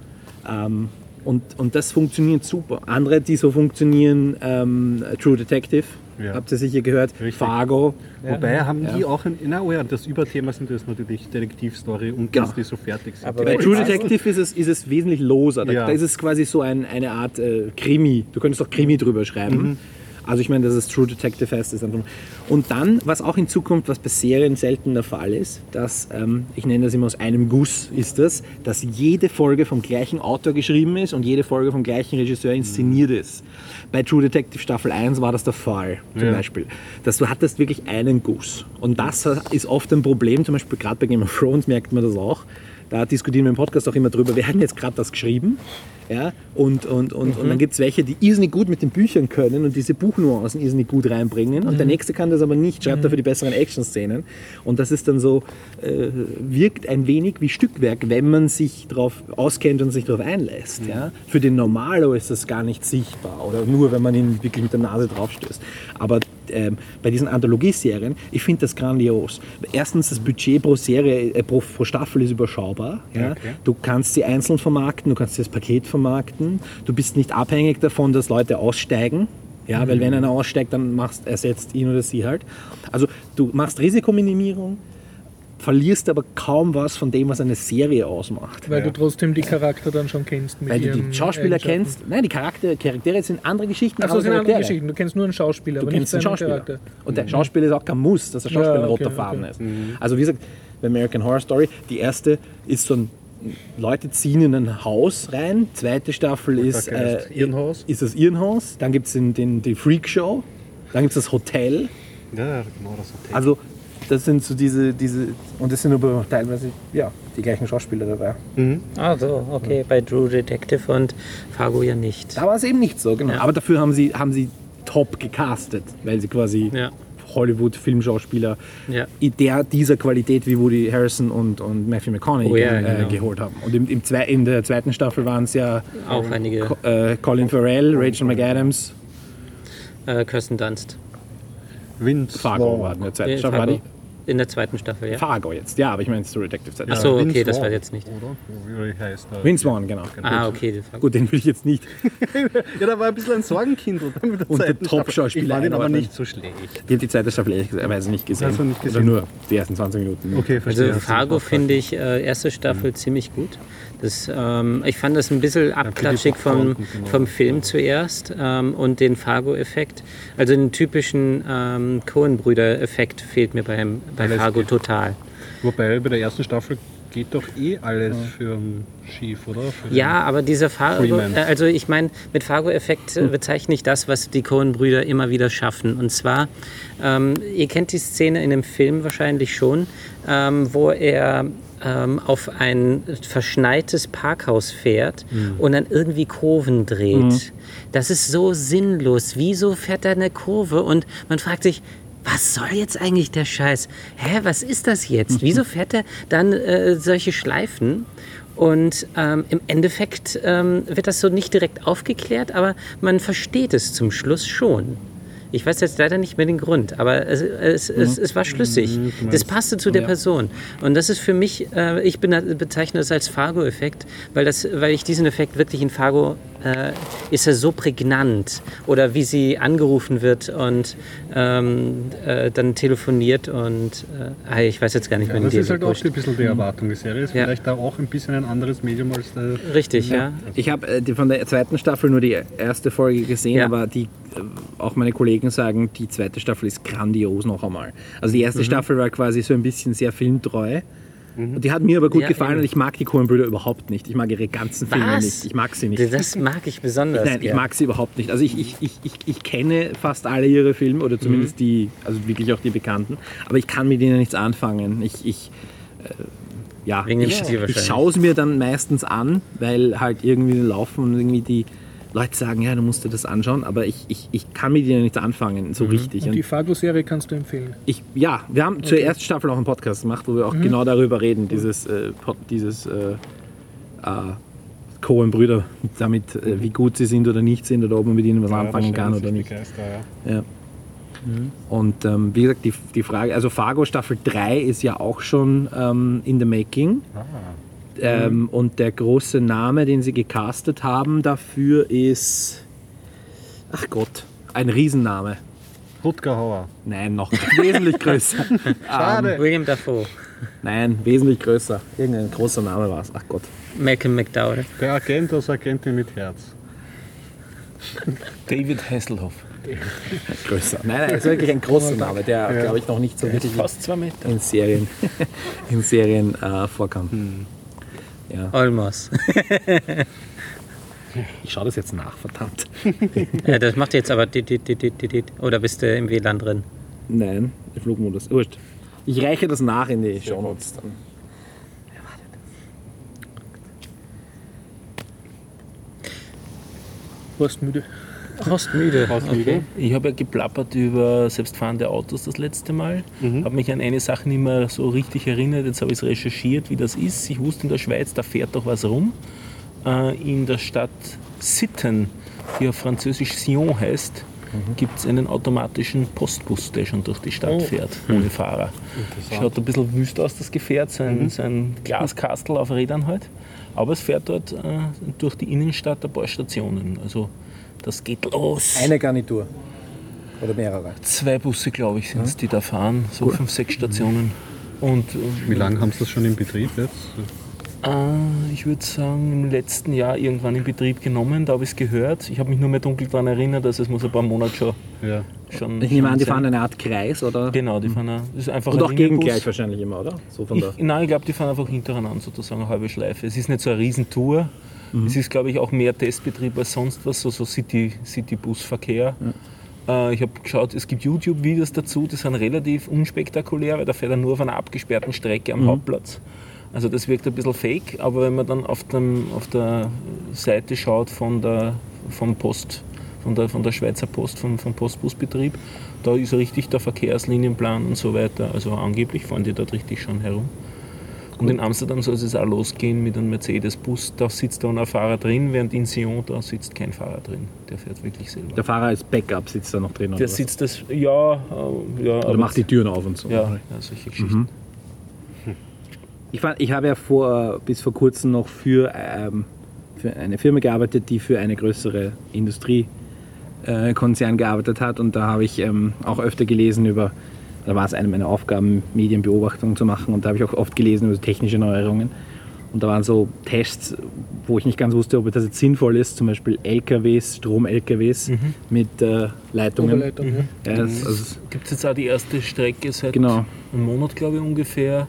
Ähm, und, und das funktioniert super. Andere, die so funktionieren, ähm, True Detective, Ja. habt ihr sicher gehört, Richtig. Fargo. Wobei haben die auch ein, na, oh ja, das Überthema sind das natürlich Detektivstory und Genau. dass die so fertig sind. Aber Bei True Detective ist es, ist es wesentlich loser. Da, Ja. da ist es quasi so ein, eine Art äh, Krimi. Du könntest auch Krimi drüber schreiben. Also ich meine, dass es True Detective heißt. Ist einfach. Und dann, was auch in Zukunft, was bei Serien selten der Fall ist, dass, ähm, ich nenne das immer aus einem Guss, ist das, dass jede Folge vom gleichen Autor geschrieben ist und jede Folge vom gleichen Regisseur inszeniert ist. Bei True Detective Staffel 1 war das der Fall, zum Ja. Beispiel. Dass du hattest wirklich einen Guss. Und das ist oft ein Problem, zum Beispiel gerade bei Game of Thrones merkt man das auch. Da diskutieren wir im Podcast auch immer drüber, wer hat jetzt gerade das geschrieben? Ja, und, und, und, und dann gibt es welche, die irrsinnig gut mit den Büchern können und diese Buchnuancen irrsinnig gut reinbringen. Und der nächste kann das aber nicht, schreibt dafür die besseren Action-Szenen. Und das ist dann so, äh, wirkt ein wenig wie Stückwerk, wenn man sich darauf auskennt und sich darauf einlässt. Ja? Für den Normalo ist das gar nicht sichtbar oder nur, wenn man ihn wirklich mit der Nase drauf stößt. Aber ähm, bei diesen Anthologieserien, ich finde das grandios. Erstens, das Budget pro Serie, äh, pro, pro Staffel ist überschaubar. Ja? Du kannst sie einzeln vermarkten, du kannst sie als Paket vermarkten. Du bist nicht abhängig davon, dass Leute aussteigen. Ja, weil wenn einer aussteigt, dann machst, ersetzt ihn oder sie halt. Also du machst Risikominimierung, verlierst aber kaum was von dem, was eine Serie ausmacht. Weil du trotzdem die Charakter dann schon kennst. Weil du die Schauspieler kennst. Nein, die Charaktere, Charaktere sind andere Geschichten. Achso, das sind andere. Geschichten. Du kennst nur einen Schauspieler, Du aber kennst nicht den seinen Schauspieler. Charakter. Und der Schauspieler ist auch kein Muss, dass der Schauspieler Ja, ein roter okay, Faden okay. ist. Also wie gesagt, bei American Horror Story, die erste ist so ein Leute ziehen in ein Haus rein, zweite Staffel ist, äh, Irrenhaus. ist das Irrenhaus, dann gibt es den, den, die Freak Show, dann gibt es das Hotel. Ja, genau das Hotel. Also das sind so diese, diese und das sind aber teilweise ja, die gleichen Schauspieler dabei. Ah, so, okay, bei True Detective und Fargo ja nicht. Da war es eben nicht so, genau. Ja. Aber dafür haben sie, haben sie top gecastet, weil sie quasi Ja. Hollywood-Filmschauspieler Ja. der, dieser Qualität wie Woody Harrison und, und Matthew McConaughey Oh ja, äh, genau. geholt haben. Und im, im zwei, in der zweiten Staffel waren es ja Auch einige. Co äh, Colin Farrell, Rachel McAdams, Äh, Kirsten Dunst. Vince Fargo Vaughn. war in der zweiten Staffel. War die? In der zweiten Staffel, ja. Fargo jetzt, ja, aber ich meine True Detective Zeit. Ach so, Vince okay, das war jetzt nicht. Oder? Wie heißt der? Vince Vaughn, genau. Ah, okay. Das war Gut, den will ich jetzt nicht. Ja, da war ein bisschen ein Sorgenkind. Oder? Mit der Und der. Top-Schauspieler Ich fand ihn aber nicht so schlecht. Ich habe die zweite Staffel ehrlicherweise nicht gesehen. Du nicht gesehen? Oder nur die ersten 20 Minuten. Okay, verstehe. Also Fargo finde ich äh, erste Staffel ziemlich gut. Das, ähm, ich fand das ein bisschen abklatschig vom, Popcorn, vom Film zuerst ähm, und den Fargo-Effekt. Also den typischen ähm, Coen-Brüder-Effekt fehlt mir beim, bei Alles Fargo geht. total. Wobei bei der ersten Staffel geht doch eh alles für einen schief, oder? Für Ja, aber dieser Fargo, äh, also ich meine, mit Fargo-Effekt äh, bezeichne ich das, was die Coen-Brüder immer wieder schaffen. Und zwar, ähm, ihr kennt die Szene in dem Film wahrscheinlich schon, ähm, wo er ähm, auf ein verschneites Parkhaus fährt und dann irgendwie Kurven dreht. Das ist so sinnlos. Wieso fährt er eine Kurve? Und man fragt sich, was soll jetzt eigentlich der Scheiß? Hä, was ist das jetzt? Wieso fährt er dann äh, solche Schleifen? Und ähm, im Endeffekt ähm, wird das so nicht direkt aufgeklärt, aber man versteht es zum Schluss schon. Ich weiß jetzt leider nicht mehr den Grund, aber es, es, es, es war schlüssig. Das passte zu der Person. Und das ist für mich, äh, ich bin, bezeichne das als Fargo-Effekt, weil, das, weil ich diesen Effekt wirklich in Fargo, äh, ist er so prägnant. Oder wie sie angerufen wird und ähm, äh, dann telefoniert und, äh, ah, ich weiß jetzt gar nicht Ja, mehr das ist halt auch ein bisschen die Erwartung. Die Serie ist Ja. vielleicht da auch ein bisschen ein anderes Medium als der. Richtig, ja. Ich habe äh, von der zweiten Staffel nur die erste Folge gesehen, Ja. aber die, äh, auch meine Kollegen sagen, die zweite Staffel ist grandios noch einmal. Also die Mhm. erste Staffel war quasi so ein bisschen sehr filmtreu. Und die hat mir aber gut Ja, gefallen eben. und ich mag die Coen-Brüder überhaupt nicht. Ich mag ihre ganzen Filme Was? nicht. Ich mag sie nicht. Das mag ich besonders. Nein, ich gern. mag sie überhaupt nicht. Also ich, ich, ich, ich, ich kenne fast alle ihre Filme oder zumindest Mhm. die, also wirklich auch die bekannten, aber ich kann mit ihnen nichts anfangen. Ich, ich äh, ja, Wegen ich, ich schaue es mir dann meistens an, weil halt irgendwie laufen und irgendwie die Leute sagen, ja, du musst dir das anschauen, aber ich, ich, ich kann mit ihnen nichts anfangen, so richtig. Und Und die Fargo-Serie kannst du empfehlen. ich, ja, wir haben zur ersten Staffel auch einen Podcast gemacht, wo wir auch genau darüber reden, dieses, äh, dieses äh, äh, Coen-Brüder, damit, äh, wie gut sie sind oder nicht sind oder ob man mit ihnen was Ja, anfangen kann oder nicht. ja. Ja. Und ähm, wie gesagt, die, die Frage, also Fargo Staffel 3 ist ja auch schon ähm, in the making. Ähm, und der große Name, den sie gecastet haben dafür ist, ach Gott, ein Riesenname. Rutger Hauer. Nein, noch wesentlich größer. Schade. William Dafoe, Nein, wesentlich größer. Irgendein großer Name war es. Ach Gott. Malcolm McDowell. Der Agent aus Agentin mit Herz. David Hasselhoff. Größer. Nein, nein, ist wirklich ein großer Name, der, glaube ich, noch nicht so wirklich Fast zwei Meter. in Serien, in Serien äh, vorkam. Ja. Almost. Ich schaue das jetzt nach, verdammt. ja, das macht jetzt aber. dit, dit, dit, dit, dit, dit. Oder bist du im WLAN drin? Nein, der Flugmodus. Wurscht. Ich reiche das nach in die Shownotes dann. Warst müde? Horst müde. Okay. Ich habe ja geplappert über selbstfahrende Autos das letzte Mal. Mhm. Habe mich an eine Sache nicht mehr so richtig erinnert. Jetzt habe ich es recherchiert, wie das ist. Ich wusste in der Schweiz, da fährt doch was rum. Äh, in der Stadt Sitten, die auf Französisch Sion heißt, Mhm. gibt es einen automatischen Postbus, der schon durch die Stadt Oh. fährt, ohne Fahrer. Schaut ein bisschen wüst aus, das Gefährt, so Mhm. so ein Glaskastel auf Rädern halt. Aber es fährt dort äh, durch die Innenstadt ein paar Stationen. Also das geht los. Eine Garnitur. Oder mehrere. Zwei Busse, glaube ich, sind es, die da fahren, so fünf, sechs Stationen. Und äh, Wie lange haben Sie das schon in Betrieb jetzt? äh, ich würde sagen, im letzten Jahr irgendwann in Betrieb genommen, da habe ich es gehört. Ich habe mich nur mehr dunkel daran erinnert, dass es muss ein paar Monate schon, Ja. schon Ich nehme schon an, die sein. fahren eine Art Kreis, oder? Genau, die fahren ein, das ist einfach Und ein auch gegengleich wahrscheinlich immer, oder? So von Ich, nein, ich glaube, die fahren einfach hintereinander sozusagen eine halbe Schleife. Es ist nicht so eine Riesentour. Es ist, glaube ich, auch mehr Testbetrieb als sonst was, so, so City- City-Bus-Verkehr. Äh, ich habe geschaut, es gibt YouTube-Videos dazu, die sind relativ unspektakulär, weil da fährt er nur auf einer abgesperrten Strecke am Hauptplatz. Also das wirkt ein bisschen fake, aber wenn man dann auf, dem, auf der Seite schaut von der, vom Post, von der, von der Schweizer Post, vom, vom Postbusbetrieb, da ist richtig der Verkehrslinienplan und so weiter. Also angeblich fahren die dort richtig schon herum. Und in Amsterdam soll es auch losgehen mit einem Mercedes-Bus. Da sitzt dann ein Fahrer drin, während in Sion da sitzt kein Fahrer drin. Der fährt wirklich selber. Der Fahrer als Backup sitzt da noch drin. Der oder was? sitzt das, ja, äh, ja. Oder macht die Türen auf und so. Ja, ja solche Geschichten. Ich, fand, ich habe ja vor, bis vor kurzem noch für, ähm, für eine Firma gearbeitet, die für eine größere Industriekonzern äh, gearbeitet hat. Und da habe ich ähm, auch öfter gelesen über, da war es eine meiner Aufgaben, Medienbeobachtung zu machen. Und da habe ich auch oft gelesen über technische Neuerungen. Und da waren so Tests, wo ich nicht ganz wusste, ob das jetzt sinnvoll ist, zum Beispiel LKWs, Strom-LKWs mit äh, Leitungen. Oberleitung, ja. Ja, das, also, Gibt es jetzt auch die erste Strecke seit Genau. einem Monat, glaube ich, ungefähr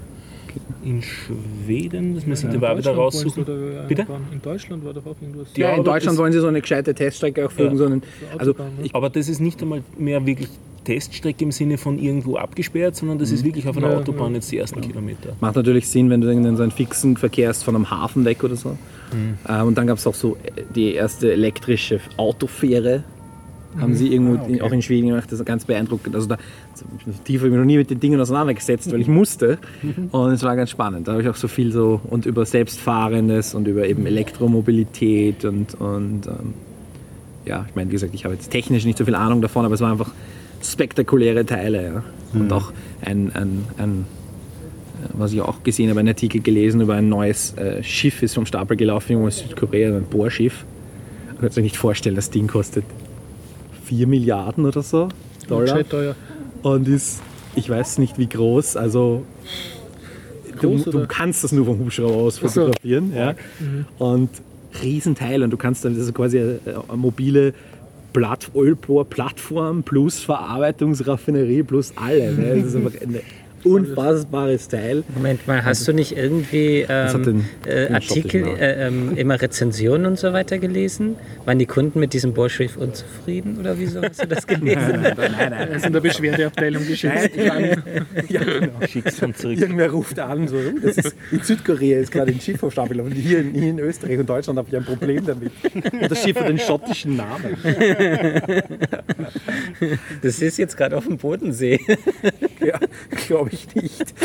in Schweden. Das müssen die in mal wieder Deutschland wollen sie raussuchen. Bitte? In Deutschland war doch auch irgendwas. ja, Ja, in Deutschland wollen sie so eine gescheite Teststrecke auch fügen, sondern also ne? ich, Aber das ist nicht einmal mehr wirklich Teststrecke im Sinne von irgendwo abgesperrt, sondern das ist wirklich auf einer Ja, Autobahn jetzt die ersten Kilometer. Macht natürlich Sinn, wenn du dann so einen fixen Verkehr hast von einem Hafen weg oder so. Äh, und dann gab es auch so äh, die erste elektrische Autofähre. Haben sie irgendwo in, auch in Schweden gemacht, das ist ganz beeindruckend. Also da tiefer habe ich mich noch nie mit den Dingen auseinandergesetzt, weil ich musste. Und es war ganz spannend. Da habe ich auch so viel so und über Selbstfahrendes und über eben Elektromobilität und, und ähm, ja, ich meine, wie gesagt, ich habe jetzt technisch nicht so viel Ahnung davon, aber es waren einfach spektakuläre Teile. Ja. Und auch ein, ein, ein was ich auch gesehen habe, einen Artikel gelesen über ein neues äh, Schiff, ist vom Stapel gelaufen, irgendwo in Südkorea, ein Bohrschiff. Ich kann mir nicht vorstellen, das Ding kostet 4 Milliarden oder so Dollar. Und ist, ich weiß nicht wie groß, also du, Groß, du oder? kannst das nur vom Hubschrauber aus fotografieren. Ja. Und Riesenteil und du kannst dann, das ist quasi eine, eine mobile Platt Ölbohr-Plattform plus Verarbeitungsraffinerie plus alle. Ne? Das ist einfach ein unfassbares Teil. Moment mal, hast du nicht irgendwie ähm, den- äh, Artikel, äh, ähm, immer Rezensionen und so weiter gelesen? Waren die Kunden mit diesem Bohrschiff unzufrieden oder wieso hast du das gelesen? Er ist in der Beschwerdeabteilung geschickt. Schick's dann zurück. Irgendwer ruft an, so, "Oh, das ist, in Südkorea ist gerade ein Schiff auf Stapel und hier in, hier in Österreich und Deutschland habe ich ein Problem damit. Und das Schiff hat den schottischen Namen. Das ist jetzt gerade auf dem Bodensee. Ja, glaube ich nicht.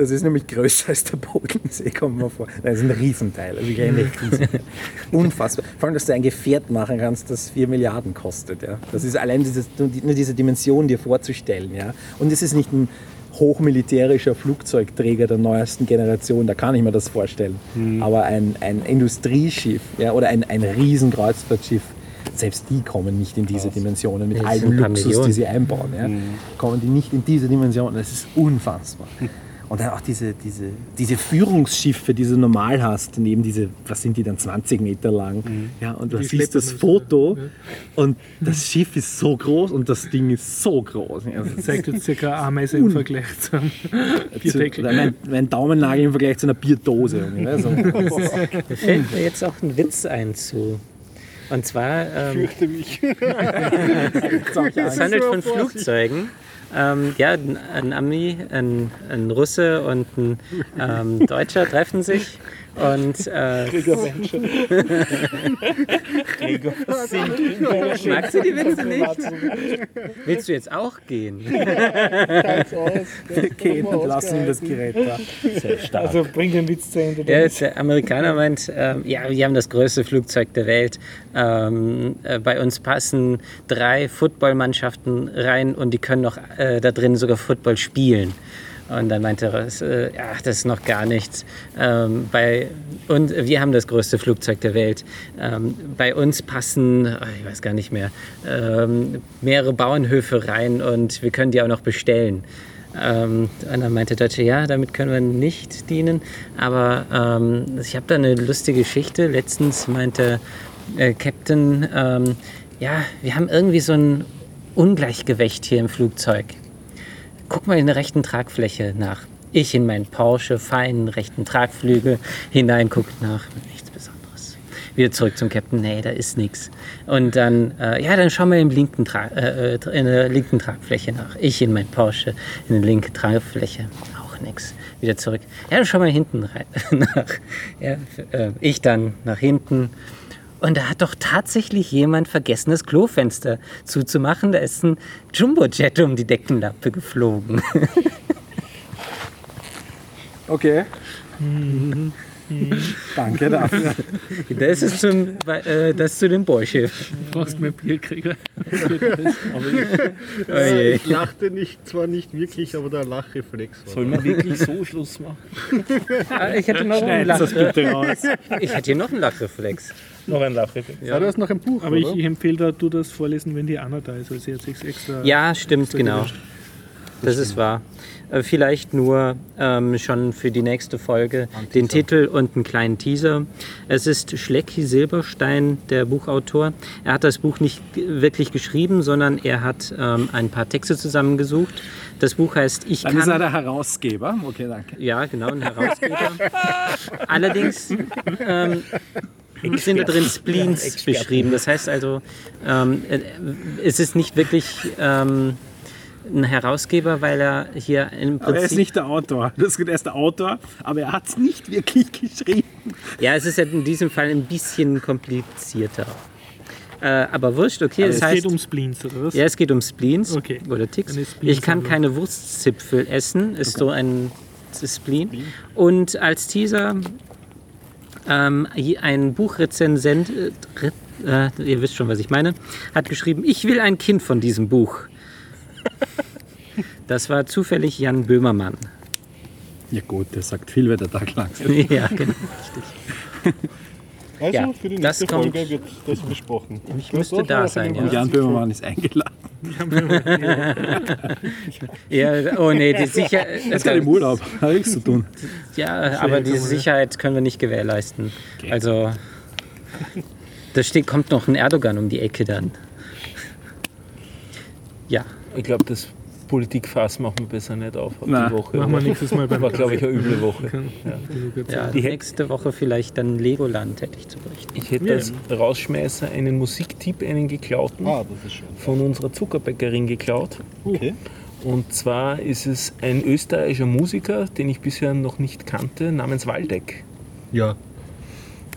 Das ist nämlich größer als der Bodensee, kommt mir vor. Das ist ein Riesenteil, also echt Riesenteil. Unfassbar. Vor allem, dass du ein Gefährt machen kannst, das 4 Milliarden kostet. Ja. Das ist allein dieses, nur diese Dimension dir vorzustellen. Ja. Und es ist nicht ein hochmilitärischer Flugzeugträger der neuesten Generation, da kann ich mir das vorstellen. Aber ein, ein Industrieschiff ja, oder ein, ein Riesenkreuzfahrtschiff, selbst die kommen nicht in diese Dimensionen mit Ja, all dem Luxus, die sie einbauen. Ja. Kommen die nicht in diese Dimensionen, das ist unfassbar. Und dann auch diese, diese, diese Führungsschiffe, die du normal hast, neben diese, was sind die dann, 20 Meter lang. Ja, und du Die siehst das Foto und das Schiff ist so groß und das Ding ist so groß. Ja, das Zeigt jetzt circa eine Ameise im Vergleich Bierdeckel. oder mein, mein Daumennagel im Vergleich zu einer Bierdose. Da fällt mir jetzt auch ein Witz ein zu. Und zwar, ähm, Fürchte mich. es handelt von Flugzeugen. Ähm, ja, ein, ein Ami, ein, ein Russe und ein ähm, Deutscher treffen sich und äh, magst du die Witze nicht? Willst du jetzt auch gehen? Gehen und lassen ihm das Gerät da. Also bring den Witz zu Ende. Ja, der Amerikaner meint, ähm, ja, wir haben das größte Flugzeug der Welt. Ähm, äh, bei uns passen drei Footballmannschaften rein und die können noch äh, da drin sogar Football spielen. Und dann meinte er, das, äh, das ist noch gar nichts. Ähm, bei, und wir haben das größte Flugzeug der Welt. Ähm, bei uns passen, ach, ich weiß gar nicht mehr, ähm, mehrere Bauernhöfe rein und wir können die auch noch bestellen. Ähm, und dann meinte der Deutsche, ja, damit können wir nicht dienen. Aber ähm, ich habe da eine lustige Geschichte. Letztens meinte äh, Captain, ähm, ja, wir haben irgendwie so ein Ungleichgewicht hier im Flugzeug. Guck mal in der rechten Tragfläche nach. Ich in meinen Porsche, feinen rechten Tragflügel hinein, guckt nach. Nichts Besonderes. Wieder zurück zum Captain. Nee, da ist nichts. Und dann, äh, ja, dann schau mal im linken äh, äh, in der linken Tragfläche nach. Ich in mein Porsche, in der linken Tragfläche. Auch nichts. Wieder zurück. Ja, dann schau mal hinten rein nach. Ja, äh, ich dann nach hinten. Und da hat doch tatsächlich jemand vergessen, das Klofenster zuzumachen. Da ist ein Jumbojet um die Deckenlappe geflogen. Okay. Danke dafür. Das ist, zum, äh, das zu dem Borschiff. Du brauchst mehr Bierkrieger. Oh je. Ich lachte nicht, zwar nicht wirklich, aber der Lachreflex war. Soll man wirklich so Schluss machen? Ah, Ich hätte noch einen das Lach bitte raus. Ich hätte hier noch einen Lachreflex. Noch ein Lachreflex. Ja, du hast noch ein Buch, Aber ich, oder? ich empfehle da, du das vorlesen, wenn die Anna da ist. Also sie hat sich extra. Ja, stimmt, genau. Das ist wahr. Äh, Vielleicht nur ähm, schon für die nächste Folge den Titel und einen kleinen Teaser. Es ist Schlecki Silberstein, der Buchautor. Er hat das Buch nicht wirklich geschrieben, sondern er hat ähm, ein paar Texte zusammengesucht. Das Buch heißt Ich Dann ist er kann. der Herausgeber. Okay, danke. Ja, genau, ein Herausgeber. Allerdings ähm, sind da drin Spleens beschrieben. Das heißt also, ähm, äh, es ist nicht wirklich ähm, ein Herausgeber, weil er hier im Aber er ist Prinzip. nicht der Autor. Das er ist der Autor, aber er hat es nicht wirklich geschrieben. Ja, es ist ja in diesem Fall ein bisschen komplizierter. Äh, aber wurscht, okay. es das heißt, geht um Spleens, oder was? Ja, es geht um Spleens Okay. oder Ticks. Eine Ich kann keine Wurstzipfel essen, ist so ein Spleen. Und als Teaser ähm, ein Buchrezensent, äh, äh, ihr wisst schon, was ich meine, hat geschrieben, ich will ein Kind von diesem Buch. Das war zufällig Jan Böhmermann. Ja gut, der sagt viel, wer der Tag lang. ja, genau. Also Ja, für die das nächste kommt- Folge wird das besprochen. Ich müsste da sein, ja. Jan Böhmermann ist eingeladen. ja. Oh nee, die Sicherheit. Er ist gerade im Urlaub, hat nichts zu tun. Ja, aber diese Sicherheit können wir nicht gewährleisten. Also, da steht, kommt noch ein Erdogan um die Ecke dann. Ja, Ich glaube, das Politikfass machen wir besser nicht auf Nein, die Woche. Machen wir nächstes Mal beim War, glaube ich, eine üble Woche. ja Die hätt- nächste Woche vielleicht dann Legoland hätte ich zu berichten. Ich hätte als Rausschmeißer einen Musiktipp, einen geklauten, Ah, das ist schön. von unserer Zuckerbäckerin geklaut. Okay. Und zwar ist es ein österreichischer Musiker, den ich bisher noch nicht kannte, namens Waldeck. Ja.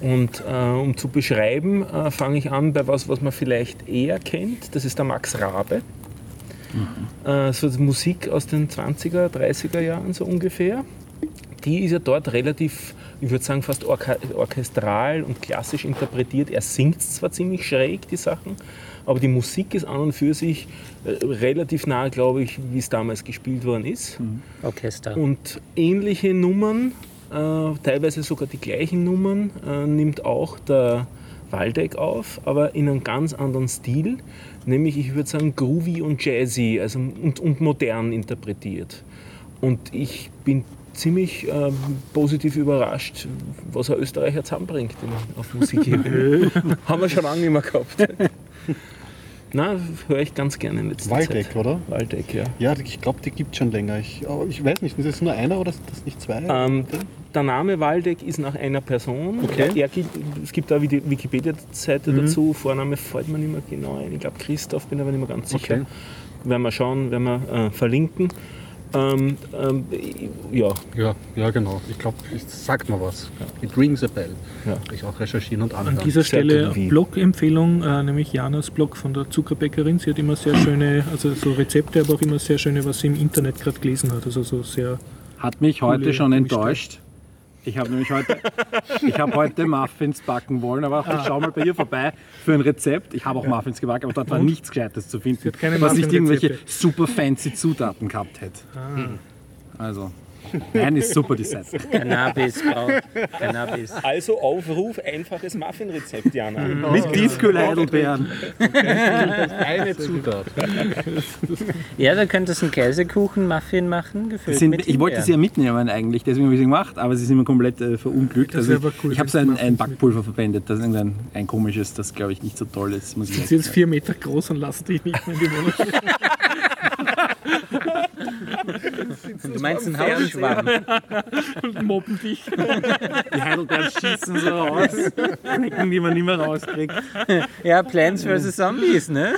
Und äh, um zu beschreiben, äh, fange ich an bei was, was man vielleicht eher kennt. Das ist der Max Rabe. Äh, so Musik aus den 20er, 30er Jahren so ungefähr. Die ist ja dort relativ, ich würde sagen, fast orka orchestral und klassisch interpretiert. Er singt zwar ziemlich schräg, die Sachen, aber die Musik ist an und für sich äh, relativ nah, glaube ich, wie es damals gespielt worden ist. Orchester. Und ähnliche Nummern, äh, teilweise sogar die gleichen Nummern, äh, nimmt auch der Waldeck auf, aber in einem ganz anderen Stil, nämlich ich würde sagen groovy und jazzy also, und, und modern interpretiert. Und ich bin ziemlich ähm, positiv überrascht, was ein Österreicher zusammenbringt in, auf Musikebene. Haben wir schon lange nicht mehr gehabt. Na, höre ich ganz gerne in letzter Waldeck, Zeit. oder? Waldeck, ja. Ja, ich glaube, die gibt es schon länger. Ich, ich weiß nicht, ist das nur einer oder sind das nicht zwei? Ähm, der Name Waldeck ist nach einer Person. Okay. Er, es gibt da die Wikipedia-Seite dazu. Vorname fällt mir nicht mehr genau ein. Ich glaube Christoph, bin aber nicht mehr ganz sicher. Okay. Werden wir schauen, werden wir äh, verlinken. Ähm, ähm, ja, Ja, ja, genau. Ich glaube, es sagt mir was. It rings a bell. Ja. Ich auch recherchieren und An anhören. dieser Stelle. Blog-Empfehlung, äh, nämlich Janas Blog von der Zuckerbäckerin. Sie hat immer sehr schöne, also so Rezepte, aber auch immer sehr schöne, was sie im Internet gerade gelesen hat. Also so sehr. Hat mich heute schon enttäuscht. Ich habe nämlich heute, ich habe heute Muffins backen wollen, aber ich schau mal bei ihr vorbei für ein Rezept. Ich habe auch Muffins gebacken, aber dort war nichts Gescheites zu finden, was nicht irgendwelche super fancy Zutaten gehabt hätte. Also, nein, ist super die Seite. Cannabis, Frau. Cannabis. also Aufruf, einfaches Muffin-Rezept, Jana. Mit Tiefkühl-Heidelbeeren. Eine Zutat. Ja, da könntest du einen Käsekuchen-Muffin machen, gefüllt Sind, mit ich wollte sie ja mitnehmen eigentlich, deswegen habe ich sie gemacht, aber sie sind mir komplett äh, verunglückt. Das Also ich aber cool, ich habe so ein, ein Backpulver verwendet, das ist irgendein ein komisches, das glaube ich nicht so toll ist. Muss ich Sie ist jetzt vier Meter groß und lassen dich nicht mehr in die Wohnung. Du meinst einen Hausschwamm? und mobben dich. Die Heidelbeeren schießen so raus, Flecken, die man nicht mehr rauskriegt. Ja, Plants vs. Zombies, ne?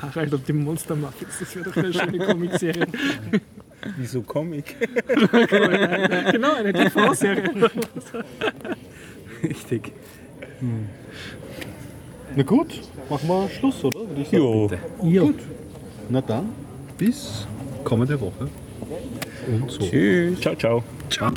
Harald und die Monster Muffins, das wäre doch eine schöne Comicserie. Wieso Comic? genau, eine TV-Serie. Richtig. Na gut, machen wir Schluss, oder? Würde ich jo. Ja. Gut. Na dann, bis kommende Woche. Und so. Tschüss. Ciao, ciao. Ciao.